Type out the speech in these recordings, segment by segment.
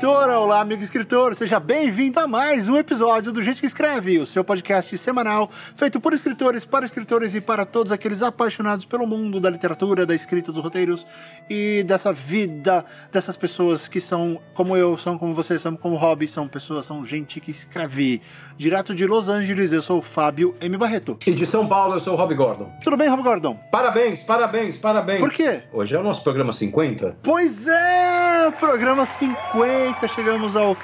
escritora, olá amigo escritor, seja bem-vindo a mais um episódio do Gente que Escreve, o seu podcast semanal feito por escritores, para escritores e para todos aqueles apaixonados pelo mundo da literatura, da escrita, dos roteiros e dessa vida dessas pessoas que são como eu, são como vocês, são como hobby, são pessoas, são gente que escreve. Direto de Los Angeles, eu sou o Fábio M. Barreto. E de São Paulo, eu sou o Rob Gordon. Tudo bem, Rob Gordon? Parabéns, parabéns, parabéns. Por quê? Hoje é o nosso programa 50. Pois é, programa 50, chegamos ao.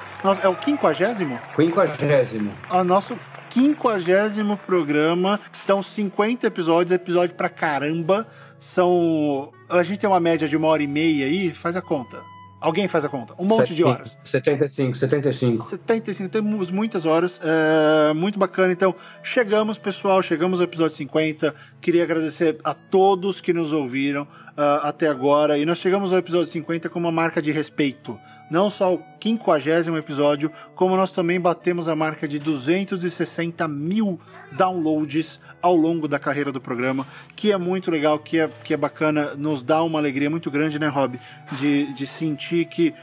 É o quinquagésimo? Quinquagésimo. Ao nosso quinquagésimo programa. Então, 50 episódios, episódio pra caramba. São. A gente tem uma média de uma hora e meia aí, faz a conta. Alguém faz a conta. Um monte 75, de horas. 75, 75. 75, temos muitas horas, é, muito bacana. Então, chegamos, pessoal, chegamos ao episódio 50. Queria agradecer a todos que nos ouviram uh, até agora. E nós chegamos ao episódio 50 com uma marca de respeito. Não só o quinquagésimo episódio, como nós também batemos a marca de 260 mil downloads ao longo da carreira do programa, que é muito legal, que é, que é bacana, nos dá uma alegria muito grande, né, Rob? De, de sentir que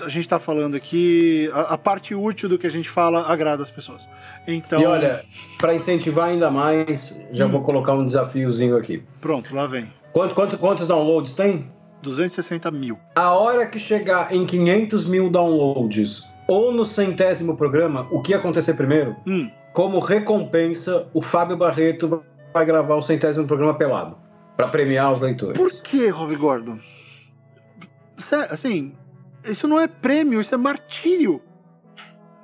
a gente está falando aqui, a, a, parte útil do que a gente fala agrada as pessoas. Então, e olha, para incentivar ainda mais, já hum. vou colocar um desafiozinho aqui. Pronto, lá vem. Quanto, quanto, quantos downloads tem? 260 mil. A hora que chegar em 500 mil downloads ou no centésimo programa, o que ia acontecer primeiro? Hum como recompensa, o Fábio Barreto vai gravar o centésimo programa pelado para premiar os leitores. Por que, Rob Gordon? Assim, isso não é prêmio, isso é martírio.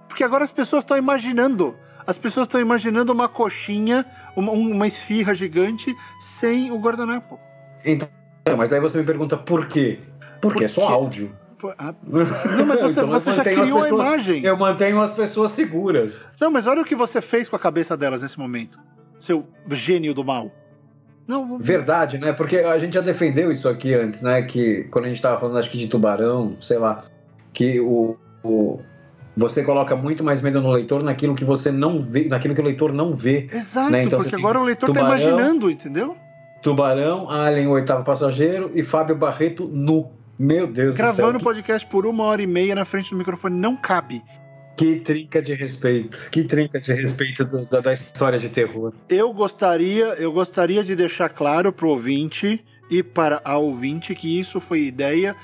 Porque agora as pessoas estão imaginando. As pessoas estão imaginando uma coxinha, uma, uma esfirra gigante sem o guardanapo. Então, mas daí você me pergunta por quê? Porque por é só áudio. Ah, não, mas você, então, você já criou pessoas, a imagem. Eu mantenho as pessoas seguras. Não, mas olha o que você fez com a cabeça delas nesse momento. Seu gênio do mal. Não, Verdade, né? Porque a gente já defendeu isso aqui antes, né? Que quando a gente tava falando, acho que de tubarão, sei lá, que o, o você coloca muito mais medo no leitor naquilo que você não vê, naquilo que o leitor não vê. Exato, né? então, porque agora o leitor tá imaginando, entendeu? Tubarão, Alien, o oitavo passageiro e Fábio Barreto nu. Meu Deus Gravando do céu. podcast por uma hora e meia na frente do microfone não cabe. Que trinca de respeito. Que trinca de respeito da, da, história de terror. Eu gostaria, eu gostaria de deixar claro pro ouvinte e para a ouvinte que isso foi ideia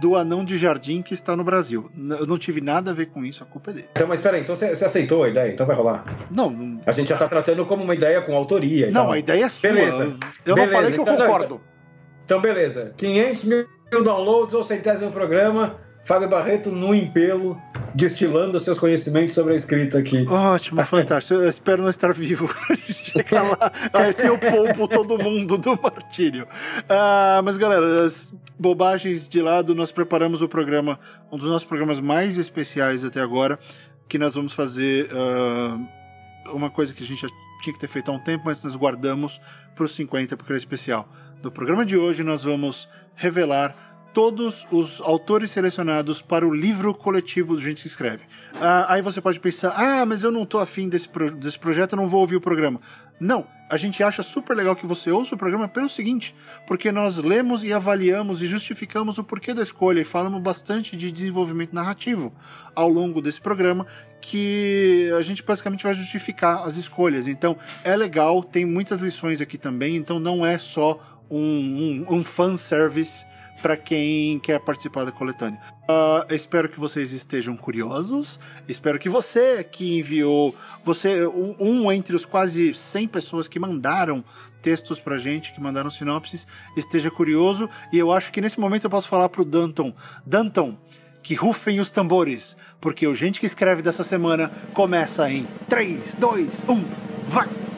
do anão de jardim que está no Brasil. Eu não tive nada a ver com isso, a culpa é dele. Então, mas espera aí, então você, aceitou a ideia, então vai rolar. Não, não. A gente já está tratando como uma ideia com autoria. Não, a ideia é sua. Beleza. Eu beleza, não falei que eu então, concordo. Então, então, beleza. 500 mil downloads ou centésimo programa. Fábio Barreto no empelo, destilando seus conhecimentos sobre a escrita aqui. Ótimo, fantástico. Eu espero não estar vivo. Chegar lá, assim eu poupo todo mundo do martírio. Ah, mas galera, bobagens de lado, nós preparamos o programa, um dos nossos programas mais especiais até agora, que nós vamos fazer uh, uma coisa que a gente já tinha que ter feito há um tempo, mas nós guardamos para os 50 porque era especial. No programa de hoje nós vamos revelar todos os autores selecionados para o livro coletivo do Gente que Escreve. Ah, aí você pode pensar, ah, mas eu não tô afim desse, pro desse projeto, eu não vou ouvir o programa. Não, a gente acha super legal que você ouça o programa pelo seguinte, porque nós lemos e avaliamos e justificamos o porquê da escolha e falamos bastante de desenvolvimento narrativo ao longo desse programa, que a gente basicamente vai justificar as escolhas. Então é legal, tem muitas lições aqui também, então não é só um, um, um fanservice para quem quer participar da coletânea. Uh, espero que vocês estejam curiosos. Espero que você que enviou, você um, entre os quase 100 pessoas que mandaram textos pra gente, que mandaram sinopses, esteja curioso. E eu acho que nesse momento eu posso falar pro Danton, Danton, que rufem os tambores, porque o gente que escreve dessa semana começa em 3, 2, 1, vai!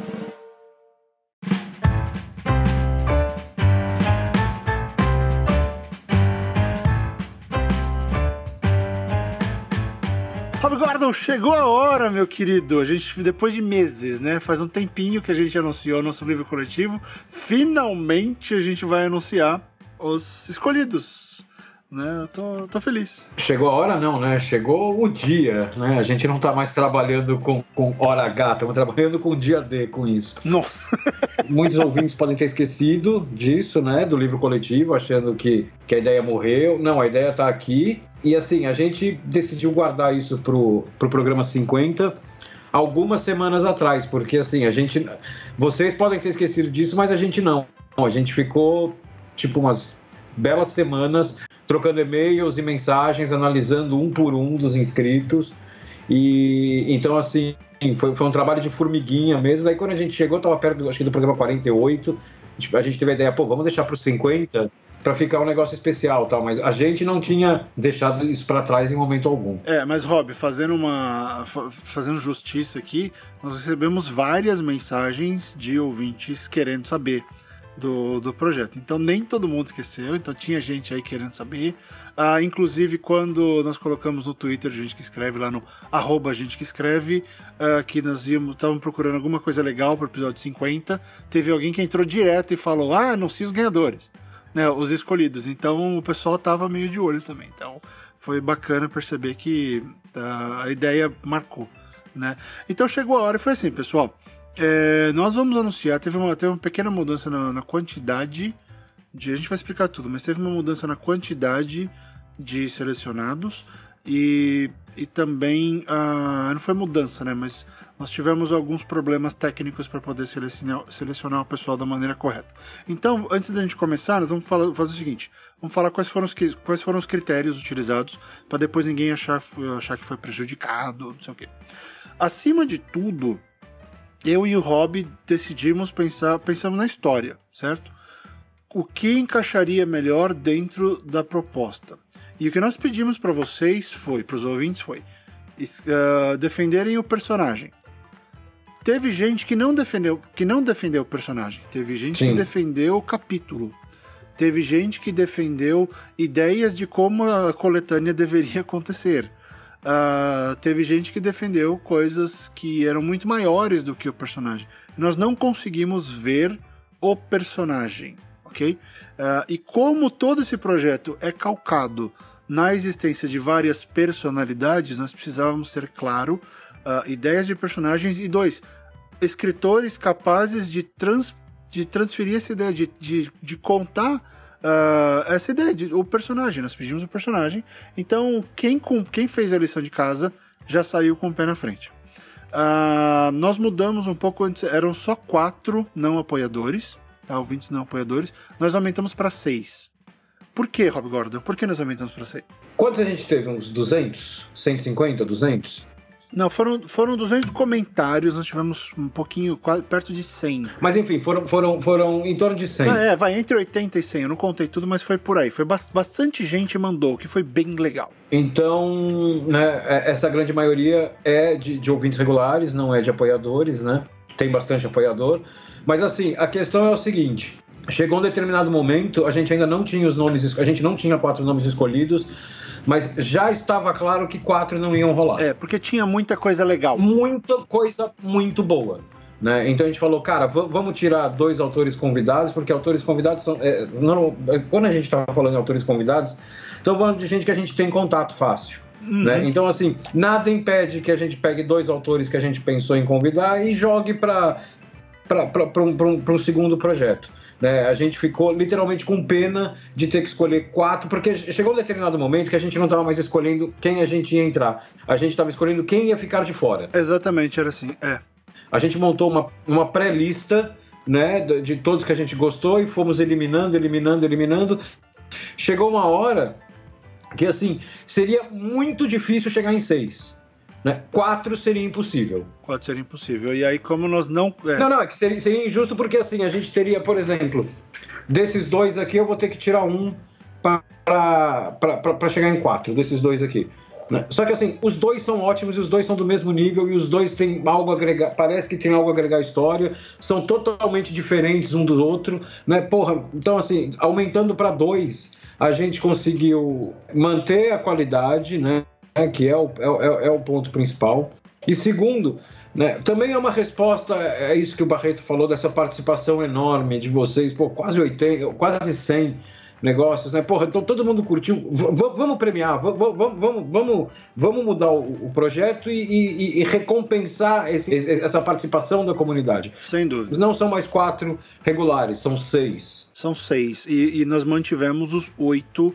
Chegou a hora, meu querido. A gente, depois de meses, né? Faz um tempinho que a gente anunciou nosso livro coletivo. Finalmente a gente vai anunciar os escolhidos. Né? Eu tô, tô feliz. Chegou a hora não, né? Chegou o dia, né? A gente não tá mais trabalhando com, com hora H, estamos trabalhando com dia D com isso. Nossa! Muitos ouvintes podem ter esquecido disso, né? Do livro coletivo, achando que, que a ideia morreu. Não, a ideia tá aqui. E assim, a gente decidiu guardar isso pro, pro programa 50 algumas semanas atrás, porque assim, a gente. Vocês podem ter esquecido disso, mas a gente não. A gente ficou, tipo, umas belas semanas trocando e-mails e mensagens, analisando um por um dos inscritos. E então, assim, foi, foi um trabalho de formiguinha mesmo. Daí, quando a gente chegou, estava perto, acho que do programa 48, a gente teve a ideia, pô, vamos deixar para os 50 para ficar um negócio especial, tal. Mas a gente não tinha deixado isso para trás em momento algum. É, mas Rob, fazendo uma, fazendo justiça aqui, nós recebemos várias mensagens de ouvintes querendo saber do, do projeto. Então nem todo mundo esqueceu, então tinha gente aí querendo saber. Ah, inclusive, quando nós colocamos no Twitter, gente que escreve lá no arroba gente que escreve, ah, que nós estavam procurando alguma coisa legal para o episódio 50, teve alguém que entrou direto e falou: Ah, anuncia os ganhadores, né, os escolhidos. Então o pessoal tava meio de olho também. Então foi bacana perceber que ah, a ideia marcou. Né? Então chegou a hora e foi assim, pessoal. É, nós vamos anunciar, teve uma, teve uma pequena mudança na, na, quantidade de. A gente vai explicar tudo, mas teve uma mudança na quantidade de selecionados e, e também. Não foi mudança, né? Mas nós tivemos alguns problemas técnicos para poder selecionar, selecionar o pessoal da maneira correta. Então, antes da gente começar, nós vamos falar, fazer o seguinte: vamos falar quais foram os, quais foram os critérios utilizados para depois ninguém achar, achar que foi prejudicado, não sei o quê. Acima de tudo eu e o Rob decidimos pensar, pensamos na história, certo? O que encaixaria melhor dentro da proposta. E o que nós pedimos para vocês foi, para os ouvintes foi, uh, defenderem o personagem. Teve gente que não defendeu, que não defendeu o personagem. Teve gente Sim. que defendeu o capítulo. Teve gente que defendeu ideias de como a coletânea deveria acontecer. Uh, teve gente que defendeu coisas que eram muito maiores do que o personagem. Nós não conseguimos ver o personagem, ok? Uh, e como todo esse projeto é calcado na existência de várias personalidades, nós precisávamos ter claro uh, ideias de personagens e dois escritores capazes de, trans, de transferir essa ideia, de, de, de contar uh, essa ideia de o personagem. Nós pedimos o personagem. Então, quem, quem fez a lição de casa já saiu com o pé na frente. Uh, nós mudamos um pouco antes, eram só quatro não apoiadores, tá? ouvintes não apoiadores. Nós aumentamos para seis. Por que, Rob Gordon? Por que nós aumentamos para seis? Quantos a gente teve? Uns 200? 150? 200? Não, foram, foram 200 comentários, nós tivemos um pouquinho, quase, perto de 100. Mas enfim, foram, foram, foram em torno de 100. Ah, é, vai, entre 80 e 100, eu não contei tudo, mas foi por aí. Foi bastante gente mandou, que foi bem legal. Então, né, é, essa grande maioria é de, de ouvintes regulares, não é de apoiadores, né? Tem bastante apoiador. Mas assim, a questão é o seguinte: chegou um determinado momento, a gente ainda não tinha os nomes, a gente não tinha quatro nomes escolhidos mas já estava claro que quatro não iam rolar. É, porque tinha muita coisa legal. Muita coisa muito boa. Né? Então a gente falou, cara, vamos tirar dois autores convidados, porque autores convidados são. É, não, quando a gente estava falando de autores convidados, estamos falando de gente que a gente tem contato fácil. Uhum. Né? Então, assim, nada impede que a gente pegue dois autores que a gente pensou em convidar e jogue para um, um, um segundo projeto. Né? A gente ficou literalmente com pena de ter que escolher quatro, porque chegou um determinado momento que a gente não estava mais escolhendo quem a gente ia entrar. A gente estava escolhendo quem ia ficar de fora. Exatamente, era assim. É. A gente montou uma, uma pré-lista né, de todos que a gente gostou e fomos eliminando, eliminando, eliminando. Chegou uma hora que assim seria muito difícil chegar em seis. Né? Quatro seria impossível. Quatro seria impossível. E aí, como nós não. É... Não, não, é que seria, seria injusto porque assim, a gente teria, por exemplo, desses dois aqui, eu vou ter que tirar um para chegar em quatro, desses dois aqui. Né? Só que assim, os dois são ótimos e os dois são do mesmo nível e os dois têm algo a agregar, parece que tem algo a agregar à história, são totalmente diferentes um do outro, né? Porra, então assim, aumentando para dois, a gente conseguiu manter a qualidade, né? Né, que é o, é, é, é o ponto principal. E segundo, né, também é uma resposta a é isso que o Barreto falou, dessa participação enorme de vocês, pô, quase 80, quase 100 negócios, né? Porra, então todo mundo curtiu. Vamos premiar, vamos, vamos, vamos, vamos mudar o, o projeto e, e, e recompensar esse, essa participação da comunidade. Sem dúvida. Não são mais quatro regulares, são seis. São seis. E, e nós mantivemos os oito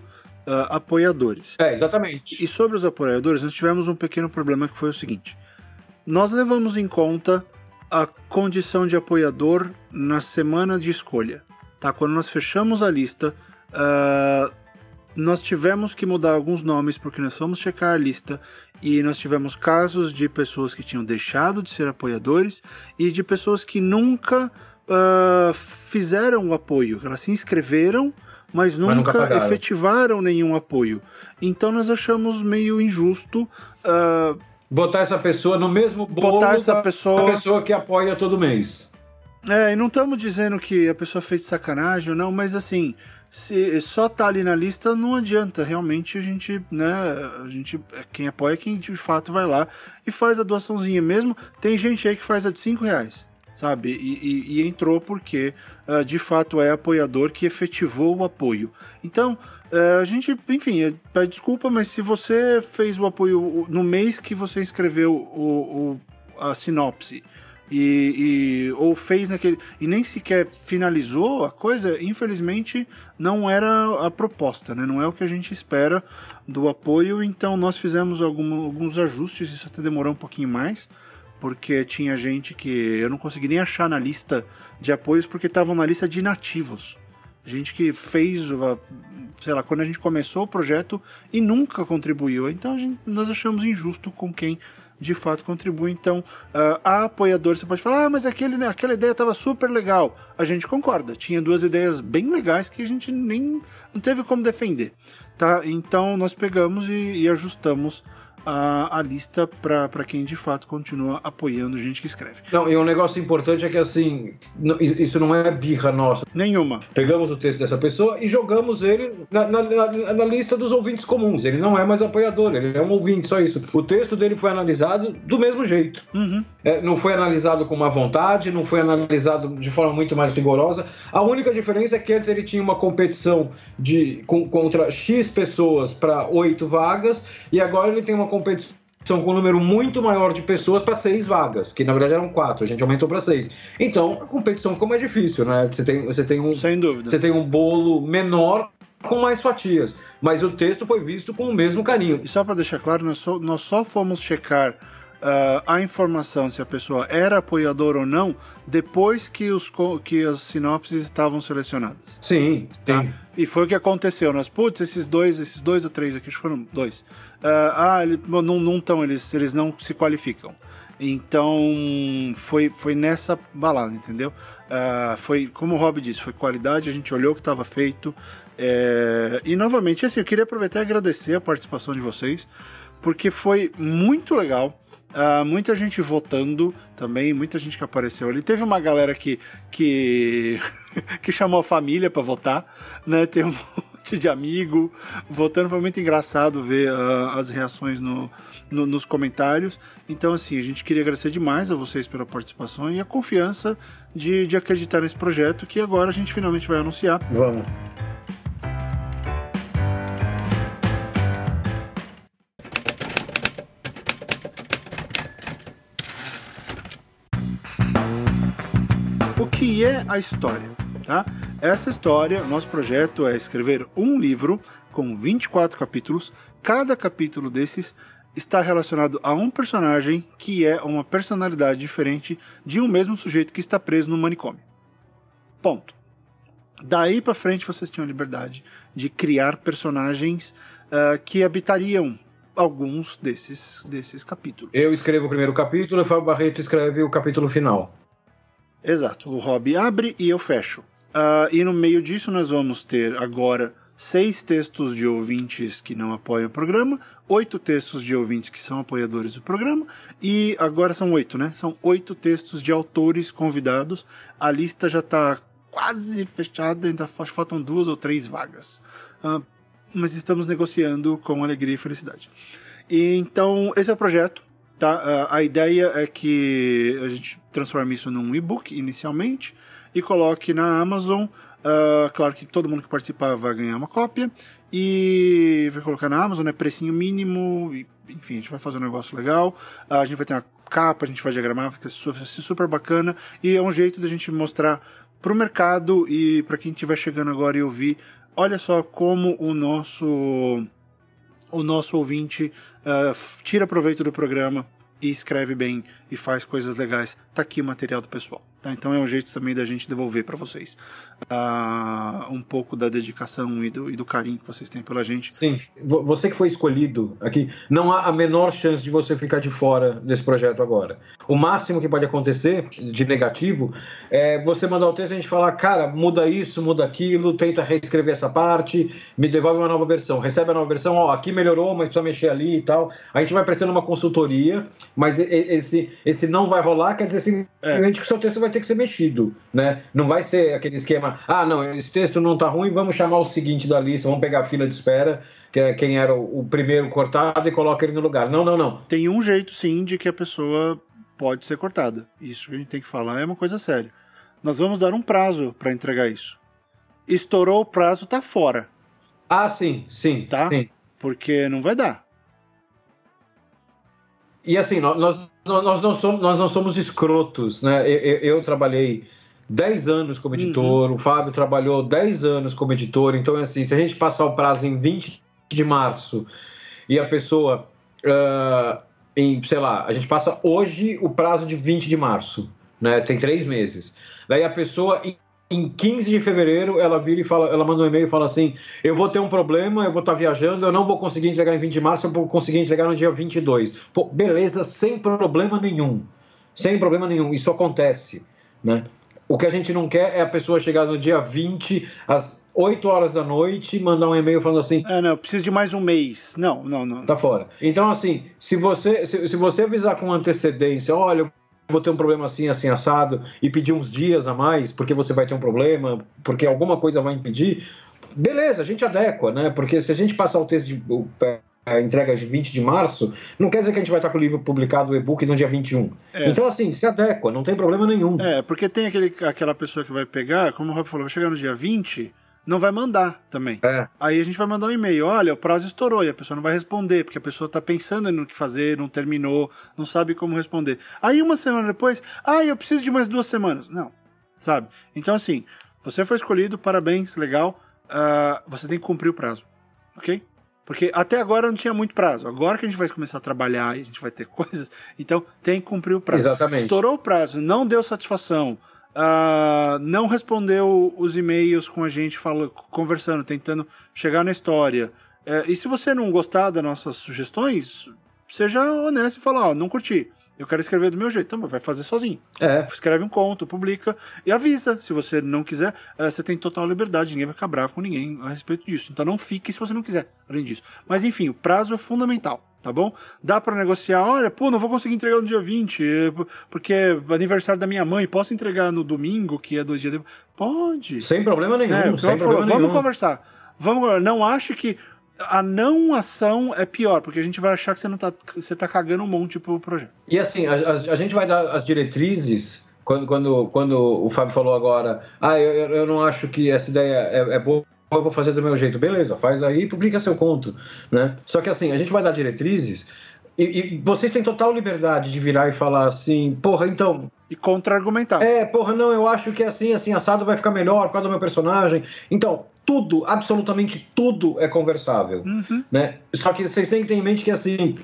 uh, apoiadores. É, exatamente. E sobre os apoiadores, nós tivemos um pequeno problema que foi o seguinte: nós levamos em conta a condição de apoiador na semana de escolha. Tá? Quando nós fechamos a lista, Uh, nós tivemos que mudar alguns nomes porque nós fomos checar a lista e nós tivemos casos de pessoas que tinham deixado de ser apoiadores e de pessoas que nunca uh, fizeram o apoio. Elas se inscreveram, mas nunca, mas nunca efetivaram nenhum apoio. Então nós achamos meio injusto. Uh, botar essa pessoa no mesmo bolo botar essa da, pessoa... pessoa que apoia todo mês. É, e não estamos dizendo que a pessoa fez sacanagem ou não, mas assim, se só tá ali na lista não adianta. Realmente a gente, né, a gente, quem apoia, quem de fato vai lá e faz a doaçãozinha mesmo. Tem gente aí que faz a de 5 reais, sabe? E, e, e entrou porque de fato é apoiador que efetivou o apoio. Então, uh, a gente, enfim, é, pede desculpa, mas se você fez o apoio no mês que você escreveu o, o a sinopse e, e, ou fez naquele e nem sequer finalizou a coisa, infelizmente não era a proposta, né? Não é o que a gente espera do apoio, então nós fizemos algum, alguns ajustes, isso até demorou um pouquinho mais, porque tinha gente que eu não consegui nem achar na lista de apoios porque estavam na lista de nativos. Gente que fez, sei lá, quando a gente começou o projeto e nunca contribuiu. Então gente, nós achamos injusto com quem de fato contribui. Então, uh, a apoiador, você pode falar, ah, mas aquele, né, aquela ideia estava super legal. A gente concorda, tinha duas ideias bem legais que a gente nem não teve como defender. Tá? Então, nós pegamos e, e ajustamos a, a lista para quem de fato continua apoiando gente que escreve. Não, e um negócio importante é que assim, isso não é birra nossa. Nenhuma. Pegamos o texto dessa pessoa e jogamos ele na, na, na, na lista dos ouvintes comuns. Ele não é mais apoiador, ele é um ouvinte, só isso. O texto dele foi analisado do mesmo jeito. Uhum. É, não foi analisado com má vontade, não foi analisado de forma muito mais rigorosa. A única diferença é que antes ele tinha uma competição de, com, contra X pessoas para oito vagas e agora ele tem uma competição com um número muito maior de pessoas para seis vagas, que na verdade eram quatro, a gente aumentou para seis. Então a competição ficou mais difícil, né? Você tem, você tem um, Sem dúvida. Você tem um bolo menor com mais fatias, mas o texto foi visto com o mesmo carinho. E só para deixar claro, nós só, nós só fomos checar uh, a informação se a pessoa era apoiador ou não depois que, os, que as sinopses estavam selecionadas. Sim, tá? sim. E foi o que aconteceu. Nós, putz, esses dois, esses dois ou três aqui, acho que foram dois. Uh, ah, ele, não estão, eles, eles não se qualificam. Então foi, foi nessa balada, entendeu? Uh, foi, como o Rob disse, foi qualidade, a gente olhou o que estava feito. É... E novamente, assim, eu queria aproveitar e agradecer a participação de vocês, porque foi muito legal. Uh, muita gente votando também, muita gente que apareceu ali. Teve uma galera que, que, que chamou a família para votar, né? Tem um monte de amigo votando. Foi muito engraçado ver uh, as reações no, no, nos comentários. Então, assim, a gente queria agradecer demais a vocês pela participação e a confiança de, de acreditar nesse projeto que agora a gente finalmente vai anunciar. Vamos. que é a história, tá? Essa história, nosso projeto é escrever um livro com 24 capítulos. Cada capítulo desses está relacionado a um personagem que é uma personalidade diferente de um mesmo sujeito que está preso no manicômio. Ponto. Daí para frente vocês tinham a liberdade de criar personagens uh, que habitariam alguns desses, desses capítulos. Eu escrevo o primeiro capítulo e o Fábio Barreto escreve o capítulo final. Exato. O Rob abre e eu fecho. Uh, e no meio disso nós vamos ter agora seis textos de ouvintes que não apoiam o programa, oito textos de ouvintes que são apoiadores do programa, e agora são oito, né? São oito textos de autores convidados. A lista já está quase fechada, ainda faltam duas ou três vagas. Uh, mas estamos negociando com alegria e felicidade. E, então, esse é o projeto. Tá? A ideia é que a gente transforme isso num e-book inicialmente e coloque na Amazon. Uh, claro que todo mundo que participar vai ganhar uma cópia. E vai colocar na Amazon, né? Precinho mínimo. E, enfim, a gente vai fazer um negócio legal. Uh, a gente vai ter uma capa, a gente vai diagramar, fica super bacana. E é um jeito da gente mostrar pro mercado e para quem estiver chegando agora e ouvir. Olha só como o nosso o nosso ouvinte uh, tira proveito do programa e escreve bem e faz coisas legais. Tá aqui o material do pessoal. Tá? Então é um jeito também da gente devolver para vocês uh, um pouco da dedicação e do, e do, carinho que vocês têm pela gente. Sim, você que foi escolhido aqui, não há a menor chance de você ficar de fora desse projeto agora. O máximo que pode acontecer de negativo é você mandar o texto e a gente falar, cara, muda isso, muda aquilo, tenta reescrever essa parte, me devolve uma nova versão, recebe a nova versão, ó, aqui melhorou, mas precisa mexer ali e tal. A gente vai prestando uma consultoria, mas esse, esse não vai rolar, quer dizer simplesmente é. que o seu texto vai ter que ser mexido, né? Não vai ser aquele esquema, ah, não, esse texto não tá ruim, vamos chamar o seguinte da lista, vamos pegar a fila de espera, que é quem era o, primeiro cortado e coloca ele no lugar. Não, não, não. Tem um jeito, sim, de que a pessoa pode ser cortada. Isso que a gente tem que falar é uma coisa séria. Nós vamos dar um prazo para entregar isso. Estourou o prazo, tá fora. Ah, sim, sim, tá? Sim. Porque não vai dar. E assim, nós, nós, não, somos, nós não somos escrotos, né? Eu, eu trabalhei 10 anos como editor, uhum. o Fábio trabalhou 10 anos como editor, então assim, se a gente passar o prazo em 20 de março e a pessoa, uh, em, sei lá, a gente passa hoje o prazo de 20 de março, né? Tem três meses. Daí a pessoa, em 15 de fevereiro, ela vira e fala, ela manda um e-mail e fala assim: Eu vou ter um problema, eu vou estar viajando, eu não vou conseguir entregar em 20 de março, eu vou conseguir entregar no dia 22. Pô, beleza, sem problema nenhum. Sem problema nenhum, isso acontece, né? O que a gente não quer é a pessoa chegar no dia 20, às 8 horas da noite, mandar um e-mail falando assim: É, não, eu preciso de mais um mês. Não, não, não. Tá fora. Então, assim, se você, se, se você avisar com antecedência, olha, vou ter um problema assim, assim, assado, e pedir uns dias a mais, porque você vai ter um problema, porque alguma coisa vai impedir, beleza, a gente adequa, né? Porque se a gente passar o texto de a entrega de 20 de março, não quer dizer que a gente vai estar com o livro publicado, o e-book, no dia 21. É. Então, assim, se adequa, não tem problema nenhum. É, porque tem aquele, aquela pessoa que vai pegar, como o Rob falou, vai chegar no dia 20, não vai mandar também. É. Aí a gente vai mandar um e-mail, olha, o prazo estourou e a pessoa não vai responder, porque a pessoa está pensando no que fazer, não terminou, não sabe como responder. Aí uma semana depois, ah, eu preciso de mais duas semanas. Não, sabe? Então assim, você foi escolhido, parabéns, legal, uh, você tem que cumprir o prazo, ok? Porque até agora não tinha muito prazo. Agora que a gente vai começar a trabalhar e a gente vai ter coisas, então tem que cumprir o prazo. Exatamente. Estourou o prazo, não deu satisfação, uh, não respondeu os e-mails com a gente fala, conversando, tentando chegar na história. Uh, e se você não gostar das nossas sugestões, seja honesto e fala, ó, não curti. Eu quero escrever do meu jeito. Então, vai fazer sozinho. É. Escreve um conto, publica e avisa. Se você não quiser, uh, você tem total liberdade. Ninguém vai ficar bravo com ninguém a respeito disso. Então, não fique se você não quiser, além disso. Mas, enfim, o prazo é fundamental tá bom? Dá para negociar, olha, pô, não vou conseguir entregar no dia 20, porque é aniversário da minha mãe, posso entregar no domingo, que é dois dias depois? Pode. Sem problema nenhum, é, sem problema falou, Vamos conversar. Vamos, não acho que a não ação é pior, porque a gente vai achar que você não tá, você tá cagando um monte pro projeto. E assim, a, a, a gente vai dar as diretrizes quando, quando, quando o Fábio falou agora, ah, eu, eu não acho que essa ideia é, é boa eu vou fazer do meu jeito. Beleza, faz aí e publica seu conto. Né? Só que assim, a gente vai dar diretrizes e, e, vocês têm total liberdade de virar e falar assim, porra, então. E contra-argumentar. É, porra, não, eu acho que assim, assim, assado vai ficar melhor por causa do meu personagem. Então, tudo, absolutamente tudo é conversável. Uhum. Né? Só que vocês têm que ter em mente que assim,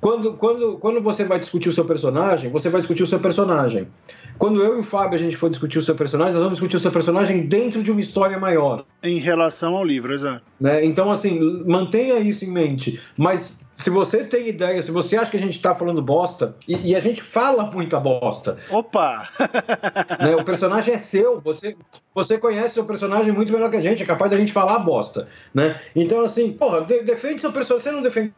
quando, quando, quando você vai discutir o seu personagem, você vai discutir o seu personagem. Quando eu e o Fábio a gente for discutir o seu personagem, nós vamos discutir o seu personagem dentro de uma história maior. Em relação ao livro, exato. Né? Então, assim, mantenha isso em mente. Mas se você tem ideia, se você acha que a gente tá falando bosta, e, e a gente fala muita bosta. Opa! né? O personagem é seu, você, você conhece seu personagem muito melhor que a gente, é capaz da gente falar bosta. Né? Então, assim, porra, de, defende seu personagem. Você não defende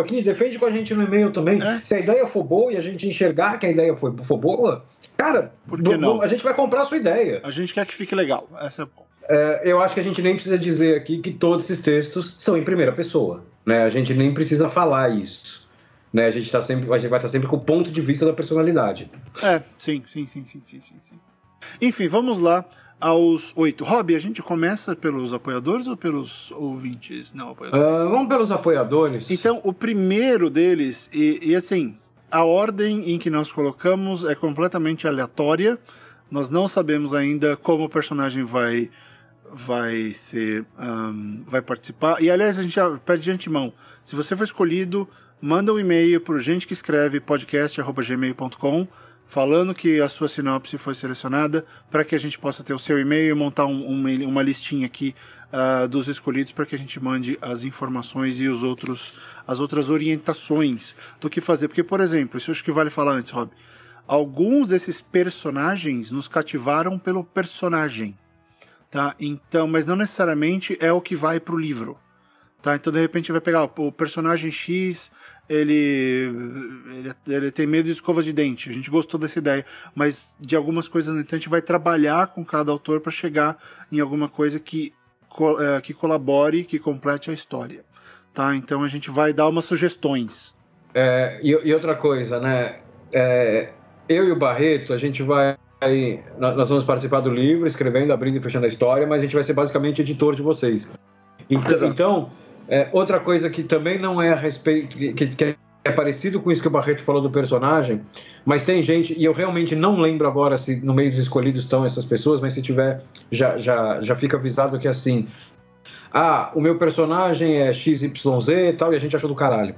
aqui, defende com a gente no e-mail também. É? Se a ideia for boa e a gente enxergar que a ideia for, for boa, cara, a gente vai comprar a sua ideia. A gente quer que fique legal. Essa é, eu acho que a gente nem precisa dizer aqui que todos esses textos são em primeira pessoa. Né? A gente nem precisa falar isso. né? A gente tá sempre, a gente vai estar sempre com o ponto de vista da personalidade. É, sim, sim, sim, sim, sim. sim. Enfim, vamos lá aos oito. Rob, a gente começa pelos apoiadores ou pelos ouvintes não apoiadores? Uh, vamos pelos apoiadores. Então, o primeiro deles, e, e assim, a ordem em que nós colocamos é completamente aleatória. Nós não sabemos ainda como o personagem vai vai ser um, vai participar. E aliás, a gente já pede de antemão. Se você for escolhido, manda um e-mail para gente que escreve podcast@gmail.com falando que a sua sinopse foi selecionada para que a gente possa ter o seu e-mail e montar um, uma, uma listinha aqui uh, dos escolhidos para que a gente mande as informações e os outros as outras orientações do que fazer. Porque, por exemplo, isso acho que vale falar antes, Rob. Alguns desses personagens nos cativaram pelo personagem, tá? Então, mas não necessariamente é o que vai pro livro, tá? Então, de repente, vai pegar o personagem X, ele, ele, ele tem medo de escova de dente. A gente gostou dessa ideia, mas de algumas coisas, então a gente vai trabalhar com cada autor para chegar em alguma coisa que, é, que colabore, que complete a história tá? Então a gente vai dar umas sugestões. É, e, e, outra coisa, né? É, eu e o Barreto, a gente vai. Nós vamos participar do livro, escrevendo, abrindo e fechando a história, mas a gente vai ser basicamente editor de vocês. Então, então é, outra coisa que também não é a respeito. Que, que, é parecido com isso que o Barreto falou do personagem, mas tem gente, e eu realmente não lembro agora se no meio dos escolhidos estão essas pessoas, mas se tiver, já, já, já fica avisado que assim, ah, o meu personagem é XYZ e tal, e a gente achou do caralho.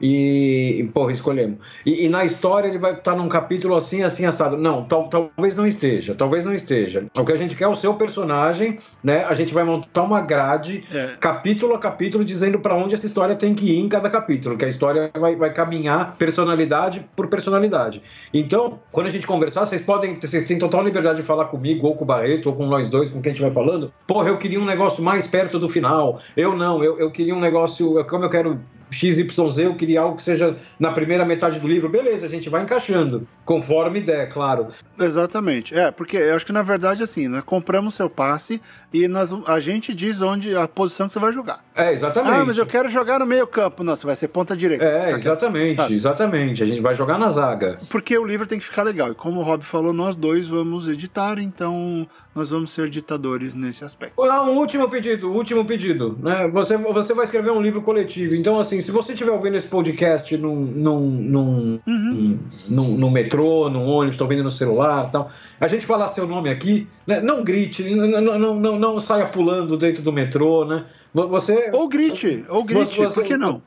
E, porra, escolhemos. E, e, na história ele vai estar num capítulo assim, assim, assado. Não, tal, talvez não esteja, talvez não esteja. O que a gente quer é o seu personagem, né? A gente vai montar uma grade, é. capítulo a capítulo, dizendo para onde essa história tem que ir em cada capítulo, que a história vai, vai caminhar personalidade por personalidade. Então, quando a gente conversar, vocês podem, vocês têm total liberdade de falar comigo, ou com o Barreto, ou com nós dois, com quem a gente vai falando. Porra, eu queria um negócio mais perto do final. Eu não, eu, eu queria um negócio, como eu quero XYZ, eu queria algo que seja na primeira metade do livro. Beleza, a gente vai encaixando, conforme der, claro. Exatamente. É, porque eu acho que na verdade, assim, né, compramos seu passe e nós, a gente diz onde a posição que você vai jogar. É, exatamente. Ah, mas eu quero jogar no meio campo. Não, você vai ser ponta direita. É, exatamente, tá. exatamente. A gente vai jogar na zaga. Porque o livro tem que ficar legal. E como o Rob falou, nós dois vamos editar, então nós vamos ser ditadores nesse aspecto. Ah, um último pedido, último pedido. Né? Você, você vai escrever um livro coletivo. Então, assim, se você estiver ouvindo esse podcast num, num, num, uhum. num, num metrô, num ônibus, está ouvindo no celular tal, a gente falar seu nome aqui, né? não grite, não, não, não, não saia pulando dentro do metrô, né? Você, ou grite, ou grite, você, por que não?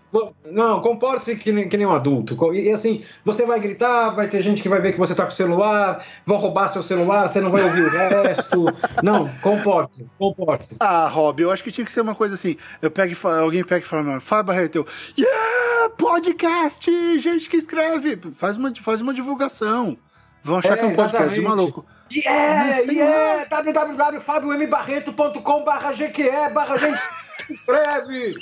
Não, comporte-se que, nem, que nem um adulto. E assim, você vai gritar, vai ter gente que vai ver que você tá com o celular, vão roubar seu celular, você não vai ouvir o resto. não, comporte-se, comporte-se. Ah, Rob, eu acho que tinha que ser uma coisa assim. Eu pego alguém pega e fala, Fábio Barreto, eu, yeah, podcast, gente que escreve. Faz uma, faz uma divulgação. Vão achar é, que é um podcast de maluco. Yeah, yeah, www.fabiombarreto.com barra GQE barra gente escreve!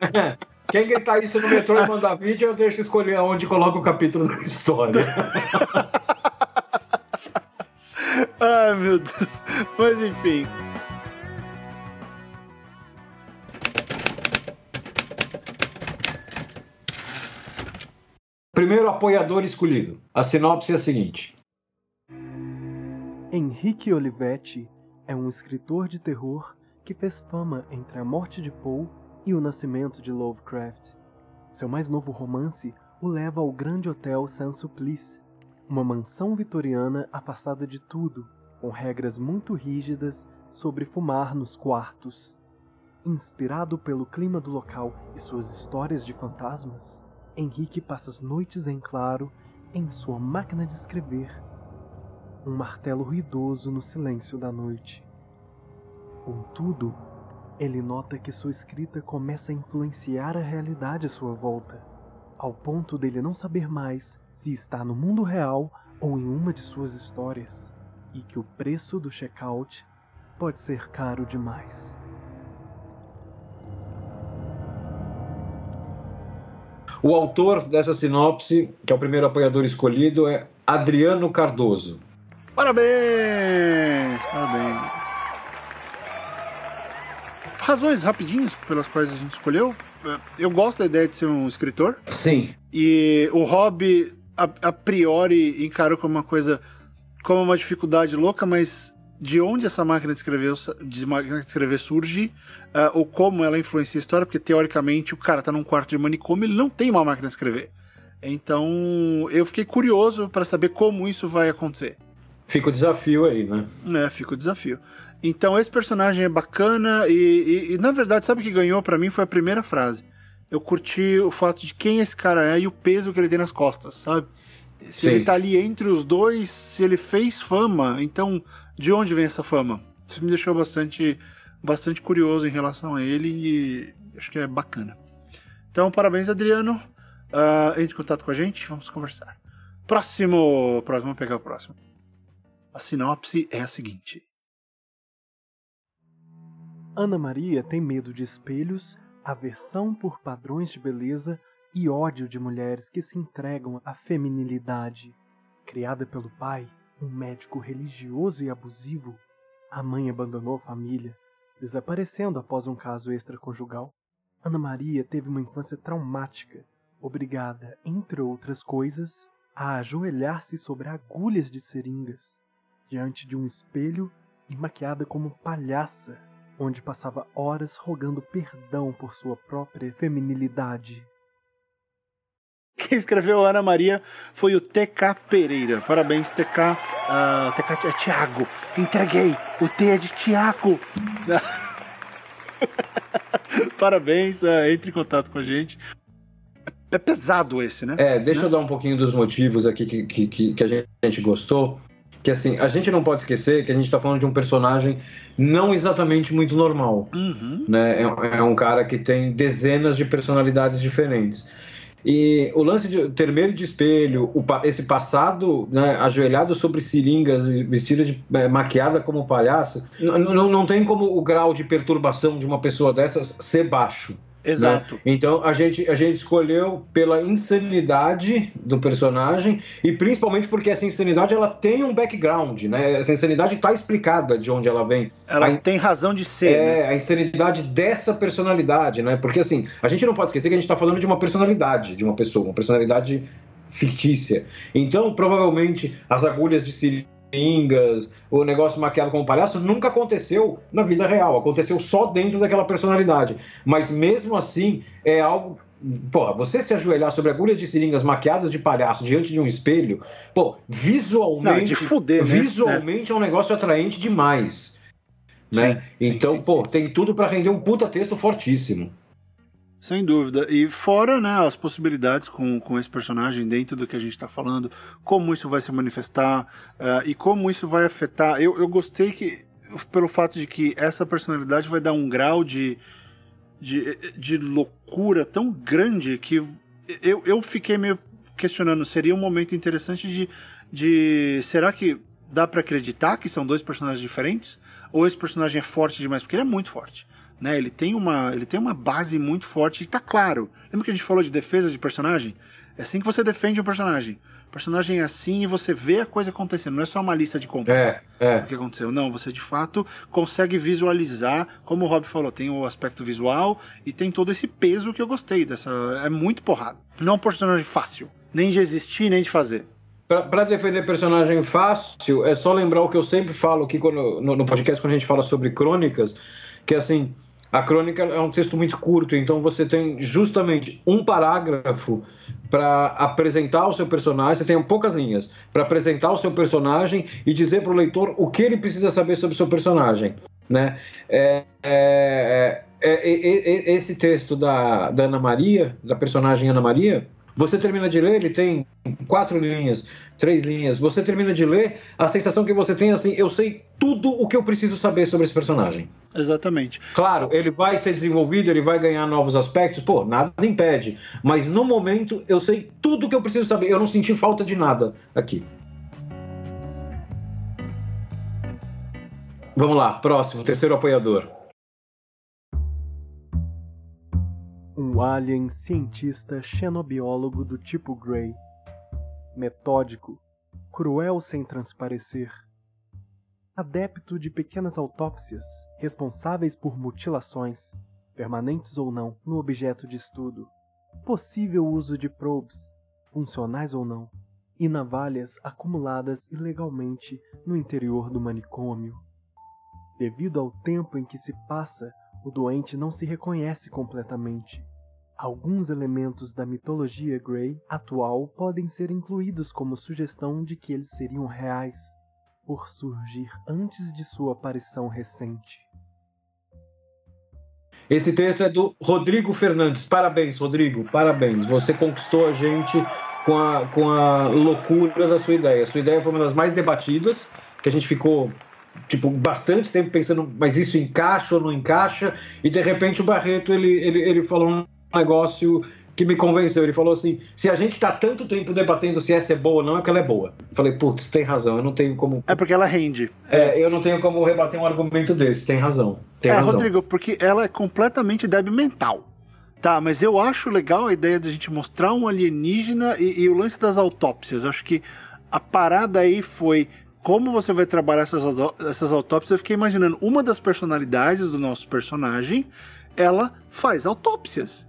Quem gritar isso no metrô e mandar vídeo, eu deixo escolher aonde coloca o capítulo da história. Ai, meu Deus. Mas enfim. Primeiro apoiador escolhido. A sinopse é a seguinte: Henrique Olivetti é um escritor de terror que fez fama entre a morte de Poe e o nascimento de Lovecraft. Seu mais novo romance o leva ao grande hotel Saint-Sulpice, uma mansão vitoriana afastada de tudo, com regras muito rígidas sobre fumar nos quartos. Inspirado pelo clima do local e suas histórias de fantasmas, Henrique passa as noites em claro em sua máquina de escrever, um martelo ruidoso no silêncio da noite. Contudo, ele nota que sua escrita começa a influenciar a realidade à sua volta, ao ponto dele não saber mais se está no mundo real ou em uma de suas histórias, e que o preço do checkout pode ser caro demais. O autor dessa sinopse, que é o primeiro apoiador escolhido, é Adriano Cardoso. Parabéns! Parabéns! Razões rapidinhas pelas quais a gente escolheu. eu gosto da ideia de ser um escritor. Sim. E o hobby, a, a priori, encaro como uma coisa, como uma dificuldade louca, mas de onde essa máquina de escrever, de máquina de escrever surge, uh, ou como ela influencia a história, porque teoricamente o cara tá num quarto de manicômio, ele não tem uma máquina de escrever. Então eu fiquei curioso para saber como isso vai acontecer. Fica o desafio aí, né? É, fica o desafio. Então esse personagem é bacana e, e, e na verdade, sabe o que ganhou para mim foi a primeira frase. Eu curti o fato de quem esse cara é e o peso que ele tem nas costas, sabe? Se Sim. ele tá ali entre os dois, se ele fez fama, então de onde vem essa fama? Isso me deixou bastante, bastante curioso em relação a ele e acho que é bacana. Então, parabéns, Adriano. Uh, entre em contato com a gente, vamos conversar. Próximo, próximo, vamos pegar o próximo. A sinopse é a seguinte: Ana Maria tem medo de espelhos, aversão por padrões de beleza e ódio de mulheres que se entregam à feminilidade. Criada pelo pai, um médico religioso e abusivo, a mãe abandonou a família, desaparecendo após um caso extraconjugal. Ana Maria teve uma infância traumática, obrigada, entre outras coisas, a ajoelhar-se sobre agulhas de seringas diante de um espelho e maquiada como palhaça, onde passava horas rogando perdão por sua própria feminilidade. Quem escreveu Ana Maria foi o TK Pereira. Parabéns, TK. Uh, ah, TK é Tiago. Entreguei. O T é de Tiago. Parabéns. Uh, entre em contato com a gente. É pesado esse, né? É, deixa né? eu dar um pouquinho dos motivos aqui que, que, que a gente gostou que assim, a gente não pode esquecer que a gente está falando de um personagem não exatamente muito normal. Uhum. Né? É, é, um cara que tem dezenas de personalidades diferentes. E o lance de ter medo de espelho, o, esse passado né, ajoelhado sobre seringas, vestida de é, maquiada como palhaço, não, não tem como o grau de perturbação de uma pessoa dessas ser baixo. Exato. Né? Então a gente, a gente escolheu pela insanidade do personagem e principalmente porque essa insanidade ela tem um background, né? Essa insanidade está explicada de onde ela vem. Ela a, tem razão de ser. É, né? a insanidade dessa personalidade, né? Porque assim, a gente não pode esquecer que a gente está falando de uma personalidade, de uma pessoa, uma personalidade fictícia. Então, provavelmente, as agulhas de Siri pingas, o negócio maquiado como palhaço, nunca aconteceu na vida real. Aconteceu só dentro daquela personalidade. Mas mesmo assim, é algo. Pô, você se ajoelhar sobre agulhas de seringas maquiadas de palhaço diante de um espelho, pô, visualmente. Não, de fuder, né? Visualmente é. é um negócio atraente demais. Né? Sim, então, sim, pô, tem tudo para render um puta texto fortíssimo. Sem dúvida. E fora né, as possibilidades com, com esse personagem dentro do que a gente está falando, como isso vai se manifestar uh, e como isso vai afetar. Eu, eu gostei que, pelo fato de que essa personalidade vai dar um grau de, de, de loucura tão grande que eu, eu fiquei meio questionando: seria um momento interessante de. de será que dá para acreditar que são dois personagens diferentes? Ou esse personagem é forte demais? Porque ele é muito forte né? Ele tem uma, ele tem uma base muito forte e tá claro. Lembra que a gente falou de defesa de personagem? É assim que você defende um personagem. O personagem é assim e você vê a coisa acontecendo. Não é só uma lista de compras é, é. do que aconteceu. Não, você de fato consegue visualizar, como o Rob falou, tem o aspecto visual e tem todo esse peso que eu gostei dessa. É muito porrada. Não é um personagem fácil, nem de existir, nem de fazer. Para defender personagem fácil, é só lembrar o que eu sempre falo aqui quando, no, no podcast quando a gente fala sobre crônicas que assim a crônica é um texto muito curto, então você tem justamente um parágrafo para apresentar o seu personagem, você tem poucas linhas para apresentar o seu personagem e dizer para o leitor o que ele precisa saber sobre o seu personagem, né? É, é, é, é esse texto da, da Ana Maria, da personagem Ana Maria, você termina de ler, ele tem quatro linhas, três linhas. Você termina de ler, a sensação que você tem é assim: eu sei tudo o que eu preciso saber sobre esse personagem. Exatamente. Claro, ele vai ser desenvolvido, ele vai ganhar novos aspectos, pô, nada impede. Mas no momento, eu sei tudo o que eu preciso saber. Eu não senti falta de nada aqui. Vamos lá, próximo, terceiro apoiador. Um alien cientista xenobiólogo do tipo Grey. Metódico, cruel sem transparecer. Adepto de pequenas autópsias, responsáveis por mutilações. permanentes ou não, no objeto de estudo, possível uso de probes, funcionais ou não, e navalhas acumuladas ilegalmente no interior do manicômio. Devido ao tempo em que se passa, o doente não se reconhece completamente. Alguns elementos da mitologia Grey atual podem ser incluídos como sugestão de que eles seriam reais, por surgir antes de sua aparição recente. Esse texto é do Rodrigo Fernandes. Parabéns, Rodrigo, parabéns. Você conquistou a gente com a, com a loucura da sua ideia. A sua ideia foi uma das mais debatidas, que a gente ficou tipo bastante tempo pensando, mas isso encaixa ou não encaixa? E de repente o Barreto ele, ele, ele falou negócio que me convenceu. Ele falou assim: se a gente está tanto tempo debatendo se essa é boa ou não, é que ela é boa. Eu falei, putz, tem razão, eu não tenho como. É porque ela rende. É, eu não tenho como rebater um argumento desse, tem razão. Tem é, razão. Rodrigo, porque ela é completamente débil mental. Tá, mas eu acho legal a ideia de a gente mostrar um alienígena e, e o lance das autópsias. Eu acho que a parada aí foi como você vai trabalhar essas, essas autópsias. Eu fiquei imaginando uma das personalidades do nosso personagem, ela faz autópsias.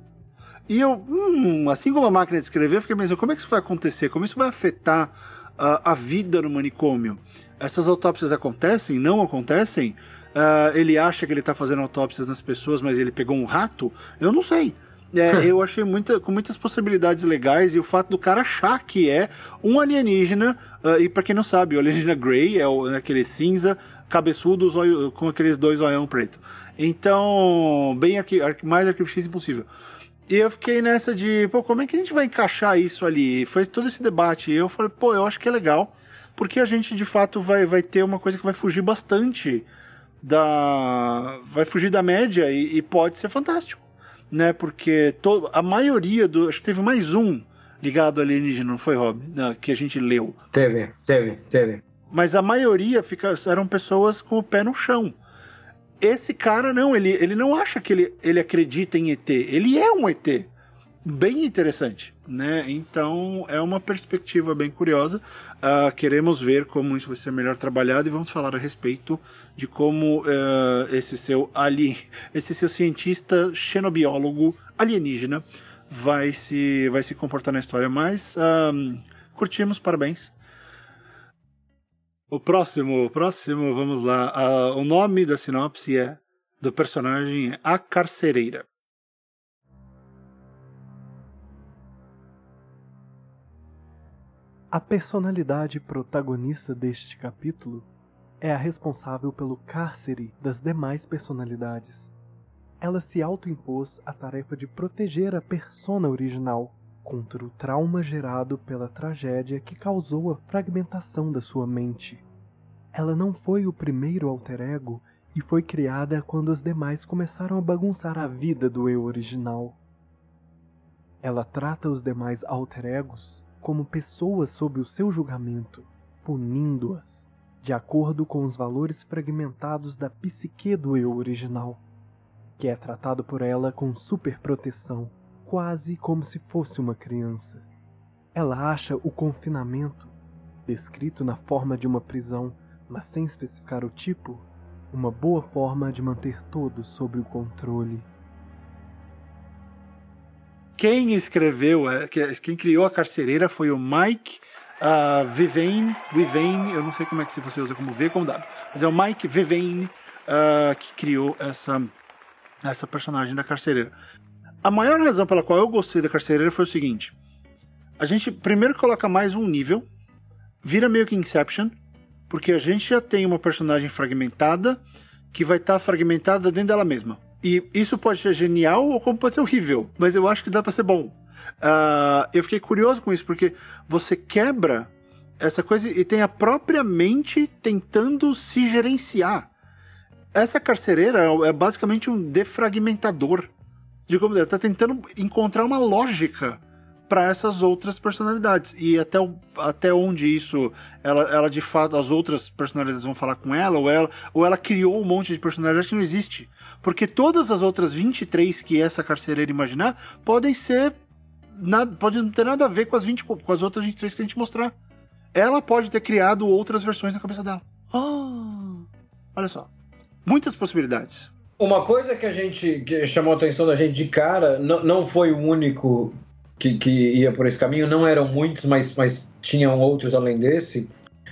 E eu, hum, assim como a máquina de escrever, eu fiquei pensando, como é que isso vai acontecer? Como isso vai afetar uh, a vida no manicômio? Essas autópsias acontecem? Não acontecem? Uh, ele acha que ele está fazendo autópsias nas pessoas, mas ele pegou um rato? Eu não sei. É, eu achei muita, com muitas possibilidades legais e o fato do cara achar que é um alienígena, uh, e para quem não sabe, o alienígena Grey é, o, é aquele cinza, cabeçudo, zóio, com aqueles dois olhão preto. Então, bem aqui, mais Arquivo X impossível. E eu fiquei nessa de, pô, como é que a gente vai encaixar isso ali? Foi todo esse debate. E eu falei, pô, eu acho que é legal, porque a gente de fato vai, vai ter uma coisa que vai fugir bastante da. vai fugir da média e, e pode ser fantástico. Né? Porque to, a maioria do. Acho que teve mais um ligado alienígena, não foi, Rob? Que a gente leu. Teve, teve, teve. Mas a maioria fica, eram pessoas com o pé no chão. Esse cara não, ele, ele não acha que ele, ele acredita em ET. Ele é um ET. Bem interessante, né? Então é uma perspectiva bem curiosa. Uh, queremos ver como isso vai ser melhor trabalhado e vamos falar a respeito de como uh, esse seu ali, esse seu cientista xenobiólogo alienígena vai se vai se comportar na história. Mas uh, curtimos, parabéns. O próximo, o próximo, vamos lá. Uh, o nome da sinopse é do personagem é A Carcereira. A personalidade protagonista deste capítulo é a responsável pelo cárcere das demais personalidades. Ela se autoimpôs a tarefa de proteger a persona original contra o trauma gerado pela tragédia que causou a fragmentação da sua mente. Ela não foi o primeiro alter ego e foi criada quando os demais começaram a bagunçar a vida do eu original. Ela trata os demais alter egos como pessoas sob o seu julgamento, punindo-as de acordo com os valores fragmentados da psique do eu original, que é tratado por ela com superproteção quase como se fosse uma criança. Ela acha o confinamento, descrito na forma de uma prisão, mas sem especificar o tipo, uma boa forma de manter todos sob o controle. Quem escreveu, é, quem criou a carcereira foi o Mike uh, Vivane, Vivane, eu não sei como é que se você usa como V como W, mas é o Mike Vivane uh, que criou essa, essa personagem da carcereira. A maior razão pela qual eu gostei da carcereira foi o seguinte: a gente primeiro coloca mais um nível, vira meio que Inception, porque a gente já tem uma personagem fragmentada que vai estar tá fragmentada dentro dela mesma. E isso pode ser genial ou como pode ser horrível, mas eu acho que dá para ser bom. Uh, eu fiquei curioso com isso, porque você quebra essa coisa e tem a própria mente tentando se gerenciar. Essa carcereira é basicamente um defragmentador de como ela tá tentando encontrar uma lógica para essas outras personalidades. E até, o, até onde isso ela, ela de fato as outras personalidades vão falar com ela ou ela ou ela criou um monte de personalidade que não existe. Porque todas as outras 23 que essa carcereira imaginar podem ser nada pode não ter nada a ver com as 20 com as outras 23 que a gente mostrar. Ela pode ter criado outras versões na cabeça dela. Oh, olha só. Muitas possibilidades Uma coisa que a gente que chamou a atenção da gente de cara, não, não foi o único que, que ia por esse caminho, não eram muitos, mas, mas tinham outros além desse,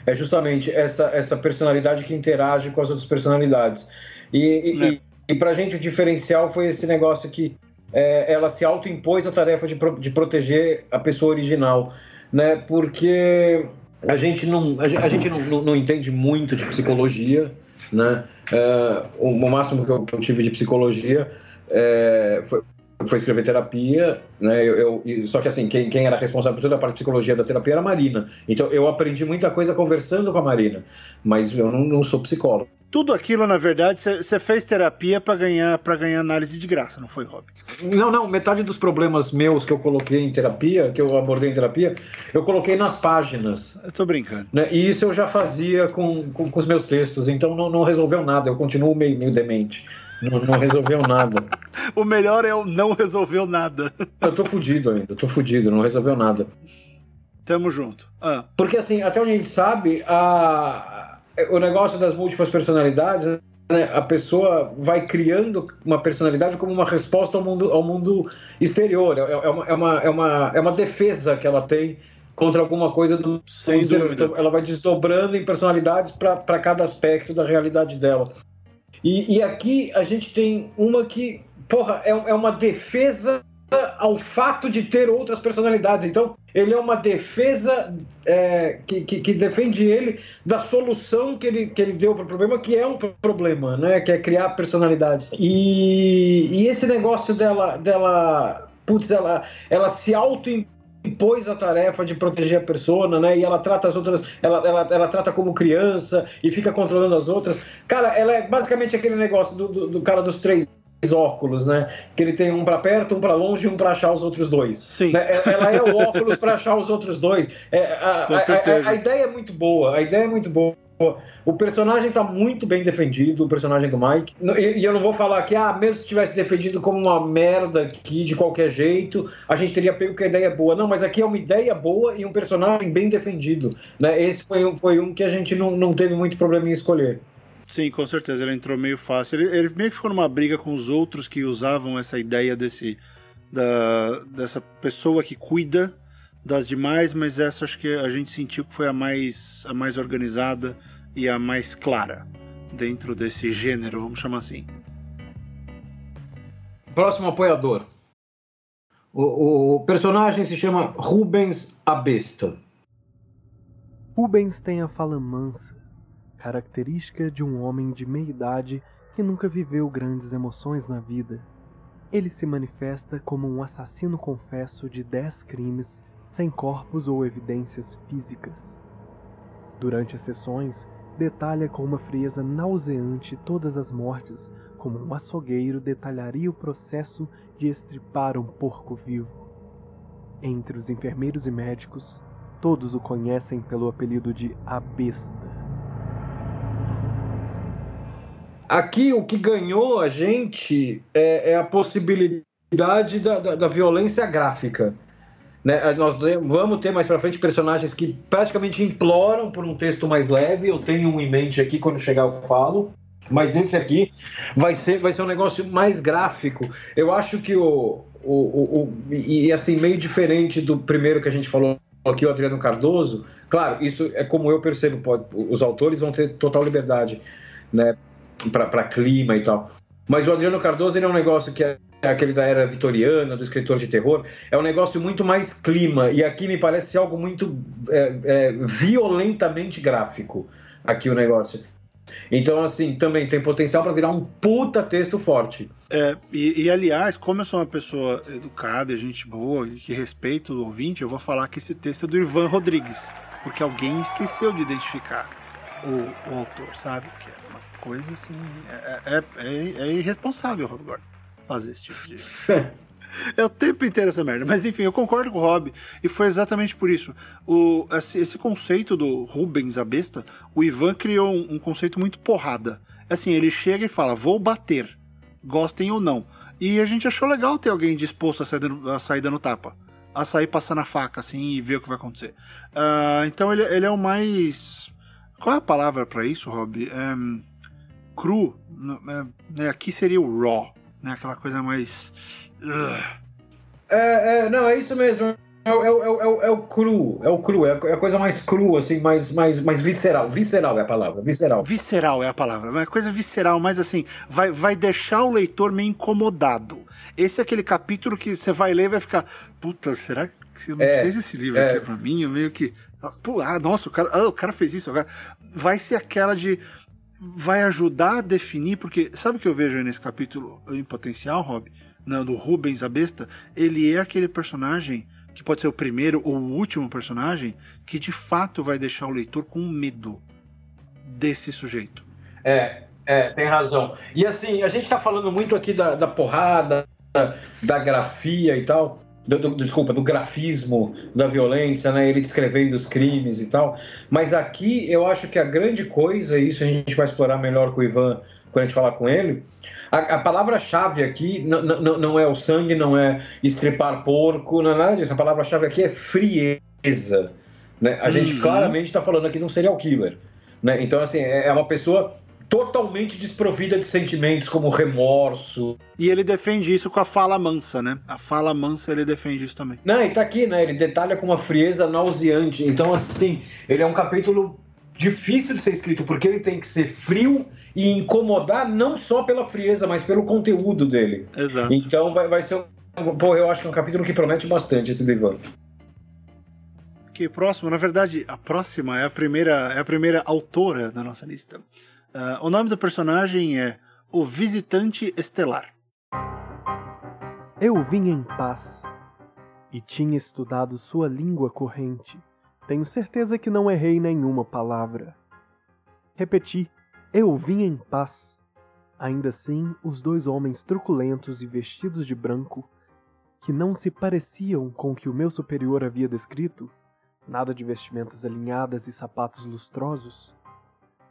é justamente essa, essa personalidade que interage com as outras personalidades. E, e, é. e, e pra gente o diferencial foi esse negócio que é, ela se autoimpôs a tarefa de, pro, de proteger a pessoa original, né? Porque a gente não, a gente não, não, não entende muito de psicologia, né? É, o, o, máximo que eu, que eu, tive de psicologia é, foi, foi escrever terapia, né? Eu, eu, só que assim, quem, quem, era responsável por toda a parte de psicologia da terapia era a Marina. Então eu aprendi muita coisa conversando com a Marina, mas eu não, não sou psicólogo. Tudo aquilo, na verdade, você fez terapia para ganhar para ganhar análise de graça, não foi, Rob? Não, não. Metade dos problemas meus que eu coloquei em terapia, que eu abordei em terapia, eu coloquei nas páginas. Eu tô brincando. Né? E isso eu já fazia com, com, com os meus textos, então não, não resolveu nada. Eu continuo meio, meio demente. Não, não resolveu nada. o melhor é o não resolveu nada. eu tô fudido ainda, eu tô fudido, não resolveu nada. Tamo junto. Ah. Porque assim, até onde a gente sabe, a o negócio das múltiplas personalidades, né, a pessoa vai criando uma personalidade como uma resposta ao mundo, ao mundo exterior. É, é, uma, é, uma, é, uma, é uma defesa que ela tem contra alguma coisa do Sem mundo Então, ela vai desdobrando em personalidades para cada aspecto da realidade dela. E, e, aqui a gente tem uma que, porra, é, é uma defesa ao fato de ter outras personalidades. Então, ele é uma defesa é, que, que, que, defende ele da solução que ele, que ele deu para o problema, que é um problema, né? Que é criar personalidade. E, e esse negócio dela, dela, putz, ela, ela se auto impôs a tarefa de proteger a persona, né? E ela trata as outras, ela, ela, ela trata como criança e fica controlando as outras. Cara, ela é basicamente aquele negócio do, do, do cara dos três óculos, né? Que ele tem um para perto, um para longe e um para achar os outros dois. Sim. Né? Ela é o óculos para achar os outros dois. É, a, Com certeza. A, a, a, ideia é muito boa, a ideia é muito boa. O personagem está muito bem defendido, o personagem do Mike. E, e, eu não vou falar que, ah, mesmo se tivesse defendido como uma merda aqui de qualquer jeito, a gente teria pego que a ideia é boa. Não, mas aqui é uma ideia boa e um personagem bem defendido. Né? Esse foi um, foi um que a gente não, não teve muito problema em escolher. Sim, com certeza. Ele entrou meio fácil. Ele, ele, meio que ficou numa briga com os outros que usavam essa ideia desse da, dessa pessoa que cuida das demais, mas essa acho que a gente sentiu que foi a mais, a mais organizada e a mais clara dentro desse gênero, vamos chamar assim. Próximo apoiador. O, o personagem se chama Rubens a Besta. Rubens tem a fala mansa característica de um homem de meia idade que nunca viveu grandes emoções na vida. Ele se manifesta como um assassino confesso de dez crimes sem corpos ou evidências físicas. Durante as sessões, detalha com uma frieza nauseante todas as mortes, como um açougueiro detalharia o processo de estripar um porco vivo. Entre os enfermeiros e médicos, todos o conhecem pelo apelido de A Besta. Aqui o que ganhou a gente é, é a possibilidade da, da, da violência gráfica. Né? Nós vamos ter mais para frente personagens que praticamente imploram por um texto mais leve. Eu tenho um em mente aqui, quando chegar eu falo. Mas esse aqui vai ser, vai ser um negócio mais gráfico. Eu acho que o, o, o, o e assim meio diferente do primeiro que a gente falou aqui, o Adriano Cardoso. Claro, isso é como eu percebo. Pode, os autores vão ter total liberdade, né? Para clima e tal. Mas o Adriano Cardoso ele é um negócio que é aquele da era vitoriana, do escritor de terror, é um negócio muito mais clima. E aqui me parece algo muito é, é, violentamente gráfico. Aqui o negócio. Então, assim, também tem potencial para virar um puta texto forte. É, e, e, aliás, como eu sou uma pessoa educada, gente boa, que respeito o ouvinte, eu vou falar que esse texto é do Ivan Rodrigues, porque alguém esqueceu de identificar o, o autor, sabe? Que coisa assim. É, é, é, é irresponsável, Rob Gordon, fazer esse tipo de. É o tempo inteiro essa merda. Mas enfim, eu concordo com o Rob. E foi exatamente por isso. O, esse, esse conceito do Rubens, a besta, o Ivan criou um, um, conceito muito porrada. Assim, ele chega e fala: vou bater, gostem ou não. E a gente achou legal ter alguém disposto a sair dando, a sair dando tapa. A sair passando a faca, assim, e ver o que vai acontecer. Uh, então ele, ele é o mais. Qual é a palavra para isso, Rob? Um cru, né, né, aqui seria o raw, né? Aquela coisa mais. É, é, não, é isso mesmo. É, é, é, é, o cru, é o cru, é a coisa mais crua, assim, mais, mais, mais visceral. Visceral é a palavra, visceral. Visceral é a palavra, uma coisa visceral, mas assim, vai, vai deixar o leitor meio incomodado. Esse é aquele capítulo que você vai ler e vai ficar, puta, será que eu não sei se esse livro aqui é pra mim? Eu meio que. Ah, nossa, o cara, ah, o cara fez isso. Agora. Vai ser aquela de. Vai ajudar a definir, porque sabe o que eu vejo nesse capítulo em potencial, Rob? Do Rubens a Besta? Ele é aquele personagem que pode ser o primeiro ou o último personagem, que de fato vai deixar o leitor com medo desse sujeito. É, é, tem razão. E assim, a gente tá falando muito aqui da, da porrada, da, da grafia e tal. Do, do, desculpa, do grafismo, da violência, né? Ele descrevendo os crimes e tal. Mas aqui eu acho que a grande coisa, e isso a gente vai explorar melhor com o Ivan quando a gente falar com ele, a, a palavra-chave aqui não é o sangue, não é estripar porco, não é nada disso. A palavra-chave aqui é frieza. Né? A uhum. gente claramente está falando aqui de um serial killer. Né? Então, assim, é, é uma pessoa totalmente desprovida de sentimentos como remorso. E ele defende isso com a fala mansa, né? A fala mansa ele defende isso também. Não, e tá aqui, né? Ele detalha com uma frieza nauseante. Então, assim, ele é um capítulo difícil de ser escrito porque ele tem que ser frio e incomodar não só pela frieza, mas pelo conteúdo dele. Exato. Então vai, vai ser um, pô, eu acho que é um capítulo que promete bastante esse livro. Que próximo, na verdade, a próxima é a primeira, é a primeira autora da nossa lista. Uh, o nome do personagem é O Visitante Estelar. Eu vim em paz e tinha estudado sua língua corrente. Tenho certeza que não errei nenhuma palavra. Repeti eu vim em paz. Ainda assim, os dois homens truculentos e vestidos de branco, que não se pareciam com o que o meu superior havia descrito, nada de vestimentas alinhadas e sapatos lustrosos,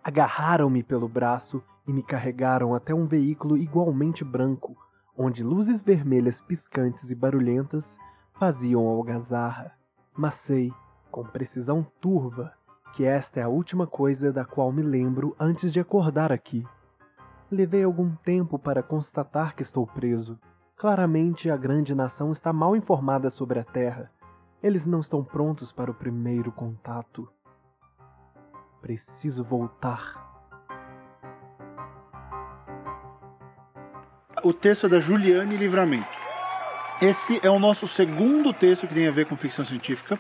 agarraram-me pelo braço e me carregaram até um veículo igualmente branco, onde luzes vermelhas piscantes e barulhentas faziam algazarra. Mas sei, com precisão turva, que esta é a última coisa da qual me lembro antes de acordar aqui. Levei algum tempo para constatar que estou preso. Claramente a grande nação está mal informada sobre a Terra. Eles não estão prontos para o primeiro contato. Preciso voltar. O texto é da Juliane Livramento. Esse é o nosso segundo texto que tem a ver com ficção científica.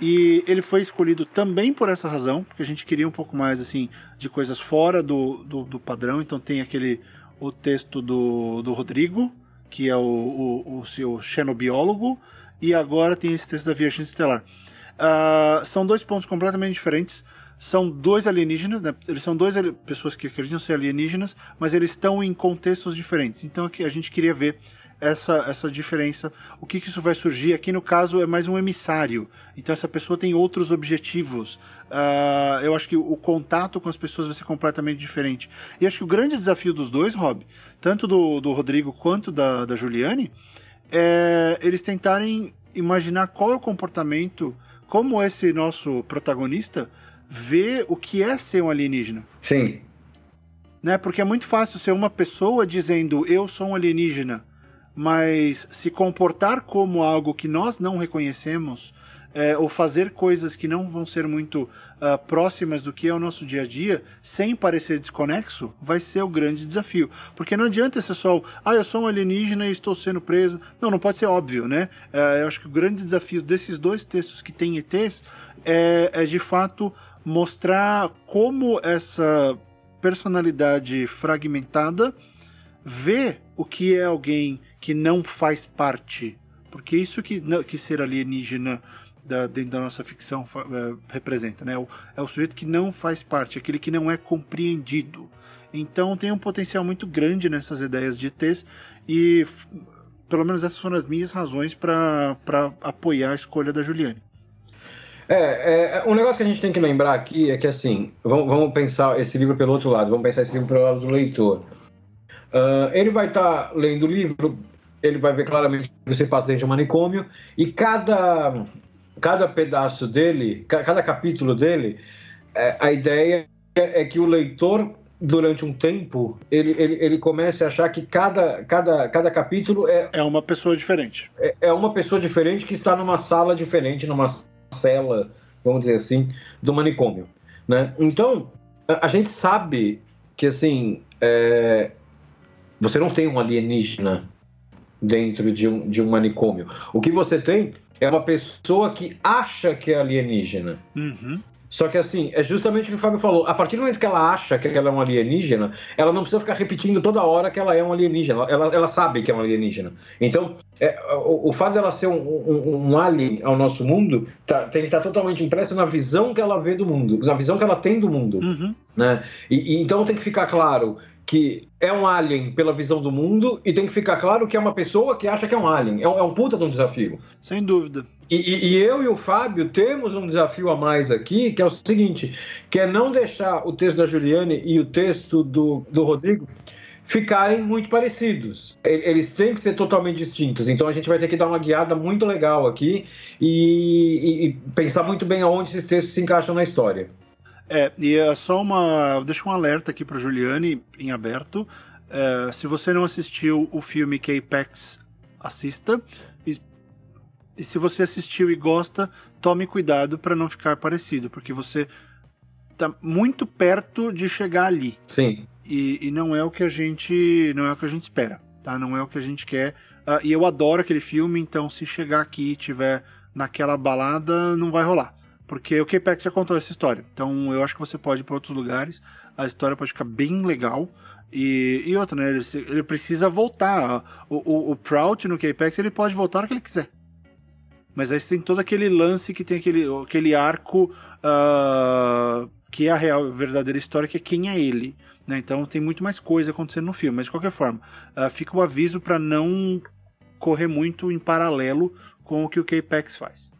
E ele foi escolhido também por essa razão, porque a gente queria um pouco mais assim de coisas fora do, do, do padrão. Então tem aquele o texto do, do Rodrigo, que é o, o, o seu xenobiólogo, e agora tem esse texto da Viagem Estelar. Uh, são dois pontos completamente diferentes. São dois alienígenas, né? eles são duas pessoas que acreditam ser alienígenas, mas eles estão em contextos diferentes. Então aqui a gente queria ver essa, essa diferença. O que, que isso vai surgir? Aqui no caso é mais um emissário. Então essa pessoa tem outros objetivos. Uh, eu acho que o contato com as pessoas vai ser completamente diferente. E acho que o grande desafio dos dois, Rob, tanto do, do Rodrigo quanto da, da Juliane, é eles tentarem imaginar qual é o comportamento, como esse nosso protagonista vê o que é ser um alienígena. Sim. Né? Porque é muito fácil ser uma pessoa dizendo eu sou um alienígena mas se comportar como algo que nós não reconhecemos é, ou fazer coisas que não vão ser muito uh, próximas do que é o nosso dia a dia, sem parecer desconexo, vai ser o grande desafio. Porque não adianta ser só, ah, eu sou um alienígena e estou sendo preso. Não, não pode ser óbvio, né? Uh, eu acho que o grande desafio desses dois textos que tem ETs é, é de fato mostrar como essa personalidade fragmentada vê o que é alguém que não faz parte. Porque isso que, que ser alienígena da, dentro da nossa ficção uh, representa, né? O, é o sujeito que não faz parte, aquele que não é compreendido. Então tem um potencial muito grande nessas ideias de ETs e pelo menos essas foram as minhas razões para apoiar a escolha da Juliane. É, é, um negócio que a gente tem que lembrar aqui é que assim, vamos, vamos pensar esse livro pelo outro lado, vamos pensar esse livro pelo lado do leitor. Uh, ele vai estar tá lendo o livro, ele vai ver claramente que você passa dentro de um manicômio e cada, cada pedaço dele, cada capítulo dele, é, a ideia é que o leitor durante um tempo, ele, ele, ele comece a achar que cada, cada, cada capítulo é, É uma pessoa diferente. é, é uma pessoa diferente que está numa sala diferente, numa cela, vamos dizer assim, do manicômio. Né? Então, a, gente sabe que, assim, é, você não tem um alienígena dentro de um, de um manicômio. O que você tem é uma pessoa que acha que é alienígena. Uhum. Só que assim, é justamente o que o Fábio falou. A partir do momento que ela acha que ela é um alienígena, ela não precisa ficar repetindo toda hora que ela é um alienígena. Ela, ela sabe que é um alienígena. Então, é, o, o fato dela ser um, um, um alien ao nosso mundo tá, tem que estar totalmente impresso na visão que ela vê do mundo, na visão que ela tem do mundo. Uhum. Né? E, e então tem que ficar claro que é um alien pela visão do mundo e tem que ficar claro que é uma pessoa que acha que é um alien. É um, é um puta de um desafio. Sem dúvida. E, e- eu e o Fábio temos um desafio a mais aqui, que é o seguinte, que é não deixar o texto da Juliane e o texto do, do Rodrigo ficarem muito parecidos. Eles têm que ser totalmente distintos. Então a gente vai ter que dar uma guiada muito legal aqui e, e- e pensar muito bem aonde esses textos se encaixam na história. É, e é só uma. Deixa um alerta aqui pra Juliane em aberto. É, se você não assistiu o filme K-Pax, assista. E, se você assistiu e gosta, tome cuidado pra não ficar parecido, porque você tá muito perto de chegar ali. Sim. E, e não é o que a gente. não é o que a gente espera, tá? Não é o que a gente quer. Ah, e eu adoro aquele filme, então se chegar aqui e tiver naquela balada, não vai rolar. Porque o K-Pax já contou essa história. Então eu acho que você pode ir para outros lugares. A história pode ficar bem legal. E, e outra, né? Ele, ele precisa voltar. O, o, o Prout no K-Pax ele pode voltar hora que ele quiser. Mas aí você tem todo aquele lance que tem aquele, aquele arco ah, que é a real, verdadeira história, que é quem é ele. Né? Então tem muito mais coisa acontecendo no filme. Mas de qualquer forma, ah, fica o aviso para não correr muito em paralelo com o que o K-Pax faz.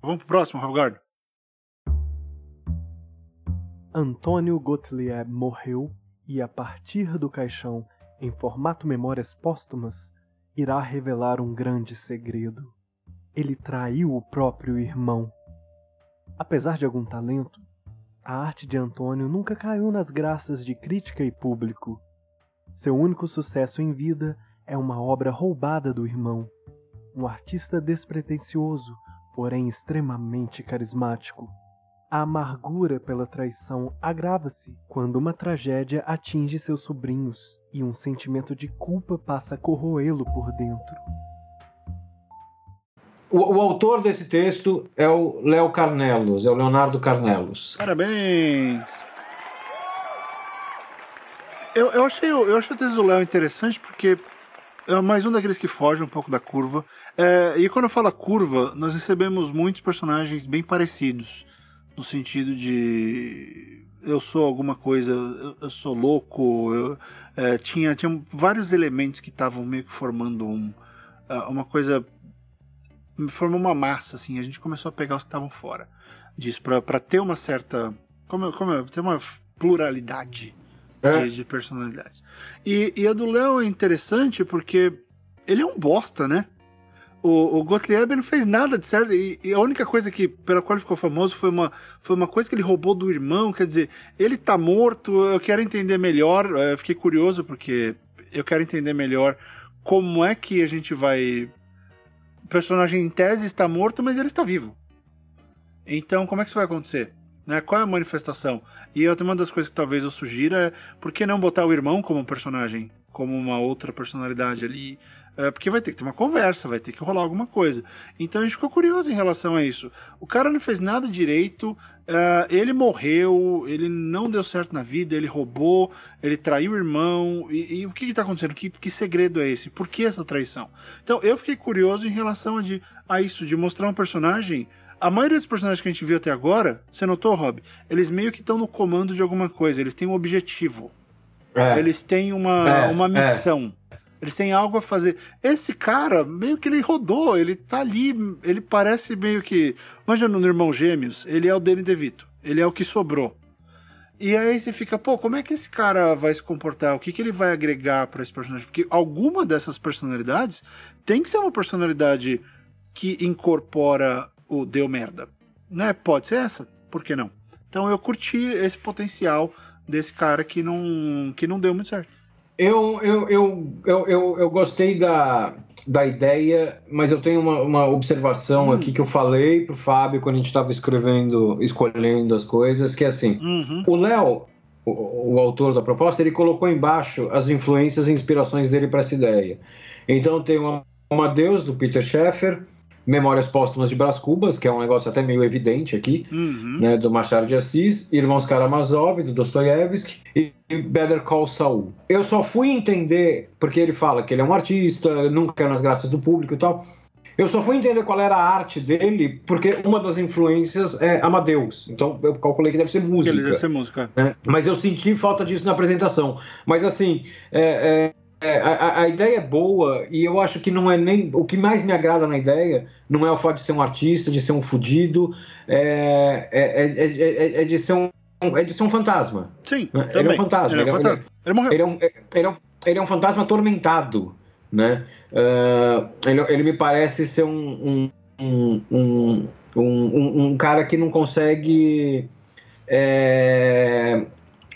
Vamos pro próximo, Raulgard? Antônio Gottlieb morreu e, a partir do caixão, em formato Memórias Póstumas, irá revelar um grande segredo. Ele traiu o próprio irmão. Apesar de algum talento, a arte de Antônio nunca caiu nas graças de crítica e público. Seu único sucesso em vida é uma obra roubada do irmão. Um artista despretensioso, porém extremamente carismático. A amargura pela traição agrava-se quando uma tragédia atinge seus sobrinhos e um sentimento de culpa passa a corroê-lo por dentro. O, o autor desse texto é o Léo Carnelos, é o Leonardo Carnelos. Parabéns! Eu, eu, achei, eu achei o texto do Léo interessante porque é mais um daqueles que foge um pouco da curva. É, e quando eu falo curva, nós recebemos muitos personagens bem parecidos. No sentido de. Eu sou alguma coisa, eu, eu sou louco. eu- é, tinha, tinha vários elementos que estavam meio que formando um, ah, uma coisa. Formou uma massa, assim. A gente começou a pegar os que estavam fora disso, pra, pra ter uma certa. Como, como ter uma pluralidade É. de, de personalidades. E, e a do Léo é interessante porque ele é um bosta, né? O, o Gottlieb não fez nada de certo. E, e a única coisa que pela qual ele ficou famoso foi uma, foi uma coisa que ele roubou do irmão. Quer dizer, ele tá morto. Eu quero entender melhor. eh, Eu fiquei curioso porque eu quero entender melhor como é que a gente vai. O personagem em tese está morto, mas ele está vivo. Então, como é que isso vai acontecer? Né? Qual é a manifestação? E outra uma das coisas que talvez eu sugira é por que não botar o irmão como personagem, como uma outra personalidade ali? É, porque vai ter que ter uma conversa, vai ter que rolar alguma coisa. Então a gente ficou curioso em relação a isso. O cara não fez nada direito, é, ele morreu, ele não deu certo na vida, ele roubou, ele traiu o irmão. E, e o que está acontecendo? Que, que segredo é esse? Por que essa traição? Então eu fiquei curioso em relação a, de, a isso, de mostrar um personagem a maioria dos personagens que a gente viu até agora, você notou, Rob? Eles meio que estão no comando de alguma coisa, eles têm um objetivo. É. Eles têm uma, É, uma é. Eles têm algo a fazer. Esse cara, meio que ele rodou, ele tá ali, ele parece meio que. Manja no Irmão Gêmeos, ele é o Danny DeVito. Ele é o que sobrou. E aí você fica, pô, como é que esse cara vai se comportar? O que, que ele vai agregar pra esse personagem? Porque alguma dessas personalidades tem que ser uma personalidade que incorpora o deu merda. Né? Pode ser essa, por que não? Então eu curti esse potencial desse cara que não, que não deu muito certo. Eu, eu, eu, eu, eu, eu gostei da, da ideia, mas eu tenho uma, uma observação hum. aqui que eu falei pro Fábio quando a gente estava escrevendo, escolhendo as coisas, que é assim, uhum. o Léo, o, o, autor da proposta, ele colocou embaixo as influências e inspirações dele para essa ideia. Então tem o Amadeus, do Peter Sheffer, Memórias Póstumas de Brás Cubas, que é um negócio até meio evidente aqui, uhum. né, do Machado de Assis, Irmãos Karamazov, do Dostoiévski, e Better Call Saul. Eu só fui entender, porque ele fala que ele é um artista, nunca quer nas graças do público e tal, eu só fui entender qual era a arte dele, porque uma das influências é Amadeus. Então eu calculei que deve ser música. Ele deve ser música. Né? Mas eu senti falta disso na apresentação. Mas assim, é, é é, a, a, ideia é boa e eu acho que não é nem. O que mais me agrada na ideia não é o fato de ser um artista, de ser um fudido, é, é, é, é de ser um. É de ser um fantasma. Sim, ele também. é um fantasma. Ele, é um fantasma. Ele, morreu. Ele é, um, ele, é um, ele é um fantasma atormentado. Né? Uh, ele, ele me parece ser um, um, um, um, um cara que não consegue. É,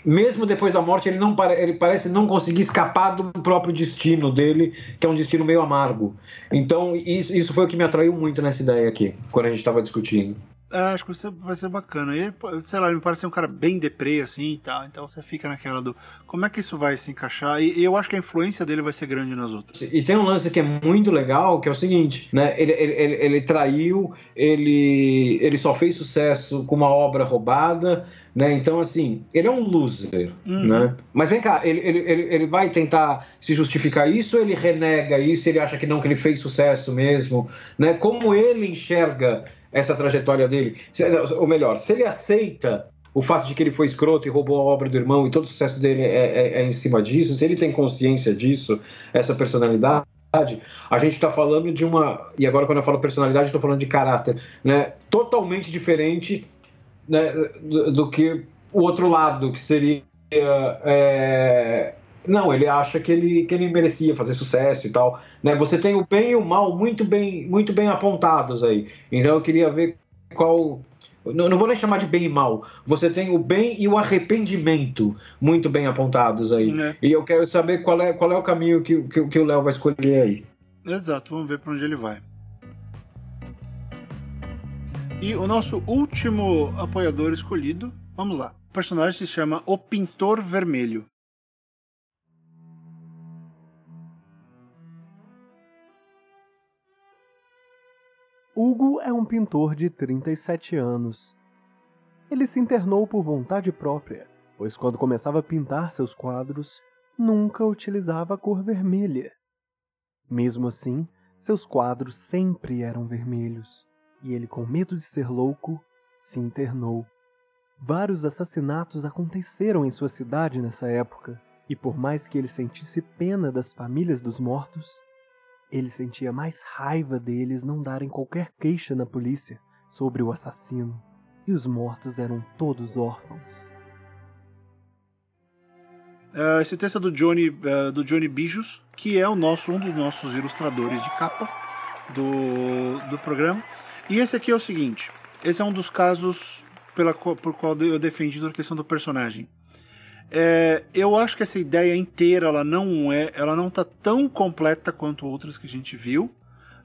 mesmo depois da morte, ele, não, ele parece não conseguir escapar do próprio destino dele, que é um destino meio amargo. Então, isso, isso foi o que me atraiu muito nessa ideia aqui, quando a gente estava discutindo. É, acho que vai ser bacana. E, sei lá, ele me parece um cara bem deprê, assim e tal. Então você fica naquela do como é que isso vai se encaixar. E, e, eu acho que a influência dele vai ser grande nas outras. E tem um lance que é muito legal, que é o seguinte, né? Ele, ele, ele, ele traiu, ele, ele só fez sucesso com uma obra roubada. Né? Então, assim, ele é um loser, uhum. né? Mas vem cá, ele, ele, ele, ele vai tentar se justificar isso ou ele renega isso, ele acha que não, que ele fez sucesso mesmo, né? Como ele enxerga essa trajetória dele? Ou melhor, se ele aceita o fato de que ele foi escroto e roubou a obra do irmão e todo o sucesso dele é, é, é em cima disso, se ele tem consciência disso, essa personalidade, a gente está falando de uma. E agora, quando eu falo personalidade, estou falando de caráter, né? Totalmente diferente né, do, do, que o outro lado, que seria. É, não, ele acha que ele, que ele merecia fazer sucesso e tal. Né? Você tem o bem e o mal muito bem, muito bem apontados aí. Então eu queria ver qual. Não, não vou nem chamar de bem e mal. Você tem o bem e o arrependimento muito bem apontados aí. É. E eu quero saber qual é, qual é o caminho que, que, que o Léo vai escolher aí. Exato, vamos ver para onde ele vai. E o nosso último apoiador escolhido, vamos lá. O personagem se chama O Pintor Vermelho. Hugo é um pintor de 37 anos. Ele se internou por vontade própria, pois quando começava a pintar seus quadros, nunca utilizava a cor vermelha. Mesmo assim, seus quadros sempre eram vermelhos e ele, com medo de ser louco, se internou. Vários assassinatos aconteceram em sua cidade nessa época, e por mais que ele sentisse pena das famílias dos mortos, ele sentia mais raiva deles não darem qualquer queixa na polícia sobre o assassino, e os mortos eram todos órfãos. Uh, esse texto é do Johnny, uh, do Johnny Bijos, que é o nosso, um dos nossos ilustradores de capa do, do programa. E esse aqui é o seguinte: esse é um dos casos pela, por qual eu defendi a questão do personagem. É, eu acho que essa ideia inteira ela não é, ela não tá tão completa quanto outras que a gente viu.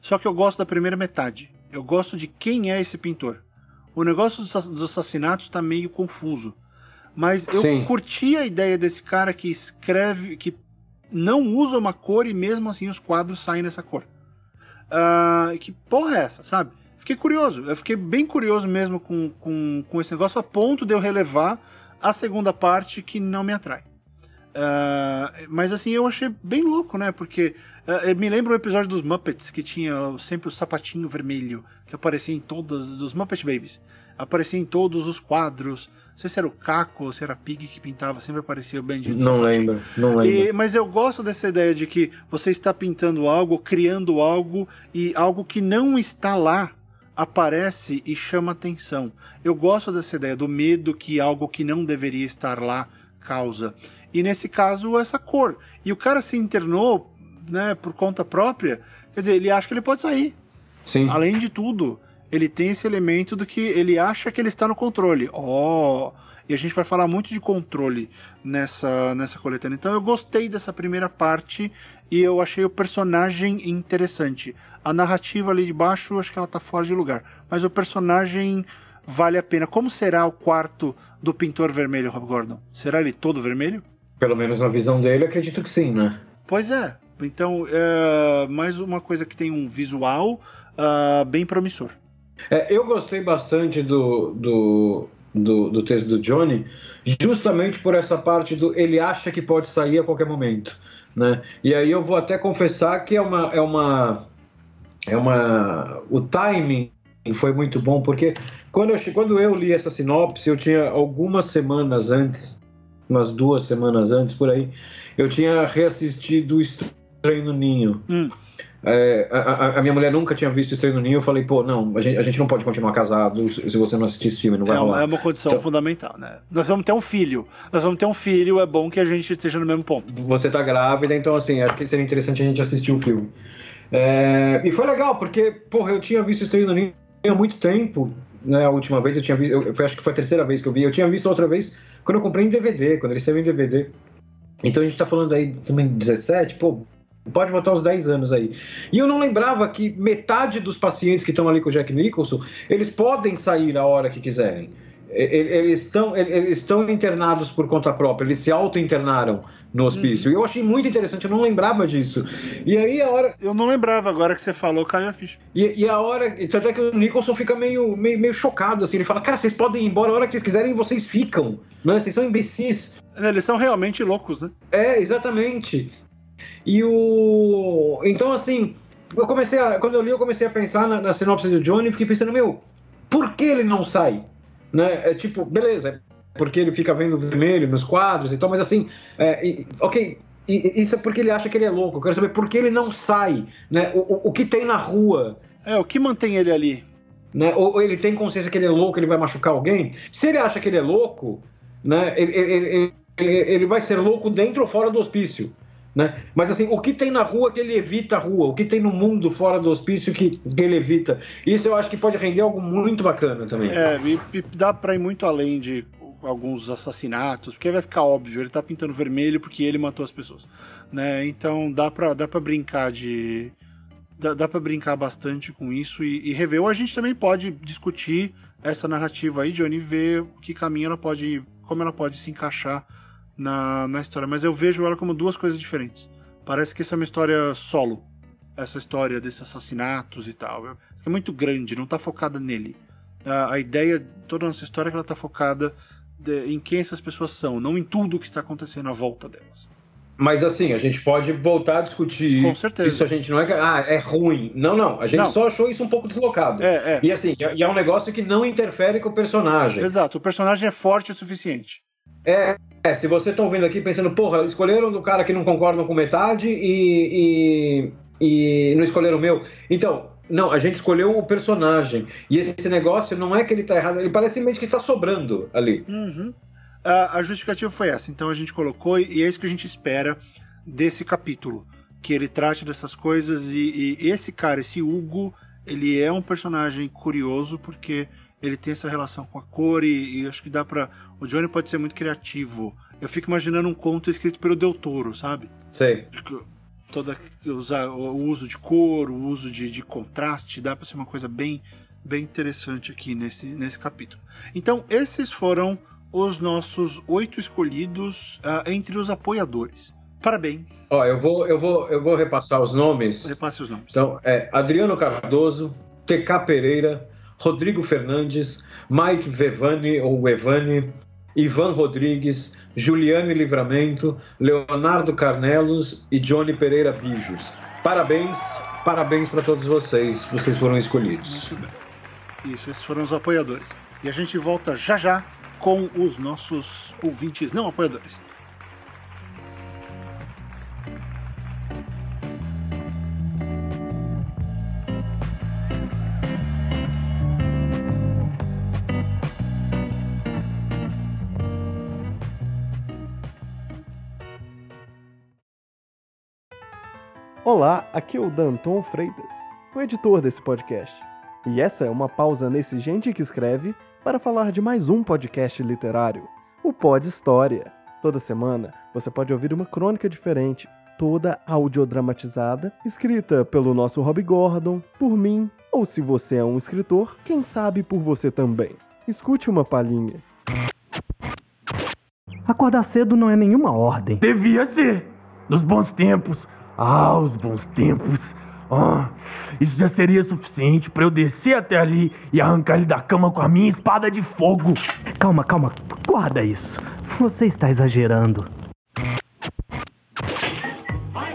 Só que eu gosto da primeira metade. Eu gosto de quem é esse pintor. O negócio dos assassinatos tá meio confuso. Mas eu Sim. curti a ideia desse cara que escreve, que não usa uma cor e mesmo assim os quadros saem dessa cor. Uh, que porra é essa, sabe? fiquei curioso. Eu fiquei bem curioso mesmo com, com, com esse negócio, a ponto de eu relevar a segunda parte que não me atrai. Uh, mas assim, eu achei bem louco, né? Porque uh, me lembra o episódio dos Muppets que tinha sempre o sapatinho vermelho que aparecia em todas dos Muppet Babies. Aparecia em todos os quadros. Não sei se era o Caco ou se era a Pig que pintava, sempre aparecia o bendito. Não sapatinho. lembro, não lembro. E, mas eu gosto dessa ideia de que você está pintando algo, criando algo e algo que não está lá aparece e chama atenção. Eu gosto dessa ideia do medo que algo que não deveria estar lá causa. E nesse caso, essa cor. E o cara se internou, né, por conta própria. Quer dizer, ele acha que ele pode sair. Sim. Além de tudo, ele tem esse elemento do que ele acha que ele está no controle. Ó, oh, E a gente vai falar muito de controle nessa, nessa coletânea. Então eu gostei dessa primeira parte e eu achei o personagem interessante. A narrativa ali de baixo, acho que ela tá fora de lugar. Mas o personagem vale a pena. Como será o quarto do pintor vermelho, Rob Gordon? Será ele todo vermelho? Pelo menos na visão dele, acredito que sim, né? Pois é. Então, é mais uma coisa que tem um visual uh, bem promissor. É, eu gostei bastante do, do, do, do, texto do Johnny, justamente por essa parte do ele acha que pode sair a qualquer momento. Né? E aí eu vou até confessar que é uma. É uma, é uma o timing foi muito bom, porque quando eu, quando eu li essa sinopse, eu tinha algumas semanas antes, umas duas semanas antes por aí, eu tinha reassistido Estranho no Ninho. Hum. É, a, a, minha mulher nunca tinha visto Estranho no Ninho. Eu falei, pô, não, a gente, a gente não pode continuar casado se você não assistir esse filme, não vai é, rolar. É uma condição então, fundamental, né? Nós vamos ter um filho. Nós vamos ter um filho, é bom que a gente esteja no mesmo ponto. Você tá grávida, então, assim, acho que seria interessante a gente assistir o filme. É, e foi legal, porque, porra, eu tinha visto Estranho no Ninho há muito tempo. Né, a última vez eu tinha visto, eu, acho que foi a terceira vez que eu vi. Eu tinha visto outra vez quando eu comprei em DVD, quando ele saiu em DVD. Então a gente tá falando aí também 17, pô, Pode botar uns 10 anos aí. E eu não lembrava que metade dos pacientes que estão ali com o Jack Nicholson, eles podem sair a hora que quiserem. Eles estão, eles estão internados por conta própria, eles se auto-internaram no hospício. Uhum. Eu achei muito interessante, eu não lembrava disso. E aí a hora. Eu não lembrava, agora que você falou, caiu a ficha. E, e a hora. Tanto é que o Nicholson fica meio, meio, meio chocado, assim. Ele fala, cara, vocês podem ir embora a hora que vocês quiserem vocês ficam. Né? Vocês são imbecis. Eles são realmente loucos, né? É, exatamente. E o. Então, assim, eu comecei a. Quando eu li, eu comecei a pensar na, na sinopse do Johnny e fiquei pensando, meu, por que ele não sai? Né? É tipo, beleza, porque ele fica vendo vermelho nos quadros e tal, mas assim, é, e, ok, e, isso é porque ele acha que ele é louco. Eu quero saber por que ele não sai, né? O, o, o que tem na rua? É, o que mantém ele ali? Né? Ou, ou, ele tem consciência que ele é louco, ele vai machucar alguém? Se ele acha que ele é louco, né? Ele, ele, ele, ele vai ser louco dentro ou fora do hospício. Né? Mas assim, o que tem na rua que ele evita a rua? O que tem no mundo fora do hospício que, que ele evita? Isso eu acho que pode render algo muito bacana também. É, e, dá para ir muito além de alguns assassinatos, porque vai ficar óbvio, ele tá pintando vermelho porque ele matou as pessoas, né? Então dá pra, dá pra brincar de... Dá, dá brincar bastante com isso e, e rever. Ou a gente também pode discutir essa narrativa aí, Johnny, ver que caminho ela pode... como ela pode se encaixar na, na história, mas eu vejo ela como duas coisas diferentes. Parece que essa é uma história solo. Essa história desses assassinatos e tal. É muito grande, não está focada nele. A, a ideia, toda a nossa história é que ela está focada de, em quem essas pessoas são, não em tudo o que está acontecendo à volta delas. Mas assim, a gente pode voltar a discutir. Com certeza. Isso a gente não é. Ah, é ruim. Não, não. A gente não. só achou isso um pouco deslocado. É, é. E assim, e é um negócio que não interfere com o personagem. Exato, o personagem é forte o suficiente. É, é, se você está ouvindo aqui pensando, porra, escolheram do cara que não concordam com metade e, e, e não escolheram o meu. Então, não, a gente escolheu o personagem. E esse negócio não é que ele está errado, ele parece simplesmente que está sobrando ali. Uhum. A, a justificativa foi essa, então a gente colocou, e é isso que a gente espera desse capítulo. Que ele trate dessas coisas, e, e esse cara, esse Hugo, ele é um personagem curioso porque ele tem essa relação com a cor e, e acho que dá para o Johnny pode ser muito criativo. Eu fico imaginando um conto escrito pelo Del Toro, sabe? Sei. Toda usar o uso de cor, o uso de, de contraste, dá para ser uma coisa bem bem interessante aqui nesse, nesse capítulo. Então, esses foram os nossos oito escolhidos uh, entre os apoiadores. Parabéns. Ó, eu vou, eu vou, eu vou repassar os nomes. Repasse os nomes. Então, é Adriano Cardoso, TK Pereira, Rodrigo Fernandes, Mike Vevani ou Evani, Ivan Rodrigues, Juliane Livramento, Leonardo Carnelos e Johnny Pereira Bijos. Parabéns, parabéns para todos vocês, vocês foram escolhidos. Isso, esses foram os apoiadores. E a gente volta já já com os nossos ouvintes não apoiadores. Olá, aqui é o Danton Freitas, o editor desse podcast. E essa é uma pausa nesse Gente que Escreve para falar de mais um podcast literário. o Pod História. Toda semana você pode ouvir uma crônica diferente, toda audiodramatizada, escrita pelo nosso Rob Gordon, por mim, ou se você é um escritor, quem sabe por você também. Escute uma palhinha. Acordar cedo não é nenhuma ordem. Devia ser. Nos bons tempos. Ah, os bons tempos. Ah, isso já seria suficiente para eu descer até ali e arrancar ele da cama com a minha espada de fogo. Calma, calma, guarda isso. Você está exagerando.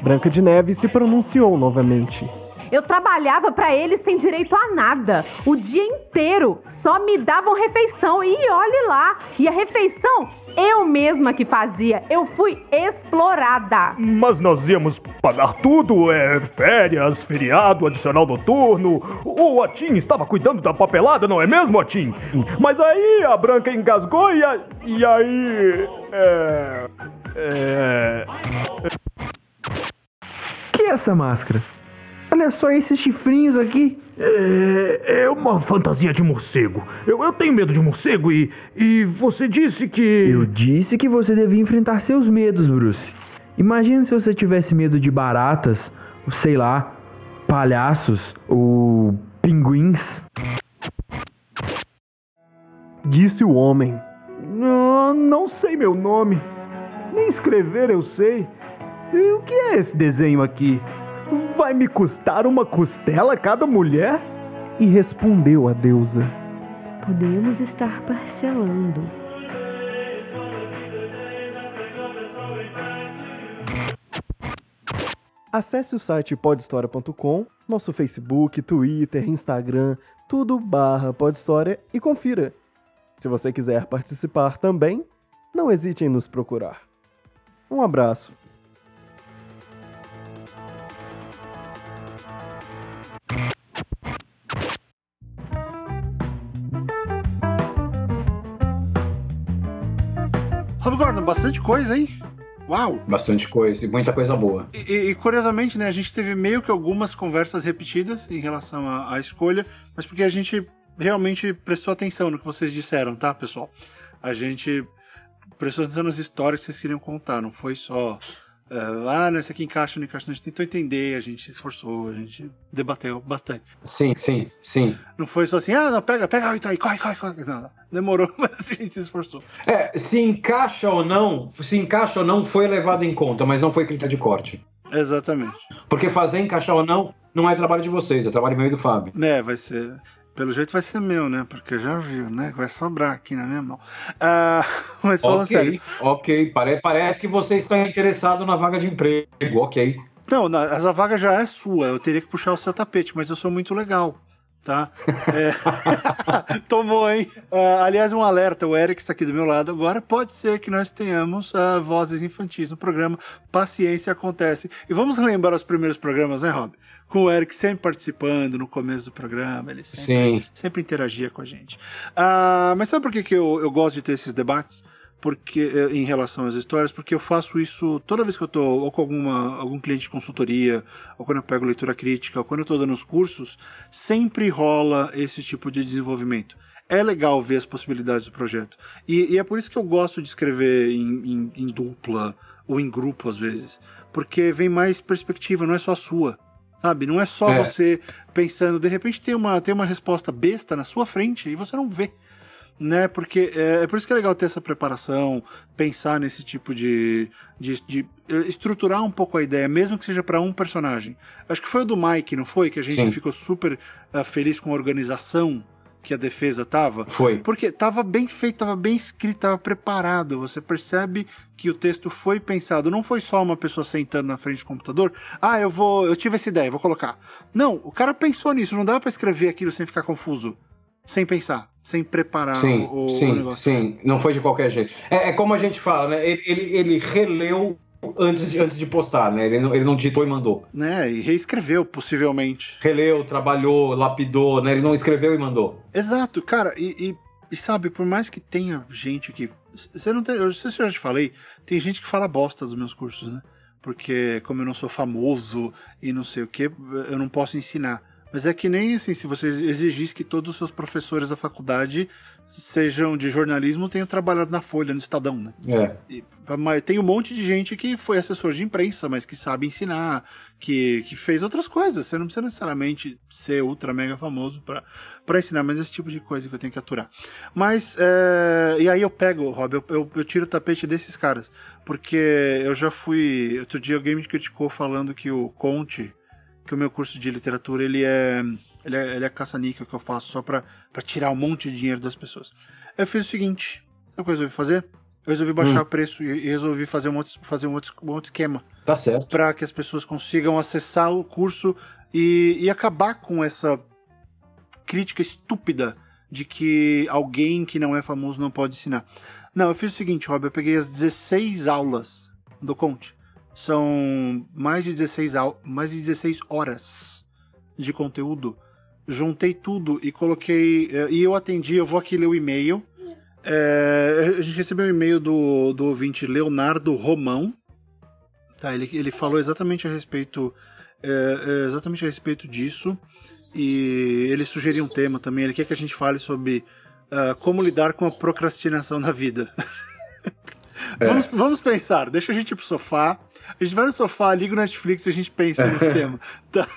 Branca de Neve se pronunciou novamente. Eu trabalhava para eles sem direito a nada. O dia inteiro só me davam refeição e olhe lá. E a refeição eu mesma que fazia. Eu fui explorada. Mas nós íamos pagar tudo, é férias, feriado, adicional noturno. O Atim estava cuidando da papelada, não é mesmo, Atim? Mas aí a Branca engasgou e, a, e aí. É. É. Que é essa máscara? Olha só esses chifrinhos aqui. É, é uma fantasia de morcego. Eu, eu tenho medo de morcego e, e você disse que. Eu disse que você devia enfrentar seus medos, Bruce. Imagina se você tivesse medo de baratas, sei lá, palhaços ou pinguins. Disse o homem. Não, não sei meu nome. Nem escrever eu sei. E o que é esse desenho aqui? Vai me custar uma costela cada mulher? E respondeu a deusa: Podemos estar parcelando. Acesse o site podhistoria.com, nosso Facebook, Twitter, Instagram, tudo barra podhistória e confira. Se você quiser participar também, não hesite em nos procurar. Um abraço. Rob Gordon, bastante coisa, hein? Uau! Bastante coisa e muita coisa boa. E, e, curiosamente, né, a gente teve meio que algumas conversas repetidas em relação à, à escolha, mas porque a gente realmente prestou atenção no que vocês disseram, tá, pessoal? A gente prestou atenção nas histórias que vocês queriam contar, não foi só Uh, ah, não, esse aqui encaixa, não encaixa. A gente tentou entender, a gente se esforçou, a gente debateu bastante. Sim, sim, sim. Não foi só assim, ah, não, pega, pega, aí, corre, corre, corre. Não, não. Demorou, mas a gente se esforçou. É, se encaixa ou não, se encaixa ou não, foi levado em conta, mas não foi critério de corte. Exatamente. Porque fazer encaixar ou não não é trabalho de vocês, é trabalho meu e do Fábio. É, vai ser. Pelo jeito vai ser meu, né? Porque já viu, né? Vai sobrar aqui na minha mão. Ah, mas falando okay, sério. Ok, Pare parece que você está interessado na vaga de emprego, ok. Não, essa vaga já é sua. Eu teria que puxar o seu tapete, mas eu sou muito legal. Tá? É... Tomou, hein? Uh, aliás, um alerta: o Eric está aqui do meu lado agora. Pode ser que nós tenhamos uh, vozes infantis no programa. Paciência acontece. E vamos lembrar os primeiros programas, né, Rob? Com o Eric sempre participando no começo do programa, ele sempre, sempre interagia com a gente. Uh, mas sabe por que, que eu, eu gosto de ter esses debates? porque eh, em relação às histórias, porque eu faço isso toda vez que eu tô ou com alguma, algum cliente de consultoria, ou quando eu pego leitura crítica, ou quando eu tô dando os cursos, sempre rola esse tipo de desenvolvimento. É legal ver as possibilidades do projeto. E, e é por isso que eu gosto de escrever em, em, em dupla ou em grupo às vezes. Porque vem mais perspectiva, não é só a sua. Sabe? Não é só é. você pensando, de repente tem uma, tem uma resposta besta na sua frente e você não vê. Né? Porque é, é por isso que é legal ter essa preparação, pensar nesse tipo de, de, de eh, estruturar um pouco a ideia, mesmo que seja para um personagem. Acho que foi o do Mike, não foi? Que a gente Sim. ficou super uh, feliz com a organização que a defesa tava. Foi. Porque tava bem feito, tava bem escrito, tava preparado. Você percebe que o texto foi pensado. Não foi só uma pessoa sentando na frente do computador. Ah, eu vou. Eu tive essa ideia, vou colocar. Não, o cara pensou nisso. Não dava para escrever aquilo sem ficar confuso. Sem pensar, sem preparar sim, o, sim, o negócio. Sim, não foi de qualquer jeito. É, é como a gente fala, né? Ele, ele, ele releu antes de, antes de postar, né? Ele não, ele não digitou e mandou. Né, e reescreveu, possivelmente. Releu, trabalhou, lapidou, né? Ele não escreveu e mandou. Exato, cara, e, e, e sabe, por mais que tenha gente que. Você não tem. Eu não sei se eu já te falei, tem gente que fala bosta dos meus cursos, né? Porque como eu não sou famoso e não sei o que, eu não posso ensinar. Mas é que nem assim, se você exigisse que todos os seus professores da faculdade sejam de jornalismo tenham trabalhado na Folha, no Estadão, né? É. E, mas tem um monte de gente que foi assessor de imprensa, mas que sabe ensinar, que, que fez outras coisas. Você não precisa necessariamente ser ultra mega famoso pra, pra ensinar, mas esse tipo de coisa que eu tenho que aturar. Mas, é, e aí eu pego, Rob, eu, eu, eu tiro o tapete desses caras. Porque eu já fui. Outro dia alguém me criticou falando que o Conte, que o meu curso de literatura, ele é. Ele é, ele é caça-níquel que eu faço só pra tirar um monte de dinheiro das pessoas. Eu fiz o seguinte: sabe o que eu resolvi fazer? Eu resolvi baixar o preço e, e resolvi fazer um outro, fazer um outro, um outro esquema Tá certo. para que as pessoas consigam acessar o curso e, e acabar com essa crítica estúpida de que alguém que não é famoso não pode ensinar. Não, eu fiz o seguinte, Rob, eu peguei as 16 aulas do Conte. São mais de 16, au mais de 16 horas de conteúdo. Juntei tudo e coloquei. eh, E eu atendi, eu vou aqui ler o e-mail. É, a gente recebeu um e-mail do, do ouvinte Leonardo Romão. Tá, ele, ele falou exatamente a respeito. é, é, exatamente a respeito disso. E ele sugeriu um tema também. Ele quer que a gente fale sobre ah, como lidar com a procrastinação na vida. vamos, vamos pensar, deixa a gente ir pro sofá. A gente vai no sofá, liga o Netflix e a gente pensa nesse tema. Tá?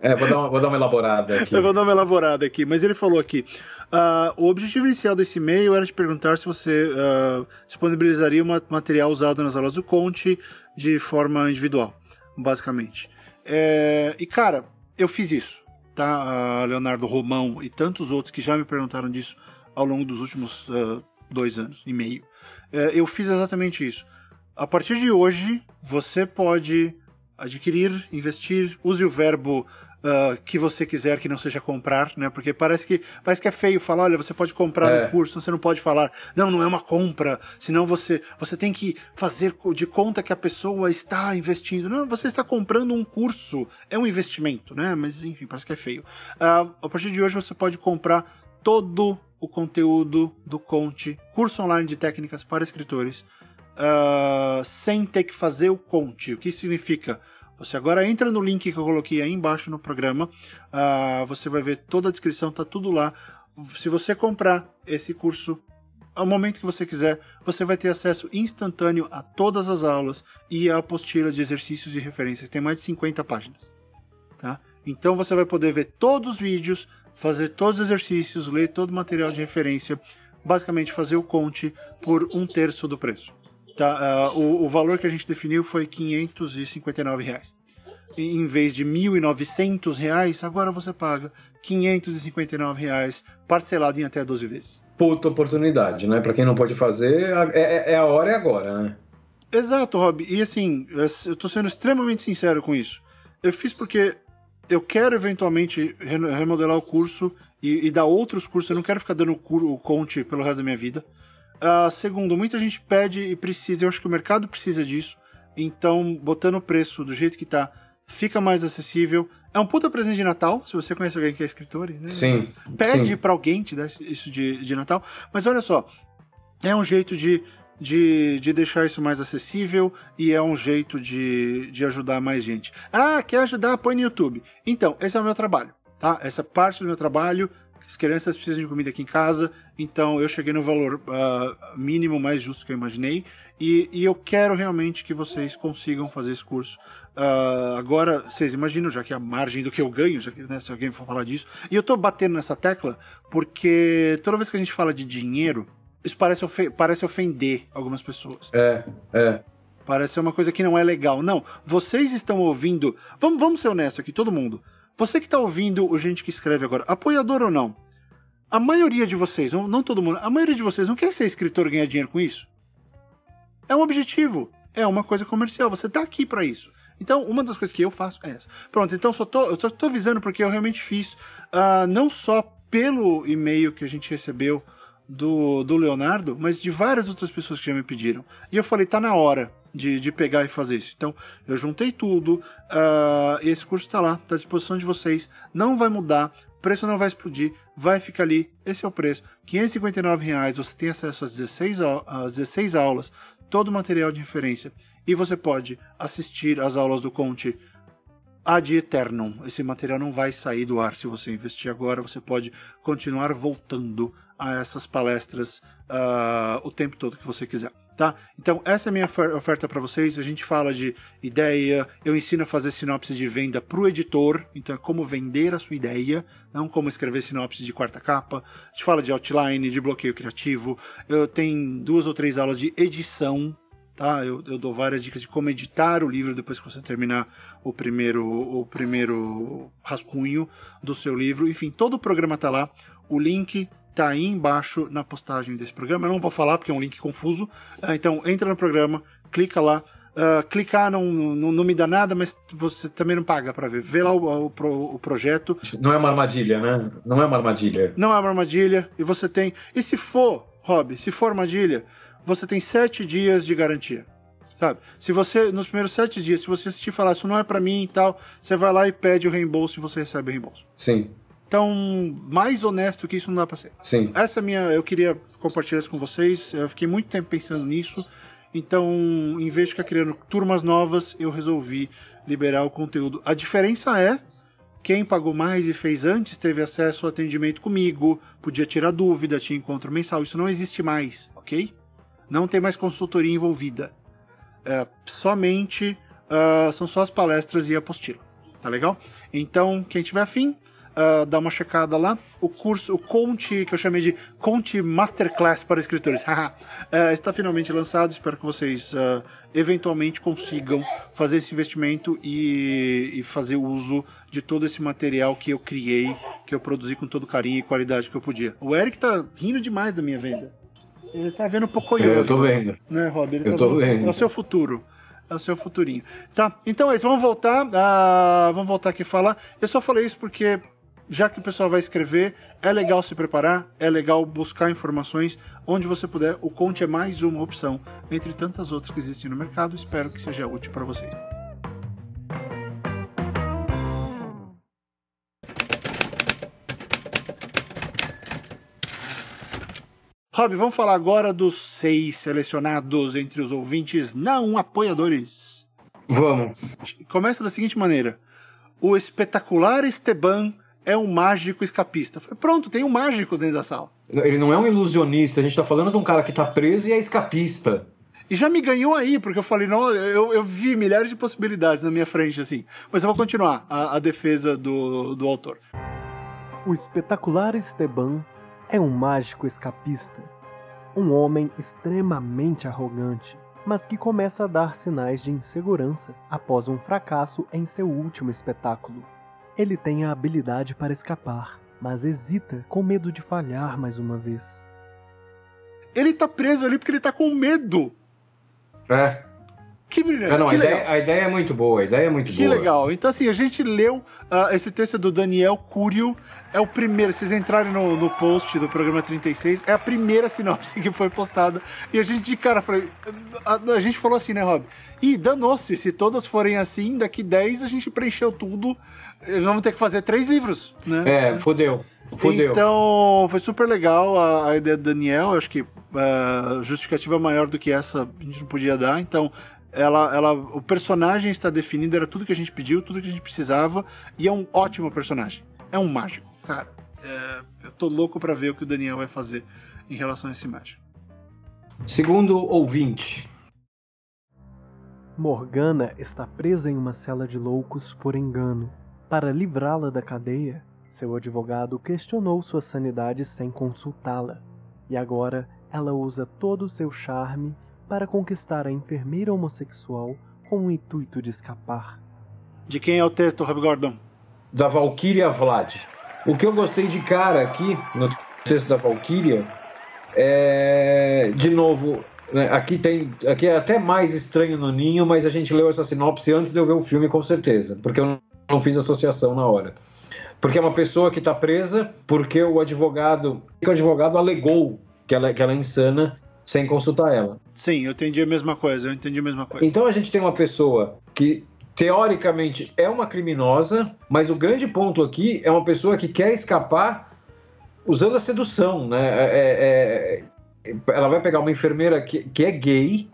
É, vou dar uma, vou dar uma elaborada aqui. Eu vou dar uma elaborada aqui, mas ele falou aqui. ah, o objetivo inicial desse e-mail era te perguntar se você ah, disponibilizaria material usado nas aulas do Conte de forma individual, basicamente. É, e cara, eu fiz isso, tá? Ah, Leonardo Romão e tantos outros que já me perguntaram disso ao longo dos últimos dois anos e meio. É, eu fiz exatamente isso. A partir de hoje, você pode adquirir, investir, use o verbo ah, que você quiser, que não seja comprar, né? Porque parece que, parece que é feio falar, olha, você pode comprar É. um curso, você não pode falar, não, não é uma compra, senão você, você tem que fazer de conta que a pessoa está investindo. Não, você está comprando um curso, é um investimento, né? Mas enfim, parece que é feio. Ah, a partir de hoje você pode comprar todo o conteúdo do Conte, curso online de técnicas para escritores, ah, sem ter que fazer o Conte. O que significa? Você agora entra no link que eu coloquei aí embaixo no programa, ah, você vai ver toda a descrição, tá tudo lá. Se você comprar esse curso ao momento que você quiser, você vai ter acesso instantâneo a todas as aulas e a apostila de exercícios e referências. Tem mais de 50 páginas. Tá? Então você vai poder ver todos os vídeos, fazer todos os exercícios, ler todo o material de referência, basicamente fazer o conte por um terço do preço. Tá? Ah, o, o valor que a gente definiu foi 559 reais. E Em vez de 1.900 reais, agora você paga 559 reais, parcelado em até 12 vezes. Puta oportunidade, né? Pra quem não pode fazer, é, é- é a hora e agora, né? Exato, Rob. E assim, eu tô sendo extremamente sincero com isso. Eu fiz porque eu quero eventualmente remodelar o curso e, e dar outros cursos. Eu não quero ficar dando o conte pelo resto da minha vida. Ah, segundo, muita gente pede e precisa. Eu acho que o mercado precisa disso. Então, botando o preço do jeito que tá, fica mais acessível. É um puta presente de Natal, se você conhece alguém que é escritor, né? Sim. pede pra alguém te dar isso de, de Natal. Mas olha só, é um jeito de, de, de deixar isso mais acessível e é um jeito de, de ajudar mais gente. Ah, quer ajudar? Põe no YouTube. Então, esse é o meu trabalho, tá? Essa parte do meu trabalho. As crianças precisam de comida aqui em casa, então eu cheguei no valor ah, mínimo mais justo que eu imaginei. E, e eu quero realmente que vocês consigam fazer esse curso. Ah, agora, vocês imaginam, já que a margem do que eu ganho, já que, né, se alguém for falar disso. E eu tô batendo nessa tecla porque toda vez que a gente fala de dinheiro, isso parece, ofe- parece ofender algumas pessoas. É, é. Parece ser uma coisa que não é legal. Não, vocês estão ouvindo. Vamos, vamos ser honestos aqui, todo mundo. Você que está ouvindo o gente que escreve agora, apoiador ou não, a maioria de vocês, não, todo mundo, a maioria de vocês não quer ser escritor e ganhar dinheiro com isso? É um objetivo. É uma coisa comercial. Você tá aqui para isso. Então, uma das coisas que eu faço é essa. Pronto, então só tô, eu só tô avisando porque eu realmente fiz, ah, não só pelo e-mail que a gente recebeu do, do Leonardo, mas de várias outras pessoas que já me pediram. E eu falei, tá na hora de, de pegar e fazer isso. Então, eu juntei tudo, e esse curso tá lá, tá à disposição de vocês, não vai mudar, o preço não vai explodir, vai ficar ali, esse é o preço, 559 reais, você tem acesso às 16, au- às 16 aulas, todo o material de referência, e você pode assistir às aulas do Conte ad eternum. Esse material não vai sair do ar se você investir agora. Você pode continuar voltando a essas palestras uh, o tempo todo que você quiser. Tá? Então, essa é a minha oferta para vocês. A gente fala de ideia, eu ensino a fazer sinopse de venda para o editor, então, é como vender a sua ideia, não como escrever sinopse de quarta capa. A gente fala de outline, de bloqueio criativo. Eu tenho duas ou três aulas de edição tá? Eu, eu, dou várias dicas de como editar o livro depois que você terminar o primeiro, o primeiro rascunho do seu livro. Enfim, todo o programa tá lá. O link tá aí embaixo na postagem desse programa. Eu não vou falar porque é um link confuso. Ah, então, entra no programa, clica lá. Uh, clicar não, não, não, me dá nada, mas você também não paga para ver. Vê lá o, o, o, projeto. Não é uma armadilha, né? Não é uma armadilha. Não é uma armadilha. E você tem. E se for, Rob, se for armadilha, você tem sete dias de garantia. Sabe? Se você, nos primeiros sete dias, se você assistir e falar isso não é para mim e tal, você vai lá e pede o reembolso e você recebe o reembolso. Sim. Então, mais honesto que isso não dá pra ser. Sim. Essa é minha. Eu queria compartilhar isso com vocês. Eu fiquei muito tempo pensando nisso. Então, em vez de ficar criando turmas novas, eu resolvi liberar o conteúdo. A diferença é. Quem pagou mais e fez antes teve acesso ao atendimento comigo, podia tirar dúvida, tinha encontro mensal. Isso não existe mais, ok? Não tem mais consultoria envolvida. É, somente uh, são só as palestras e a apostila. Tá legal? Então, quem tiver afim, uh, dá uma checada lá. O curso, o Conte, que eu chamei de Conte Masterclass para escritores, uh, está finalmente lançado. Espero que vocês uh, eventualmente consigam fazer esse investimento e, e, fazer uso de todo esse material que eu criei, que eu produzi com todo carinho e qualidade que eu podia. O Eric tá rindo demais da minha venda. Ele tá vendo Pocoyo. Eu tô vendo. Né, Rob? Ele eu tá tô vendo. vendo. É o seu futuro. É o seu futurinho. Tá, então é isso. Vamos voltar. Uh, vamos voltar aqui falar. Eu só falei isso porque, já que o pessoal vai escrever, é legal se preparar, é legal buscar informações onde você puder. O Conte é mais uma opção entre tantas outras que existem no mercado. Espero que seja útil para vocês. Rob, vamos falar agora dos seis selecionados entre os ouvintes não apoiadores. Vamos. Começa da seguinte maneira: O espetacular Esteban é um mágico escapista. Pronto, tem um mágico dentro da sala. Ele não é um ilusionista, a gente tá falando de um cara que tá preso e é escapista. E já me ganhou aí, porque eu falei, não, eu, eu vi milhares de possibilidades na minha frente, assim. Mas eu vou continuar a, a defesa do, do autor. O espetacular Esteban é um mágico escapista, um homem extremamente arrogante, mas que começa a dar sinais de insegurança após um fracasso em seu último espetáculo. Ele tem a habilidade para escapar, mas hesita com medo de falhar mais uma vez. Ele tá preso ali porque ele tá com medo. É. Que brilhante. Não, a, ideia, a, ideia, é muito boa, a ideia é muito que boa. Que legal. Então, assim, a gente leu uh, esse texto do Daniel Curio. É o primeiro, se vocês entrarem no, no post do programa 36, é a primeira sinopse que foi postada. E a gente, de cara, falei, a, a gente falou assim, né, Rob? Ih, danou-se, se todas forem assim, daqui 10 a gente preencheu tudo. Vamos ter que fazer três livros, né? É, fodeu. Fodeu. Então, foi super legal a, a ideia do Daniel. Eu acho que uh, justificativa maior do que essa a gente não podia dar. Então, ela, ela, o personagem está definido, era tudo que a gente pediu, tudo que a gente precisava, e é um ótimo personagem. É um mágico, cara. É, eu tô louco para ver o que o Daniel vai fazer em relação a esse mágico. Segundo ouvinte. Morgana está presa em uma cela de loucos por engano. Para livrá-la da cadeia, seu advogado questionou sua sanidade sem consultá-la. E agora ela usa todo o seu charme para conquistar a enfermeira homossexual com o intuito de escapar. De quem é o texto, Rob Gordon? Da Valkyria Vlad. O que eu gostei de cara aqui, no texto da Valkyria, é. De novo, né, aqui tem. Aqui é até mais estranho no ninho, mas a gente leu essa sinopse antes de eu ver o filme, com certeza. Porque eu não fiz associação na hora. Porque é uma pessoa que está presa porque o advogado. o advogado alegou que ela, que ela é insana sem consultar ela. Sim, eu entendi a mesma coisa, eu entendi a mesma coisa. Então a gente tem uma pessoa que teoricamente é uma criminosa, mas o grande ponto aqui é uma pessoa que quer escapar usando a sedução, né? É, é, é ela vai pegar uma enfermeira que, que é gay,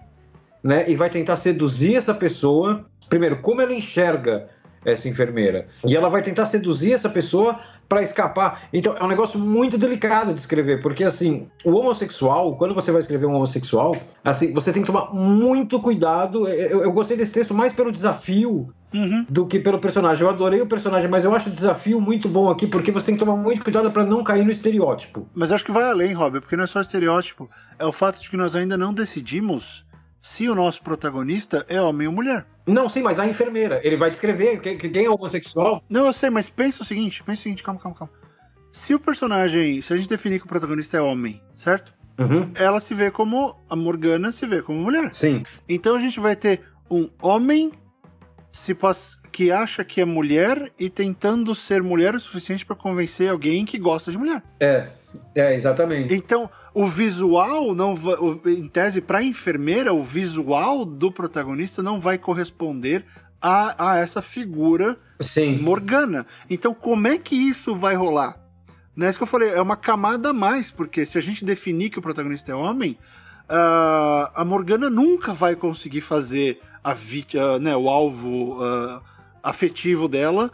né? E vai tentar seduzir essa pessoa. Primeiro, como ela enxerga essa enfermeira. E ela vai tentar seduzir essa pessoa para escapar. Então é um negócio muito delicado de escrever, porque assim, o homossexual, quando você vai escrever um homossexual, assim, você tem que tomar muito cuidado. Eu, eu gostei desse texto mais pelo desafio Uhum. do que pelo personagem. Eu adorei o personagem, mas eu acho o desafio muito bom aqui, porque você tem que tomar muito cuidado para não cair no estereótipo. Mas acho que vai além, Rob, porque não é só estereótipo. É o fato de que nós ainda não decidimos se o nosso protagonista é homem ou mulher. Não, sim, mas a enfermeira, ele vai descrever quem, quem é homossexual. Não, eu sei, mas pensa o seguinte, pensa o seguinte, calma, calma, calma. Se o personagem, se a gente definir que o protagonista é homem, certo? Uhum. Ela se vê como, a Morgana se vê como mulher. Sim. Então a gente vai ter um homem se que acha que é mulher e tentando ser mulher o suficiente para convencer alguém que gosta de mulher. É, é, exatamente. Então, o visual não vai, em tese para enfermeira, o visual do protagonista não vai corresponder a, a essa figura Sim. Morgana. Então, como é que isso vai rolar? Não é isso que eu falei, é uma camada a mais, porque se a gente definir que o protagonista é homem, ah, a Morgana nunca vai conseguir fazer a vítima, né, o alvo ah, afetivo dela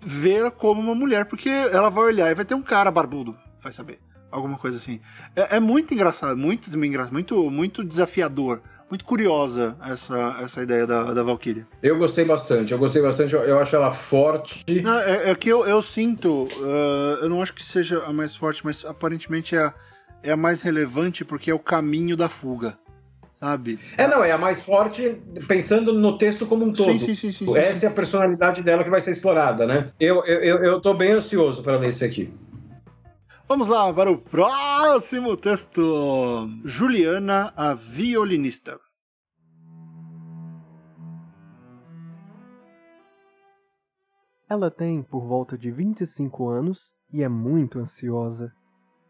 ver como uma mulher, porque ela vai olhar e vai ter um cara barbudo, vai saber. Alguma coisa assim. É, é muito engraçado, muito, engraçado, muito, muito desafiador, muito curiosa essa, essa ideia da, da Valkyria. Eu gostei bastante, eu gostei bastante, eu, eu acho ela forte. Não, é, é que eu, eu sinto, ah, eu não acho que seja a mais forte, mas aparentemente é a, é a mais relevante porque é o caminho da fuga, sabe? É, não, é a mais forte pensando no texto como um todo. Sim, sim, sim, sim, Essa sim. é a personalidade dela que vai ser explorada, né? Eu, eu, eu, tô bem ansioso para ler esse aqui. Vamos lá para o próximo texto. Juliana, a violinista. Ela tem por volta de 25 anos e é muito ansiosa.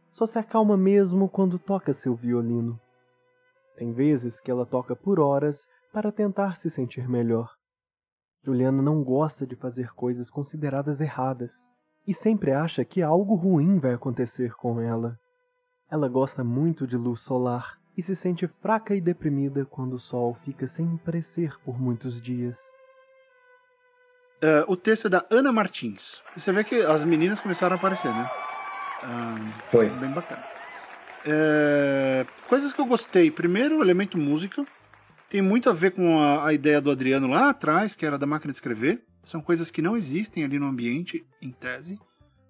Só se acalma mesmo quando toca seu violino. Tem vezes que ela toca por horas para tentar se sentir melhor. Juliana não gosta de fazer coisas consideradas erradas e sempre acha que algo ruim vai acontecer com ela. Ela gosta muito de luz solar e se sente fraca e deprimida quando o sol fica sem aparecer por muitos dias. Ah, o texto é da Ana Martins. Você vê que as meninas começaram a aparecer, né? Ah, Foi. Bem bacana. É, coisas que eu gostei. Primeiro, o elemento música. Tem muito a ver com a, a ideia do Adriano lá atrás, que era da máquina de escrever. São coisas que não existem ali no ambiente, em tese.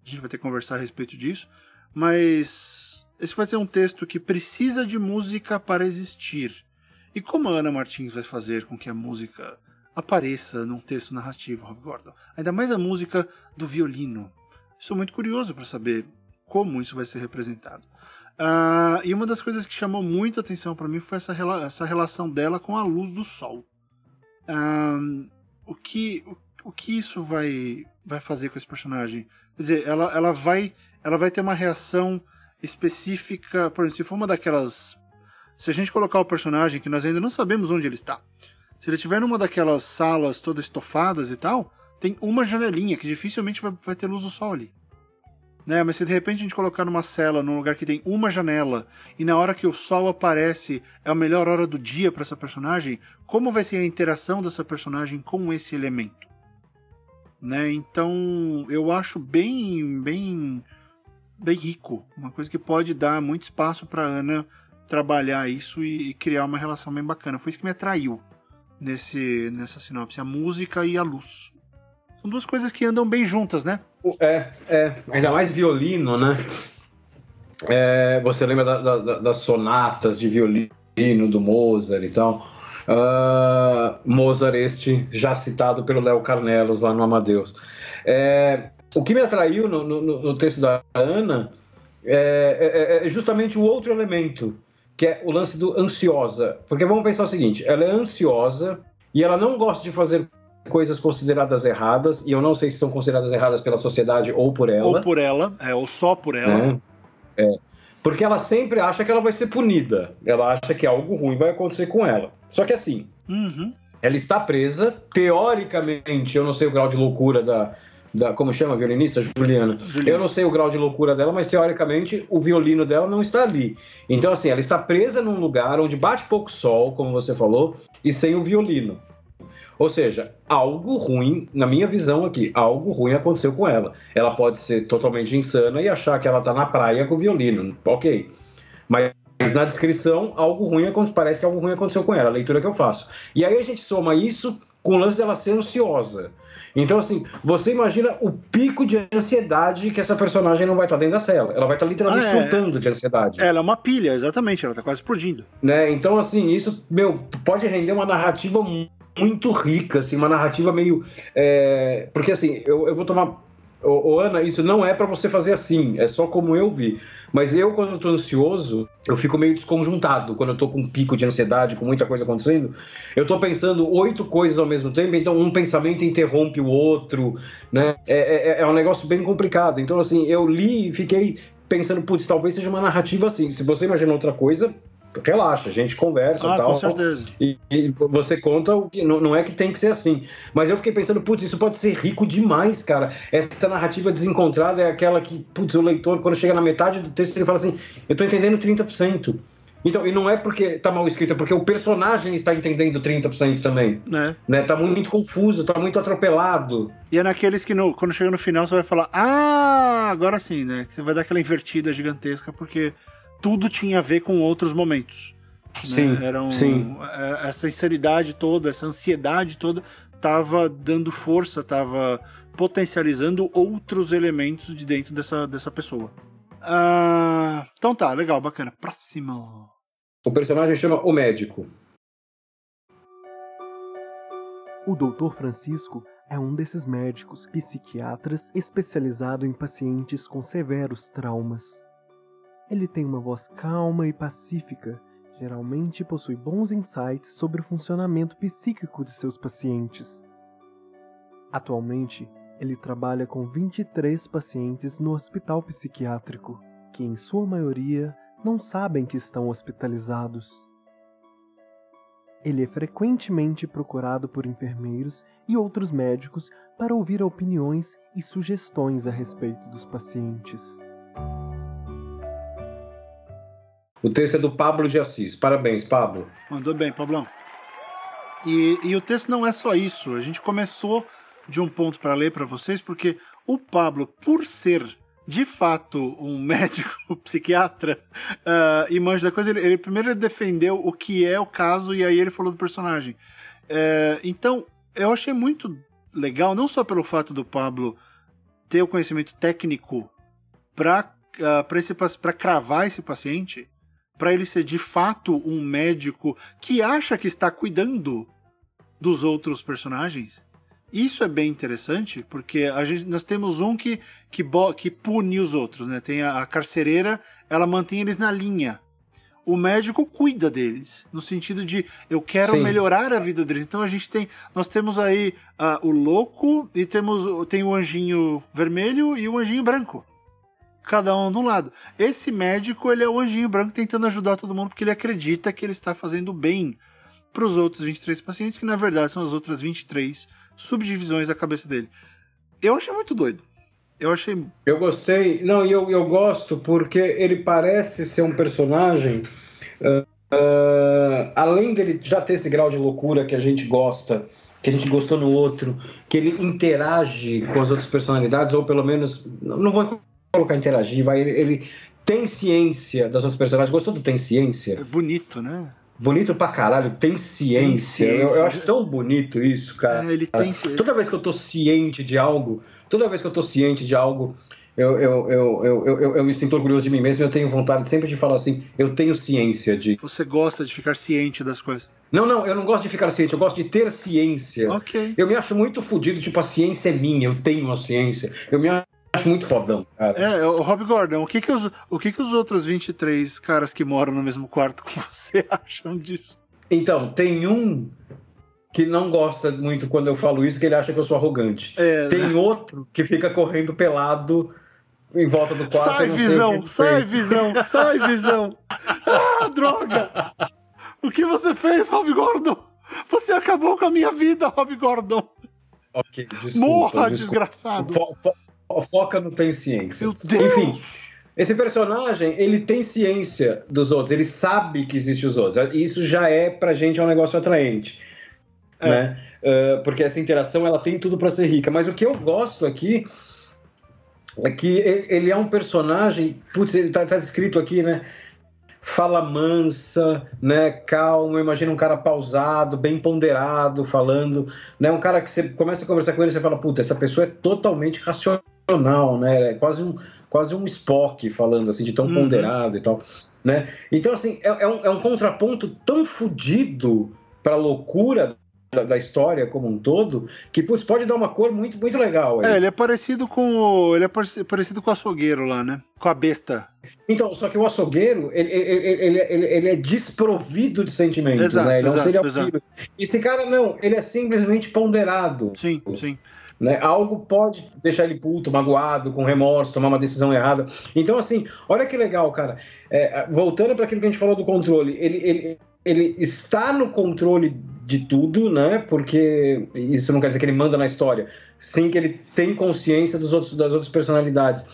A gente vai ter que conversar a respeito disso. Mas esse vai ser um texto que precisa de música para existir. E como a Ana Martins vai fazer com que a música apareça num texto narrativo, Rob Gordon? Ainda mais a música do violino. Estou muito curioso para saber como isso vai ser representado. Ah, e uma das coisas que chamou muito atenção para mim foi essa, rela- essa relação dela com a luz do sol. Ah, o, que, o que isso vai, vai fazer com esse personagem? Quer dizer, ela, ela, vai, ela vai ter uma reação específica. Por exemplo, se for uma daquelas. Se a gente colocar o personagem que nós ainda não sabemos onde ele está, se ele estiver numa daquelas salas todas estofadas e tal, tem uma janelinha que dificilmente vai, vai ter luz do sol ali. Né? Mas se de repente a gente colocar numa cela, num lugar que tem uma janela, e na hora que o sol aparece é a melhor hora do dia para essa personagem, como vai ser a interação dessa personagem com esse elemento? Né? Então, eu acho bem, bem, bem rico, uma coisa que pode dar muito espaço para Ana trabalhar isso e, e criar uma relação bem bacana. Foi isso que me atraiu nesse nessa sinopse, a música e a luz. São duas coisas que andam bem juntas, né? É, é, ainda mais violino, né? É, você lembra da- da- da- das sonatas de violino do Mozart e tal? Ah, Mozart, este já citado pelo Léo Carnelos lá no Amadeus. É, o que me atraiu no, no- no texto da Ana é, é- é justamente o outro elemento, que é o lance do ansiosa. Porque vamos pensar o seguinte: ela é ansiosa e ela não gosta de fazer coisas consideradas erradas, e eu não sei se são consideradas erradas pela sociedade ou por ela. Ou por ela, é, ou só por ela. né? É. Porque ela sempre acha que ela vai ser punida. Ela acha que algo ruim vai acontecer com ela. Só que assim, Uhum. ela está presa. Teoricamente, eu não sei o grau de loucura da. da como chama a violinista? Juliana. Juliana. Eu não sei o grau de loucura dela, mas teoricamente o violino dela não está ali. Então, assim, ela está presa num lugar onde bate pouco sol, como você falou, e sem o violino. Ou seja, algo ruim, na minha visão aqui, algo ruim aconteceu com ela. Ela pode ser totalmente insana e achar que ela tá na praia com violino, ok. Mas na descrição, algo ruim parece que algo ruim aconteceu com ela, a leitura que eu faço. E aí a gente soma isso com o lance dela ser ansiosa. Então, assim, você imagina o pico de ansiedade que essa personagem não vai estar dentro da cela. Ela vai estar literalmente Ah, é. surtando de ansiedade. Ela é uma pilha, exatamente, ela tá quase explodindo. Né? Então, assim, isso, meu, pode render uma narrativa mu- muito rica, assim, uma narrativa meio. é, Porque, assim, eu, eu vou tomar. Ô, ô, Ana, isso não é pra você fazer assim, é só como eu vi. Mas eu, quando tô ansioso, eu fico meio desconjuntado. Quando eu tô com um pico de ansiedade, com muita coisa acontecendo, eu tô pensando oito coisas ao mesmo tempo, então um pensamento interrompe o outro, né? É, é, é um negócio bem complicado. Então, assim, eu li e fiquei pensando, putz, talvez seja uma narrativa assim. Se você imagina outra coisa, relaxa, a gente conversa e Ah, tal. com certeza. E, e você conta o que não, não é que tem que ser assim. Mas eu fiquei pensando, putz, isso pode ser rico demais, cara. Essa narrativa desencontrada é aquela que, putz, o leitor, quando chega na metade do texto, ele fala assim: eu tô entendendo 30%. Então, e não é porque tá mal escrito, é porque o personagem está entendendo 30% também. Né? Né? Tá muito confuso, tá muito atropelado. E é naqueles que no- quando chega no final você vai falar, ah, agora sim, né? Você vai dar aquela invertida gigantesca, porque tudo tinha a ver com outros momentos. né? Sim, Eram, sim. é, Essa insanidade toda, essa ansiedade toda, tava dando força, tava potencializando outros elementos de dentro dessa, dessa pessoa. Ah, então tá, legal, bacana. Próximo. O personagem chama o médico. O Dr. Francisco é um desses médicos psiquiatras especializado em pacientes com severos traumas. Ele tem uma voz calma e pacífica, geralmente possui bons insights sobre o funcionamento psíquico de seus pacientes. Atualmente, ele trabalha com 23 pacientes no hospital psiquiátrico, que em sua maioria não sabem que estão hospitalizados. Ele é frequentemente procurado por enfermeiros e outros médicos para ouvir opiniões e sugestões a respeito dos pacientes. O texto é do Pablo de Assis. Parabéns, Pablo. Mandou bem, Pablão. E, e o texto não é só isso. A gente começou de um ponto para ler para vocês, porque o Pablo, por ser de fato um médico psiquiatra ah, e manja da coisa, ele, ele primeiro defendeu o que é o caso e aí ele falou do personagem. Eh, então, eu achei muito legal, não só pelo fato do Pablo ter o conhecimento técnico para para cravar esse paciente, para ele ser de fato um médico que acha que está cuidando dos outros personagens. Isso é bem interessante, porque a gente, nós temos um que, que, bo- que pune os outros, né? Tem a, a carcereira, ela mantém eles na linha. O médico cuida deles, no sentido de eu quero Sim. melhorar a vida deles. Então a gente tem, nós temos aí ah, o louco e temos tem o anjinho vermelho e o anjinho branco cada um de um lado. Esse médico, ele é o anjinho branco tentando ajudar todo mundo porque ele acredita que ele está fazendo bem para os outros 23 pacientes, que na verdade são as outras 23 subdivisões da cabeça dele. Eu achei muito doido. Eu achei. Eu gostei. Não, eu, eu gosto porque ele parece ser um personagem. ah, ah, além dele já ter esse grau de loucura que a gente gosta, que a gente gostou no outro, que ele interage com as outras personalidades, ou pelo menos. Não vou colocar interagir, vai. Ele, tem ciência das outras personagens. Gostou do tem ciência? É bonito, né? Bonito pra caralho, tem ciência. Tem ciência. Eu, eu acho tão bonito isso, cara. É, ele tem ci- Toda vez que eu tô ciente de algo, toda vez que eu tô ciente de algo, eu, eu, eu, eu, eu, eu, me sinto orgulhoso de mim mesmo. Eu tenho vontade sempre de falar assim: eu tenho ciência de. Você gosta de ficar ciente das coisas. Não, não, eu não gosto de ficar ciente, eu gosto de ter ciência. Ok. Eu me acho muito fodido, tipo, a ciência é minha, eu tenho a ciência. Eu me acho muito fodão, cara. É, o Rob Gordon, o que que os, o que que os outros 23 caras que moram no mesmo quarto com você acham disso? Então, tem um que não gosta muito quando eu falo isso, que ele acha que eu sou arrogante. É, Tem outro que fica correndo pelado em volta do quarto. Sai, visão, sai, visão, sai, visão. Ah, droga! O que você fez, Rob Gordon? Você acabou com a minha vida, Rob Gordon. Ok, desculpa. Morra, desculpa. desgraçado. Fo- fo- foca no tem ciência. Meu Deus. Enfim, esse personagem, ele tem ciência dos outros, ele sabe que existe os outros. Isso já é pra gente um negócio atraente. É. né? Uh, porque essa interação ela tem tudo para ser rica. Mas o que eu gosto aqui é que ele, ele é um personagem, putz, ele tá, tá descrito aqui, né? Fala mansa, né? Calmo, imagina um cara pausado, bem ponderado, falando, né? Um cara que você começa a conversar com ele, você fala, puta, essa pessoa é totalmente racional, né? É quase um, quase um Spock falando assim, de tão Uhum. ponderado e tal, né? Então, assim, é, é um, é um contraponto tão fodido pra loucura da, da história como um todo, que, putz, pode dar uma cor muito, muito legal. aí. É, ele é parecido com o. Ele é pareci- parecido com o açougueiro lá, né? Com a besta. Então, só que o açougueiro, ele, ele, ele, ele, é desprovido de sentimentos, Exato, né? Ele exato. Esse cara não, ele é simplesmente ponderado. Sim, sim. Né? Algo pode deixar ele puto, magoado, com remorso, tomar uma decisão errada. Então, assim, olha que legal, cara. É, voltando para aquilo que a gente falou do controle, ele, ele, ele está no controle de tudo, né? Porque isso não quer dizer que ele manda na história, sim que ele tem consciência dos outros, das outras personalidades.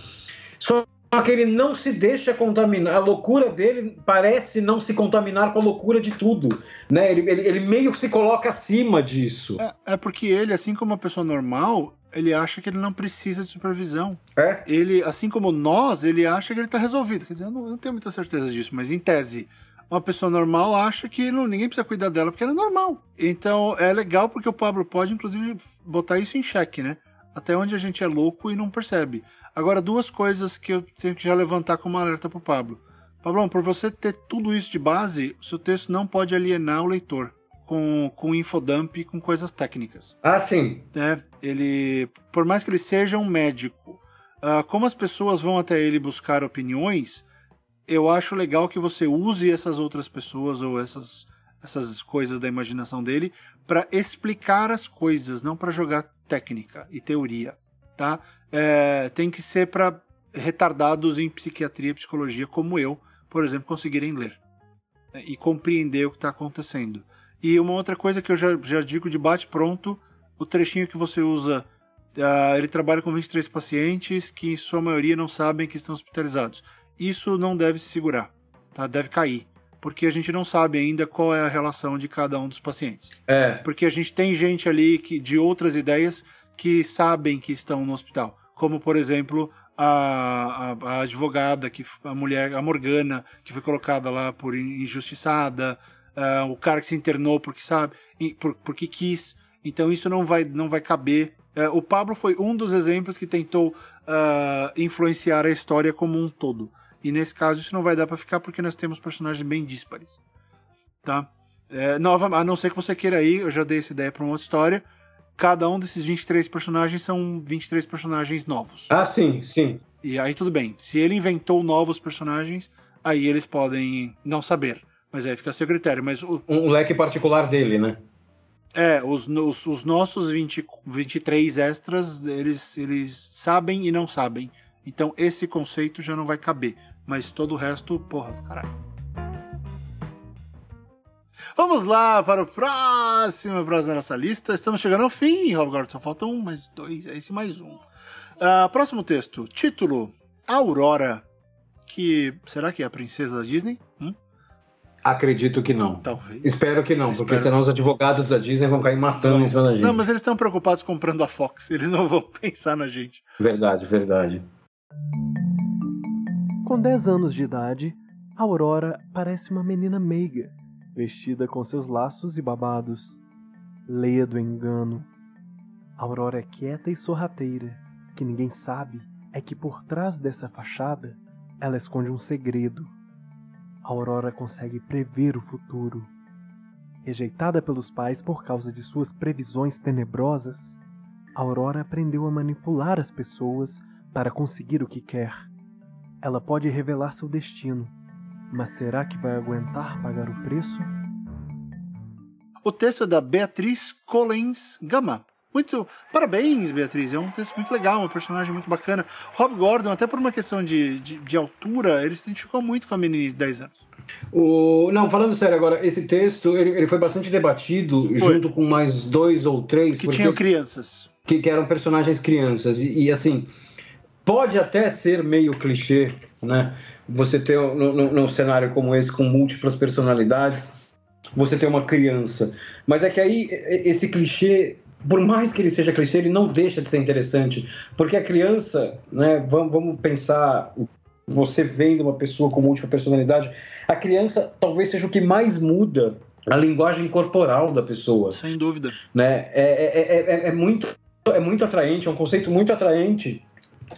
Só que ele não se deixa contaminar. A loucura dele parece não se contaminar com a loucura de tudo, né? Ele, ele, ele meio que se coloca acima disso. É, é porque ele, assim como uma pessoa normal, ele acha que ele não precisa de supervisão. É? Ele, assim como nós, ele acha que ele tá resolvido. Quer dizer, eu não, eu não tenho muita certeza disso, mas em tese, uma pessoa normal acha que não, ninguém precisa cuidar dela porque ela é normal. Então é legal porque o Pablo pode, inclusive, botar isso em xeque, né? Até onde a gente é louco e não percebe. Agora, duas coisas que eu tenho que já levantar como alerta pro Pablo. Pablão, por você ter tudo isso de base, o seu texto não pode alienar o leitor com, com infodump e com coisas técnicas Ah, sim. né? Ele, por mais que ele seja um médico, ah, como as pessoas vão até ele buscar opiniões, eu acho legal que você use essas outras pessoas ou essas, essas coisas da imaginação dele para explicar as coisas, não para jogar técnica e teoria, tá? É, tem que ser para retardados em psiquiatria e psicologia como eu, por exemplo, conseguirem ler né, e compreender o que está acontecendo. E uma outra coisa que eu já, já digo de bate pronto, o trechinho que você usa, ah, ele trabalha com 23 pacientes que em sua maioria não sabem que estão hospitalizados. Isso não deve se segurar, tá? Deve cair, porque a gente não sabe ainda qual é a relação de cada um dos pacientes. É. Porque a gente tem gente ali que, de outras ideias que sabem que estão no hospital. Como, por exemplo, a, a, a advogada, que, a mulher, a Morgana, que foi colocada lá por injustiçada, ah, o cara que se internou porque sabe, por- porque quis. Então isso não vai, não vai caber. Eh, o Pablo foi um dos exemplos que tentou ah, influenciar a história como um todo. E nesse caso isso não vai dar pra ficar porque nós temos personagens bem díspares. Tá? É, nova, a não ser que você queira ir, eu já dei essa ideia pra uma outra história. Cada um desses 23 personagens são 23 personagens novos. Ah, sim, sim. E aí tudo bem. Se ele inventou novos personagens, aí eles podem não saber. Mas aí fica a seu critério. Mas o- Um leque particular dele, né? é, os, os, os nossos 20, 23 extras, eles, eles sabem e não sabem. Então esse conceito já não vai caber. Mas todo o resto, porra, caralho. Vamos lá para o próximo, próximo da nossa lista. Estamos chegando ao fim, agora só falta um, mais dois, esse mais um. Ah, próximo texto, título: Aurora. Que será que é a princesa da Disney? Hum? Acredito que não. Talvez. Espero que não, porque Espero. senão os advogados da Disney vão cair matando em cima da gente. Não, mas eles estão preocupados comprando a Fox. Eles não vão pensar na gente. Verdade, verdade. Com 10 anos de idade, Aurora parece uma menina meiga, vestida com seus laços e babados. Leia do engano. Aurora é quieta e sorrateira. Que ninguém sabe é que por trás dessa fachada ela esconde um segredo. Aurora consegue prever o futuro. Rejeitada pelos pais por causa de suas previsões tenebrosas, Aurora aprendeu a manipular as pessoas para conseguir o que quer. Ela pode revelar seu destino, mas será que vai aguentar pagar o preço? O texto é da Beatriz Collins Gama. Muito. Parabéns, Beatriz. É um texto muito legal, uma personagem muito bacana. Rob Gordon, até por uma questão de, de, de altura, ele se identificou muito com a menina de 10 anos. O... Não, falando sério agora, esse texto ele, ele foi bastante debatido Foi. junto com mais dois ou três, Que porque tinham crianças. que, que eram personagens crianças. E, e, assim, pode até ser meio clichê, né? Você ter um- num num cenário como esse com múltiplas personalidades. você ter uma criança. Mas é que aí esse clichê, por mais que ele seja clichê, ele não deixa de ser interessante. Porque a criança, né, vamos, vamos pensar, você vendo uma pessoa com múltipla personalidade, a criança talvez seja o que mais muda a linguagem corporal da pessoa. Sem dúvida. Né? É, é, é, é, muito, é muito atraente, é um conceito muito atraente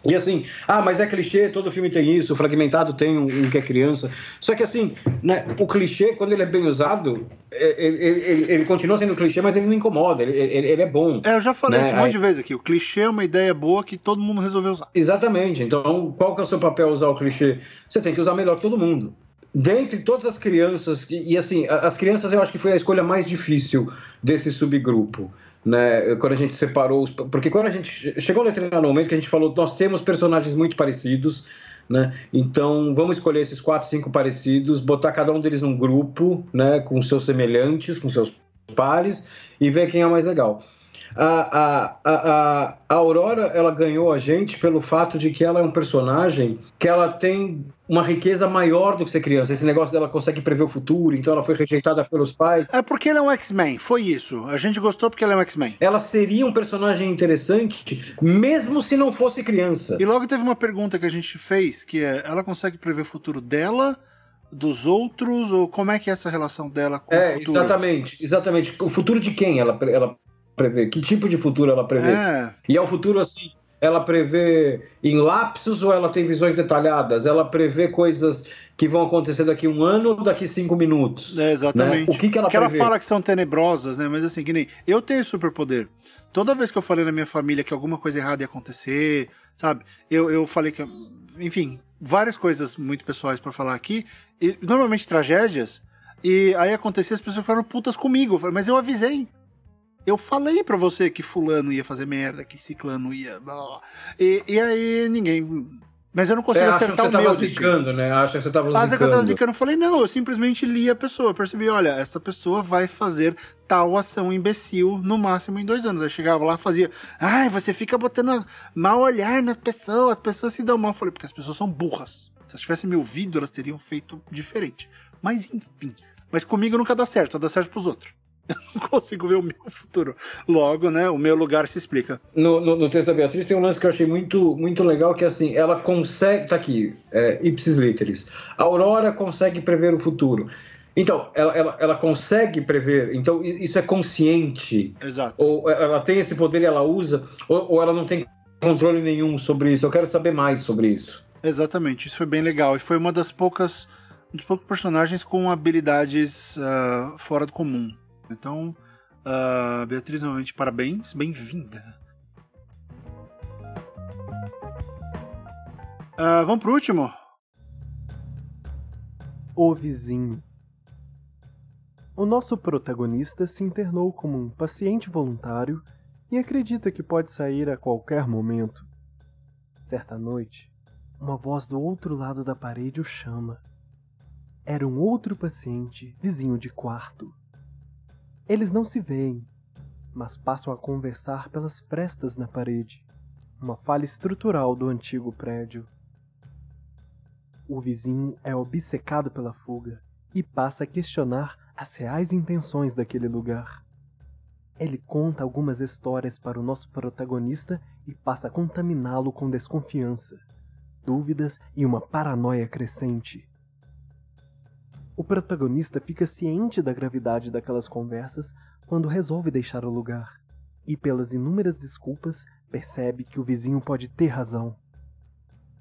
e assim, ah, mas é clichê, todo filme tem isso, o fragmentado tem um, um que é criança. Só que assim, né, o clichê, quando ele é bem usado, ele, ele, ele continua sendo clichê, mas ele não incomoda, ele, ele, ele é bom. É, eu já falei né? isso um monte de vezes aqui. O clichê é uma ideia boa que todo mundo resolveu usar. Exatamente. Então, qual que é o seu papel usar o clichê? Você tem que usar melhor que todo mundo. Dentre todas as crianças, e, e assim, as crianças eu acho que foi a escolha mais difícil desse subgrupo né, quando a gente separou os, porque quando a gente chegou um determinado momento que a gente falou nós temos personagens muito parecidos né, então vamos escolher esses quatro cinco parecidos botar cada um deles num grupo né, com seus semelhantes com seus pares e ver quem é o mais legal a, a, a, a Aurora ela ganhou a gente pelo fato de que ela é um personagem que ela tem uma riqueza maior do que ser criança. Esse negócio dela consegue prever o futuro, então ela foi rejeitada pelos pais. É porque ele é um X-Men, foi isso. A gente gostou porque ele é um X-Men. Ela seria um personagem interessante, mesmo se não fosse criança. E logo teve uma pergunta que a gente fez, que é, ela consegue prever o futuro dela, dos outros, ou como é que é essa relação dela com é, o futuro? Exatamente, exatamente. O futuro de quem ela, ela prevê? Que tipo de futuro ela prevê? É. E é o futuro assim, ela prevê em lapsos ou ela tem visões detalhadas? Ela prevê coisas que vão acontecer daqui um ano ou daqui cinco minutos? É, exatamente. Né? O que, que ela Porque ela prevê? fala que são tenebrosas, né? Mas assim, que nem. Eu tenho superpoder. Toda vez que eu falei na minha família que alguma coisa errada ia acontecer, sabe? Eu, eu falei que. Enfim, várias coisas muito pessoais para falar aqui. E, normalmente tragédias. E aí acontecia, as pessoas ficaram putas comigo. Eu falei, mas eu avisei. Eu falei pra você que fulano ia fazer merda, que ciclano ia. Blá, blá. E, e aí ninguém. Mas eu não É, consigo que acertar você o meu. tava destino. zicando, né? Acha que você tava Ah, você que eu tava zicando. zicando, eu falei, não, eu simplesmente li a pessoa, percebi, olha, essa pessoa vai fazer tal ação imbecil no máximo em dois anos. Aí chegava lá fazia, ai, você fica botando mal olhar nas pessoas, as pessoas se dão mal. Eu falei, porque as pessoas são burras. Se elas tivessem me ouvido, elas teriam feito diferente. Mas enfim. Mas comigo nunca dá certo, só dá certo pros outros. Eu não consigo ver o meu futuro. Logo, né, o meu lugar se explica. No, no, no texto da Beatriz tem um lance que eu achei muito, muito legal, que é assim, ela consegue. Tá aqui, é, ipsis literis. A Aurora consegue prever o futuro. Então, ela, ela, ela consegue prever, então isso é consciente. Exato. Ou ela tem esse poder e ela usa, ou, ou ela não tem controle nenhum sobre isso. Eu quero saber mais sobre isso. Exatamente, isso foi bem legal. E foi uma das poucas. Um dos poucos personagens com habilidades ah, fora do comum. Então, ah, Beatriz, novamente, parabéns, bem-vinda. Ah, vamos pro último? O Vizinho. O nosso protagonista se internou como um paciente voluntário e acredita que pode sair a qualquer momento. Certa noite, uma voz do outro lado da parede o chama. Era um outro paciente, vizinho de quarto. Eles não se veem, mas passam a conversar pelas frestas na parede, uma falha estrutural do antigo prédio. O vizinho é obcecado pela fuga e passa a questionar as reais intenções daquele lugar. Ele conta algumas histórias para o nosso protagonista e passa a contaminá-lo com desconfiança, dúvidas e uma paranoia crescente. O protagonista fica ciente da gravidade daquelas conversas quando resolve deixar o lugar, e pelas inúmeras desculpas percebe que o vizinho pode ter razão.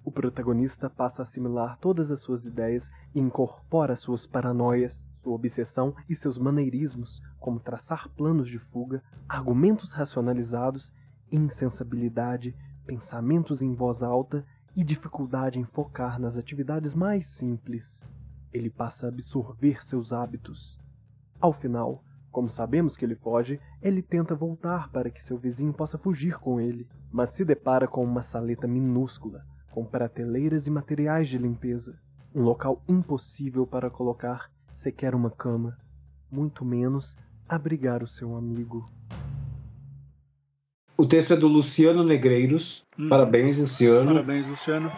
O protagonista passa a assimilar todas as suas ideias e incorpora suas paranoias, sua obsessão e seus maneirismos, como traçar planos de fuga, argumentos racionalizados, insensibilidade, pensamentos em voz alta e dificuldade em focar nas atividades mais simples. Ele passa a absorver seus hábitos. Ao final, como sabemos que ele foge, ele tenta voltar para que seu vizinho possa fugir com ele, mas se depara com uma saleta minúscula, com prateleiras e materiais de limpeza. Um local impossível para colocar sequer uma cama, muito menos abrigar o seu amigo. O texto é do Luciano Negreiros. Parabéns, Luciano. Parabéns, Luciano.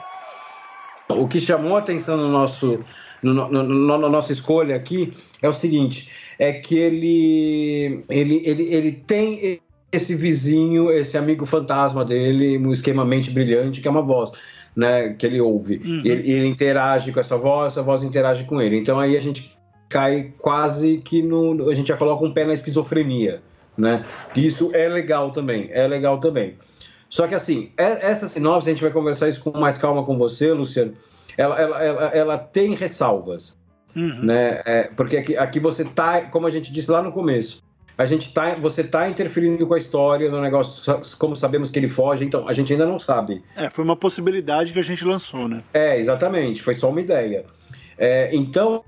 O que chamou a atenção no nosso, no, no- no- na nossa escolha aqui é o seguinte: é que ele, ele, ele, ele tem esse vizinho, esse amigo fantasma dele, um esquema mente brilhante, que é uma voz. Né, que ele ouve. Uhum. Ele, ele interage com essa voz, essa voz interage com ele. Então aí a gente cai quase que no. A gente já coloca um pé na esquizofrenia. Né? Isso é legal também, é legal também. Só que assim, é- essa sinopse, a gente vai conversar isso com mais calma com você, Luciano. Ela, ela, ela, ela tem ressalvas, Uhum. né? É, porque aqui, aqui você tá, como a gente disse lá no começo, a gente tá, você tá interferindo com a história no negócio, como sabemos que ele foge, então a gente ainda não sabe. É, foi uma possibilidade que a gente lançou, né? É, exatamente, foi só uma ideia. É, então,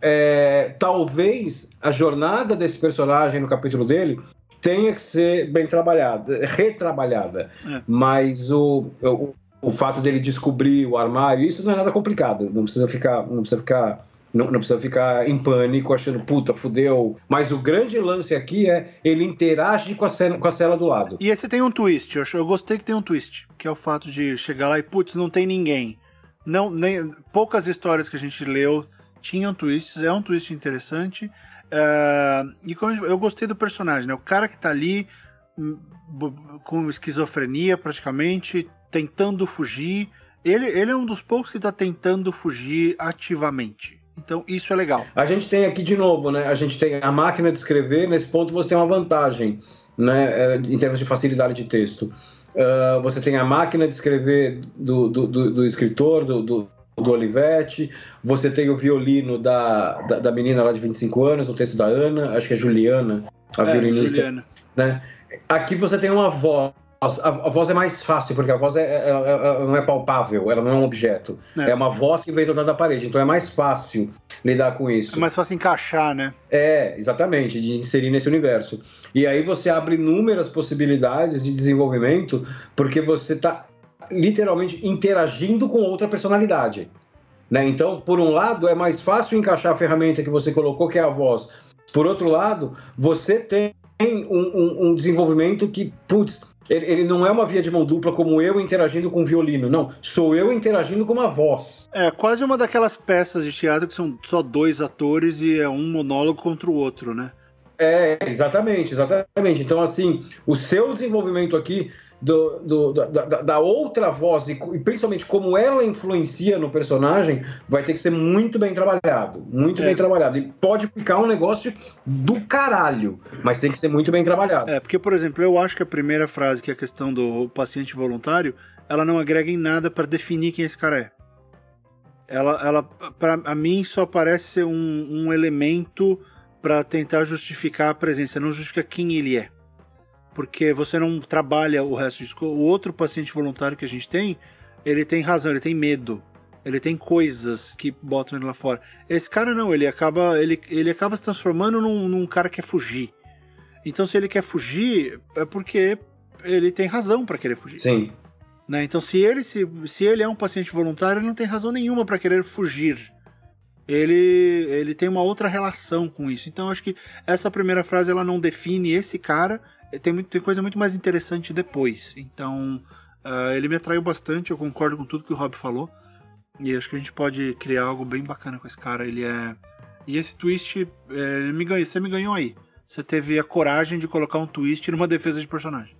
é, talvez a jornada desse personagem no capítulo dele tenha que ser bem trabalhada, retrabalhada. É. Mas o, o, o fato dele descobrir o armário, isso não é nada complicado. Não precisa ficar, não precisa ficar, não, não precisa ficar em pânico achando puta, fudeu. Mas o grande lance aqui é ele interage com a cena, com a cela do lado. E esse tem um twist, eu, eu gostei que tem um twist, que é o fato de chegar lá e, putz, não tem ninguém. Não, nem, poucas histórias que a gente leu tinham twists, é um twist interessante. É, e como eu gostei do personagem, né? O cara que tá ali hum, com esquizofrenia praticamente, tentando fugir. Ele, ele é um dos poucos que tá tentando fugir ativamente. Então isso é legal. A gente tem aqui de novo, né? A gente tem a máquina de escrever, nesse ponto você tem uma vantagem, né? é, Em termos de facilidade de texto. Ah, você tem a máquina de escrever do, do, do- do escritor, do, do, do Olivetti, você tem o violino da, da, da menina lá de 25 anos, o texto da Ana, acho que é Juliana, a É, violinista Juliana. né? Aqui você tem uma voz. A, voz é mais fácil, porque a voz é, ela- ela não é palpável, ela não é um objeto. É. É, uma voz que vem do lado da parede, então é mais fácil lidar com isso. É mais fácil encaixar, né? É, exatamente, de inserir nesse universo. E aí você abre inúmeras possibilidades de desenvolvimento, porque você está literalmente interagindo com outra personalidade. Né? Então, por um lado, é mais fácil encaixar a ferramenta que você colocou, que é a voz. Por outro lado, você tem um, um- um desenvolvimento que, putz, ele, ele não é uma via de mão dupla como eu interagindo com o violino. Não, sou eu interagindo com uma voz. É quase uma daquelas peças de teatro que são só dois atores e é um monólogo contra o outro, né? É, exatamente, exatamente. Então, assim, o seu desenvolvimento aqui do, do- da, da- outra voz e, principalmente como ela influencia no personagem vai ter que ser muito bem trabalhado. Muito É. bem trabalhado. E pode ficar um negócio do caralho, mas tem que ser muito bem trabalhado. É, porque, por exemplo, eu acho que a primeira frase, que é a questão do paciente voluntário, ela não agrega em nada pra definir quem esse cara é. Ela, ela para a mim, só parece ser um, um elemento pra tentar justificar a presença, não justifica quem ele é. Porque você não trabalha o resto disso. O outro paciente voluntário que a gente tem, ele tem razão, ele tem medo. Ele tem coisas que botam ele lá fora. Esse cara não, ele acaba, ele, ele acaba se transformando num, num cara que quer fugir. Então, se ele quer fugir, é porque ele tem razão pra querer fugir. Sim. né? Então, se ele, se, se ele é um paciente voluntário, ele não tem razão nenhuma pra querer fugir. Ele, ele tem uma outra relação com isso. Então, acho que essa primeira frase ela não define esse cara. Tem, muito, tem coisa muito mais interessante depois. Então, ah, ele me atraiu bastante. Eu concordo com tudo que o Rob falou. E acho que a gente pode criar algo bem bacana com esse cara. Ele é. E esse twist, é, me você me ganhou aí. Você teve a coragem de colocar um twist numa defesa de personagem.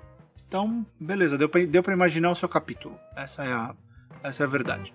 Então, beleza, deu pra, deu imaginar o seu capítulo. Essa é a, essa é a verdade.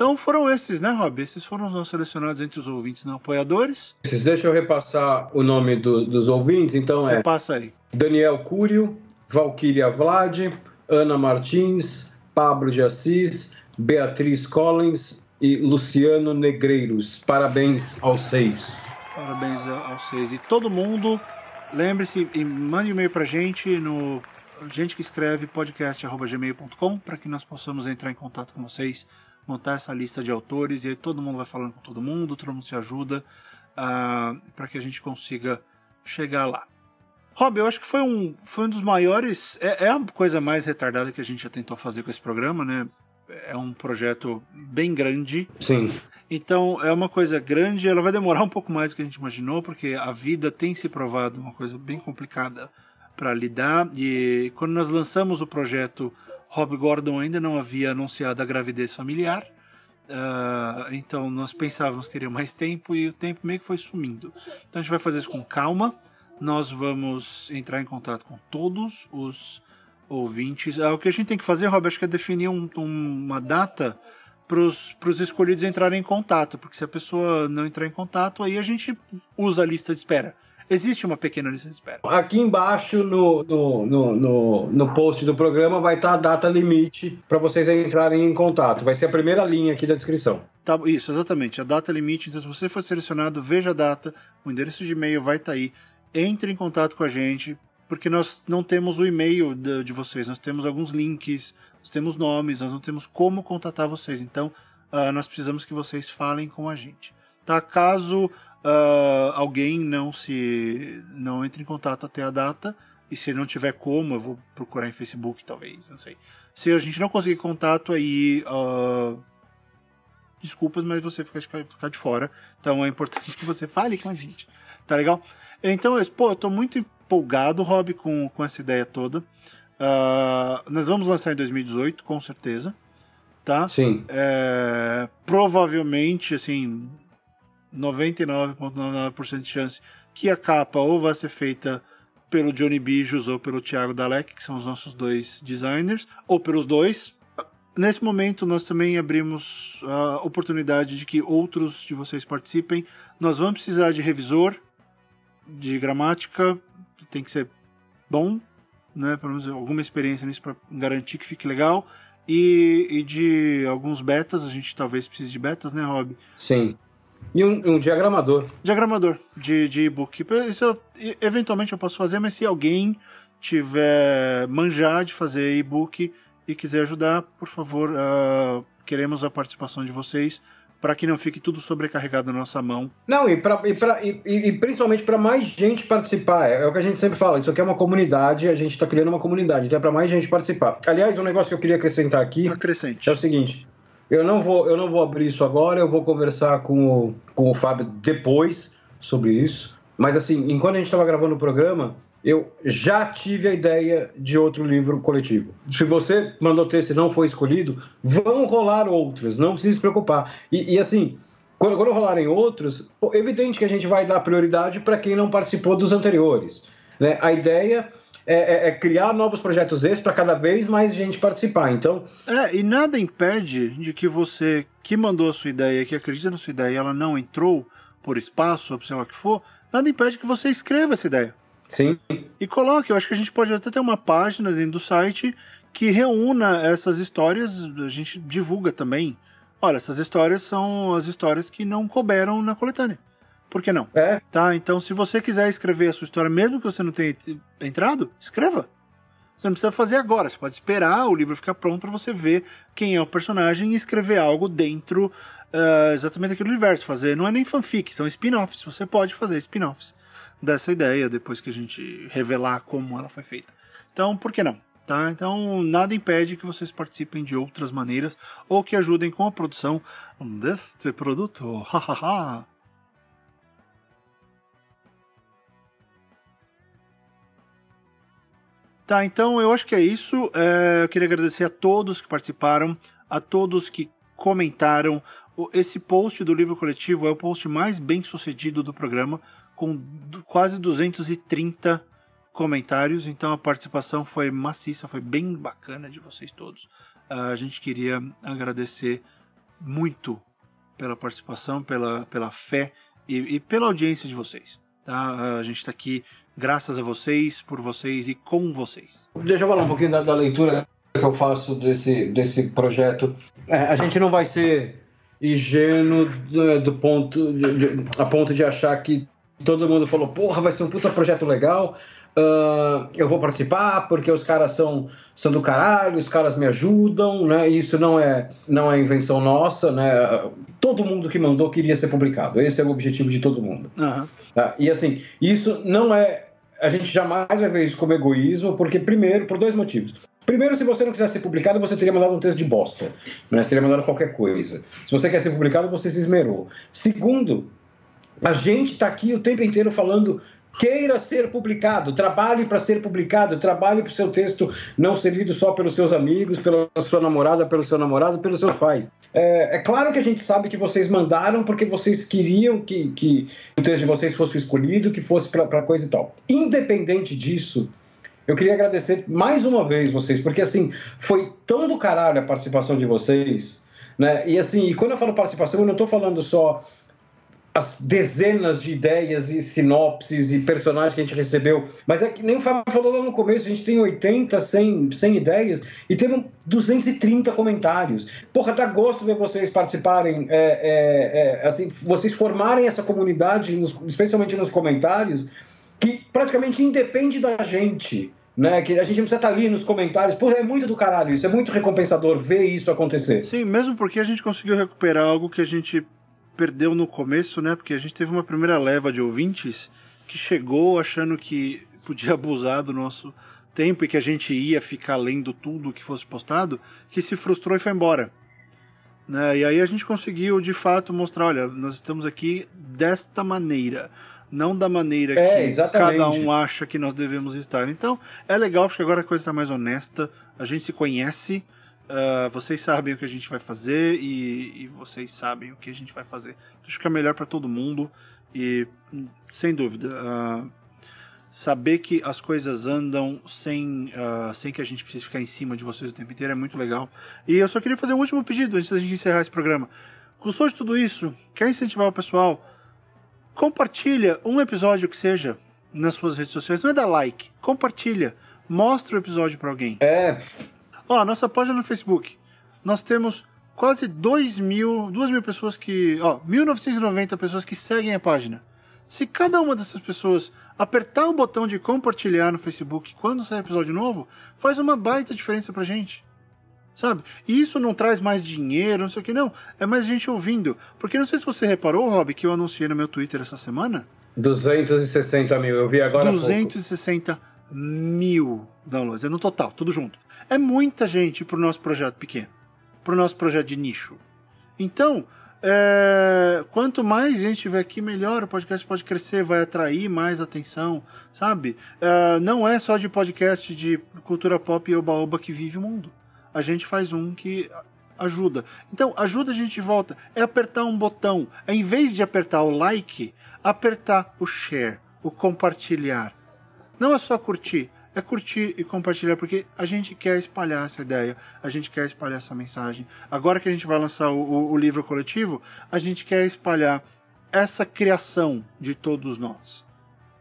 Então foram esses, né, Rob? Esses foram os nossos selecionados entre os ouvintes não apoiadores. Deixa eu repassar o nome do- dos ouvintes. Então é Repassa aí. Daniel Cúrio, Valquíria Vlad, Ana Martins, Pablo de Assis, Beatriz Collins e Luciano Negreiros. Parabéns aos seis. Parabéns aos seis. E todo mundo, lembre-se e mande um e-mail pra gente no gente que escreve podcast.gmail.com para que nós possamos entrar em contato com vocês, montar essa lista de autores e aí todo mundo vai falando com todo mundo, todo mundo se ajuda para que a gente consiga chegar lá. Rob, eu acho que foi um, foi um dos maiores. É, é a coisa mais retardada que a gente já tentou fazer com esse programa, né? É um projeto bem grande. Sim. Então é uma coisa grande, ela vai demorar um pouco mais do que a gente imaginou, porque a vida tem se provado uma coisa bem complicada para lidar. E quando nós lançamos o projeto, Rob Gordon ainda não havia anunciado a gravidez familiar. Uh, então nós pensávamos que teria mais tempo e o tempo meio que foi sumindo. Então a gente vai fazer isso com calma. Nós vamos entrar em contato com todos os ouvintes. Uh, o que a gente tem que fazer, Rob, acho que é definir um, uma data para os escolhidos entrarem em contato, porque se a pessoa não entrar em contato, aí a gente usa a lista de espera. Existe uma pequena lista de espera. Aqui embaixo no, no, no, no, no post do programa vai estar a data limite para vocês entrarem em contato. Vai ser a primeira linha aqui da descrição. Tá, isso, exatamente. A data limite. Então, se você for selecionado, veja a data, o endereço de e-mail vai estar aí. Entre em contato com a gente, porque nós não temos o e-mail de, de vocês, nós temos alguns links, nós temos nomes, nós não temos como contatar vocês. Então, uh, nós precisamos que vocês falem com a gente. Tá? Caso uh, alguém não se não entre em contato até a data, e se não tiver como, eu vou procurar em Facebook, talvez, não sei. Se a gente não conseguir contato, aí. Uh, desculpas, mas você fica, ficar de fora. Então é importante que você fale com a gente. Tá legal? Então, pô, eu tô muito empolgado, Rob, com, com essa ideia toda. Uh, nós vamos lançar em 2018, com certeza. Tá? Sim. É, provavelmente, assim, 99,99% de chance que a capa ou vai ser feita pelo Johnny Bijos ou pelo Thiago Dalek, que são os nossos dois designers, ou pelos dois. Nesse momento, nós também abrimos a oportunidade de que outros de vocês participem. Nós vamos precisar de revisor de gramática, tem que ser bom, né, pelo menos alguma experiência nisso para garantir que fique legal. E, e, de alguns betas, a gente talvez precise de betas, né, Rob? Sim. E um, um diagramador. Diagramador de, de e-book. Isso eu, eventualmente eu posso fazer, mas se alguém tiver manjar de fazer e-book e quiser ajudar, por favor, uh, queremos a participação de vocês para que não fique tudo sobrecarregado na nossa mão. Não, e, pra, e, pra, e, e principalmente para mais gente participar. É, é, o que a gente sempre fala, isso aqui é uma comunidade, a gente está criando uma comunidade, então é para mais gente participar. Aliás, um negócio que eu queria acrescentar aqui Acrescente. é o seguinte. Eu não vou, eu não vou abrir isso agora, eu vou conversar com o, com o Fábio depois sobre isso. Mas assim, enquanto a gente estava gravando o programa, eu já tive a ideia de outro livro coletivo. Se você mandou texto e não foi escolhido, vão rolar outros, não precisa se preocupar. E, e assim, quando, quando rolarem outros, é evidente que a gente vai dar prioridade para quem não participou dos anteriores. Né? A ideia é, é, é, criar novos projetos esses para cada vez mais gente participar. Então. É, e nada impede de que você que mandou a sua ideia, que acredita na sua ideia, ela não entrou por espaço, ou sei lá o que for, nada impede que você escreva essa ideia. Sim. E coloque, eu acho que a gente pode até ter uma página dentro do site que reúna essas histórias, a gente divulga também. Olha, essas histórias são as histórias que não couberam na coletânea. Por que não? É. Tá, então se você quiser escrever a sua história, mesmo que você não tenha entrado, escreva. Você não precisa fazer agora, você pode esperar o livro ficar pronto para você ver quem é o personagem e escrever algo dentro uh, exatamente daquele universo. Fazer, não é nem fanfic, são spin-offs. Você pode fazer spin-offs dessa ideia depois que a gente revelar como ela foi feita. Então, por que não? Tá? Então, nada impede que vocês participem de outras maneiras ou que ajudem com a produção deste produto. Tá, então eu acho que é isso. É, eu queria agradecer a todos que participaram, a todos que comentaram. Esse post do livro coletivo é o post mais bem sucedido do programa com quase 230 comentários, então a participação foi maciça, foi bem bacana de vocês todos. Uh, a gente queria agradecer muito pela participação, pela, pela fé e, e pela audiência de vocês. Tá? Uh, a gente está aqui graças a vocês, por vocês e com vocês. Deixa eu falar um pouquinho da, da leitura que eu faço desse, desse projeto. É, a gente não vai ser ingênuo do, do ponto de, de, a ponto de achar que todo mundo falou, porra, vai ser um puta projeto legal, uh, eu vou participar porque os caras são, são do caralho, os caras me ajudam, né? Isso não é, não é invenção nossa, né? Todo mundo que mandou queria ser publicado, esse é o objetivo de todo mundo. Uhum. Tá? E assim, isso não é... A gente jamais vai ver isso como egoísmo, porque primeiro, por dois motivos. Primeiro, se você não quisesse ser publicado, você teria mandado um texto de bosta. Né? Você teria mandado qualquer coisa. Se você quer ser publicado, você se esmerou. Segundo, a gente está aqui o tempo inteiro falando queira ser publicado, trabalhe para ser publicado, trabalhe para o seu texto não ser lido só pelos seus amigos, pela sua namorada, pelo seu namorado, pelos seus pais. É, é claro que a gente sabe que vocês mandaram porque vocês queriam que, que o texto de vocês fosse escolhido, que fosse para coisa e tal. Independente disso, eu queria agradecer mais uma vez vocês, porque assim, foi tão do caralho a participação de vocês, né? E assim, e quando eu falo participação, eu não estou falando só as dezenas de ideias e sinopses e personagens que a gente recebeu. Mas é que nem o Fábio falou lá no começo, a gente tem 80, 100, 100 ideias e teve 230 comentários. Porra, dá gosto ver vocês participarem, é, é, é, assim, vocês formarem essa comunidade, nos, especialmente nos comentários, que praticamente independe da gente. Né, que a gente não precisa estar ali nos comentários. Porra, é muito do caralho isso, é muito recompensador ver isso acontecer. Sim, mesmo porque a gente conseguiu recuperar algo que a gente perdeu no começo, né? Porque a gente teve uma primeira leva de ouvintes que chegou achando que podia abusar do nosso tempo e que a gente ia ficar lendo tudo que fosse postado, que se frustrou e foi embora. Né? E aí a gente conseguiu de fato mostrar, olha, nós estamos aqui desta maneira, não da maneira É, que exatamente. cada um acha que nós devemos estar. Então é legal porque agora a coisa está mais honesta, a gente se conhece, ah, vocês sabem o que a gente vai fazer e, e vocês sabem o que a gente vai fazer. Então acho que é melhor para todo mundo e hum, sem dúvida ah, saber que as coisas andam sem, ah, sem que a gente precise ficar em cima de vocês o tempo inteiro é muito legal. E eu só queria fazer um último pedido antes da gente encerrar esse programa. Gostou de tudo isso? Quer incentivar o pessoal? Compartilha um episódio que seja nas suas redes sociais. Não é dar like, compartilha. Mostra o episódio para alguém. É, Ó, nossa página no Facebook. Nós temos quase 2 mil, 2 mil pessoas que. Ó, 1990 pessoas que seguem a página. Se cada uma dessas pessoas apertar o botão de compartilhar no Facebook quando sair episódio novo, faz uma baita diferença pra gente. Sabe? E isso não traz mais dinheiro, não sei o que, não. É mais gente ouvindo. Porque não sei se você reparou, Rob, que eu anunciei no meu Twitter essa semana. 260 mil, eu vi agora. há pouco. 260 mil downloads. É no total, tudo junto. É muita gente pro nosso projeto pequeno, pro nosso projeto de nicho. Então, é, quanto mais gente tiver aqui, melhor. O podcast pode crescer, vai atrair mais atenção, sabe? É, não é só de podcast de cultura pop e oba-oba que vive o mundo. A gente faz um que ajuda. Então, ajuda a gente de volta. É apertar um botão. É, em vez de apertar o like, apertar o share, o compartilhar. Não é só curtir, é curtir e compartilhar, porque a gente quer espalhar essa ideia, a gente quer espalhar essa mensagem. Agora que a gente vai lançar o, o- livro coletivo, a gente quer espalhar essa criação de todos nós.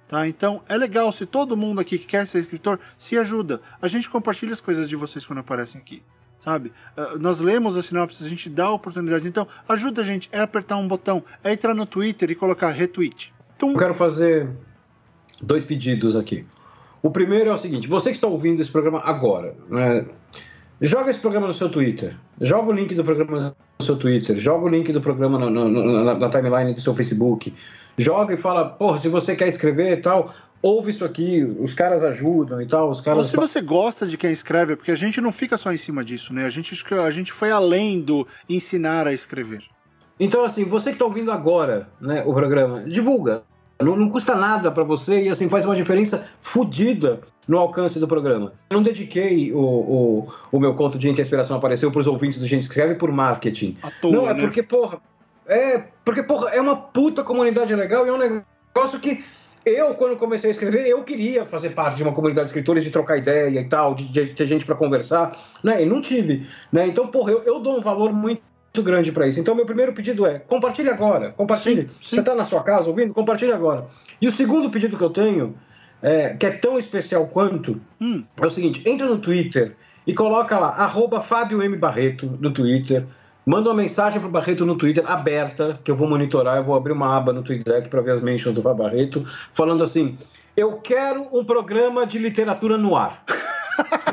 Tá? Então é legal se todo mundo aqui que quer ser escritor se ajuda. A gente compartilha as coisas de vocês quando aparecem aqui. Sabe? Ah, nós lemos as sinopses, a gente dá oportunidades. Então, ajuda a gente. É apertar um botão, é entrar no Twitter e colocar retweet. Tum. Eu quero fazer dois pedidos aqui. O primeiro é o seguinte: você que está ouvindo esse programa agora, né, joga esse programa no seu Twitter, joga o link do programa no seu Twitter, joga o link do programa no- no- no- na, na timeline do seu Facebook, joga e fala, porra, se você quer escrever e tal, ouve isso aqui, os caras ajudam e tal, os Ou caras. se você gosta de quem escreve, porque a gente não fica só em cima disso, né? A gente, a gente foi além do ensinar a escrever. Então, assim, você que está ouvindo agora né, o programa, divulga. Não, não custa nada para você e assim faz uma diferença fodida no alcance do programa. Eu não dediquei o, o, o meu conto de em que a inspiração apareceu para os ouvintes do Gente que Escreve por marketing. Toa, não, é né? porque, porra, é porque, porra, é uma puta comunidade legal e é um negócio que eu, quando comecei a escrever, eu queria fazer parte de uma comunidade de escritores, de trocar ideia e tal, de, de ter gente para conversar, né? E não tive, né? Então, porra, eu, eu dou um valor muito grande para isso. Então, meu primeiro pedido é: compartilhe agora, compartilhe. Sim, sim. Você está na sua casa ouvindo? Compartilhe agora. E o segundo pedido que eu tenho, é, que é tão especial quanto, Hum. é o seguinte: entra no Twitter e coloca lá, arroba Fábio M. Barreto no Twitter. Manda uma mensagem pro Barreto no Twitter, aberta, que eu vou monitorar. Eu vou abrir uma aba no TweetDeck para ver as mentions do Fábio Barreto, falando assim: Eu quero um programa de literatura no ar.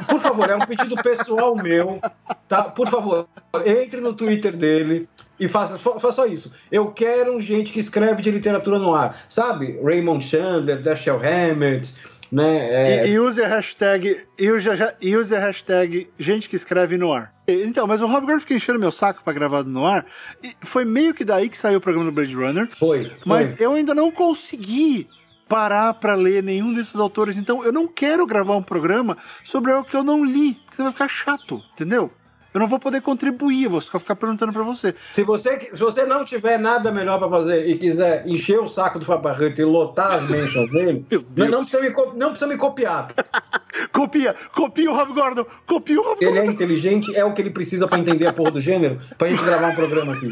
Por favor, é um pedido pessoal meu, tá? Por favor, entre no Twitter dele e faça, fa- faça só isso. Eu quero gente que escreve de literatura no ar. Sabe? Raymond Chandler, Dashiell Hammett, né? É, E, e use a hashtag, e use a, use a hashtag gente que escreve no ar. Então, mas o Rob Gordon fica enchendo meu saco pra gravar no ar. E foi meio que daí que saiu o programa do Blade Runner. Foi, foi. Mas eu ainda não consegui parar para ler nenhum desses autores. Então eu não quero gravar um programa sobre algo que eu não li, porque vai ficar chato, entendeu? Eu não vou poder contribuir, eu vou ficar perguntando para você. Se você, se você não tiver nada melhor para fazer e quiser encher o saco do Fabarrito e lotar as mentions dele, não, não, precisa me, não precisa me copiar. copia, copia o Rob Gordon, copia o Rob Ele Gordon. é inteligente, é o que ele precisa para entender a porra do gênero, pra gente gravar um programa aqui.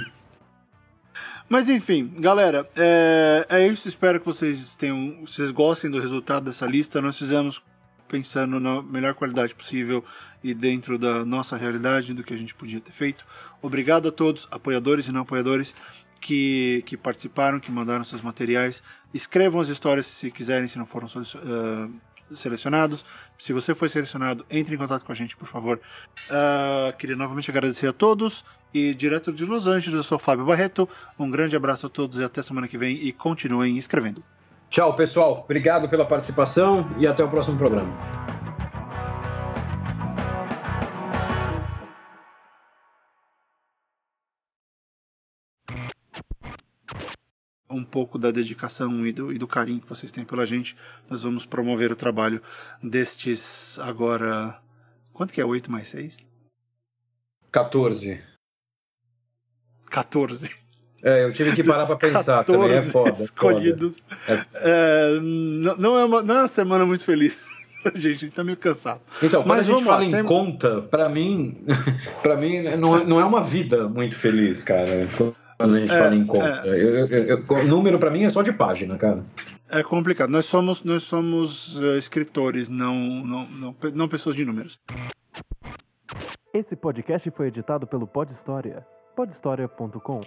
Mas enfim, galera, é, é isso. Espero que vocês tenham, vocês gostem do resultado dessa lista. Nós fizemos pensando na melhor qualidade possível e dentro da nossa realidade do que a gente podia ter feito. Obrigado a todos, apoiadores e não apoiadores, que, que participaram, que mandaram seus materiais. Escrevam as histórias se quiserem, se não foram uh, selecionados. Se você foi selecionado, entre em contato com a gente, por favor. Uh, queria novamente agradecer a todos. E direto de Los Angeles, eu sou Fábio Barreto. Um grande abraço a todos e até semana que vem. E continuem escrevendo. Tchau, pessoal. Obrigado pela participação e até o próximo programa. Um pouco da dedicação e do, e do, carinho que vocês têm pela gente, nós vamos promover o trabalho destes agora. Quanto que é 8 mais 6? 14. 14. É, eu tive que parar para pensar também, é foda. Escolhidos. Foda. É... É, não, não, é uma, não é uma semana muito feliz. gente, a gente tá meio cansado. Então, quando Mas a gente fala lá, em sempre... conta, para mim, para mim não, é, não é uma vida muito feliz, cara quando a gente é, fala em conta. É. Eu, eu, eu, número para mim é só de página, cara. É complicado. Nós somos, nós somos uh, escritores, não, não, não, não pessoas de números. Esse podcast foi editado pelo Pod História. podhistoria.com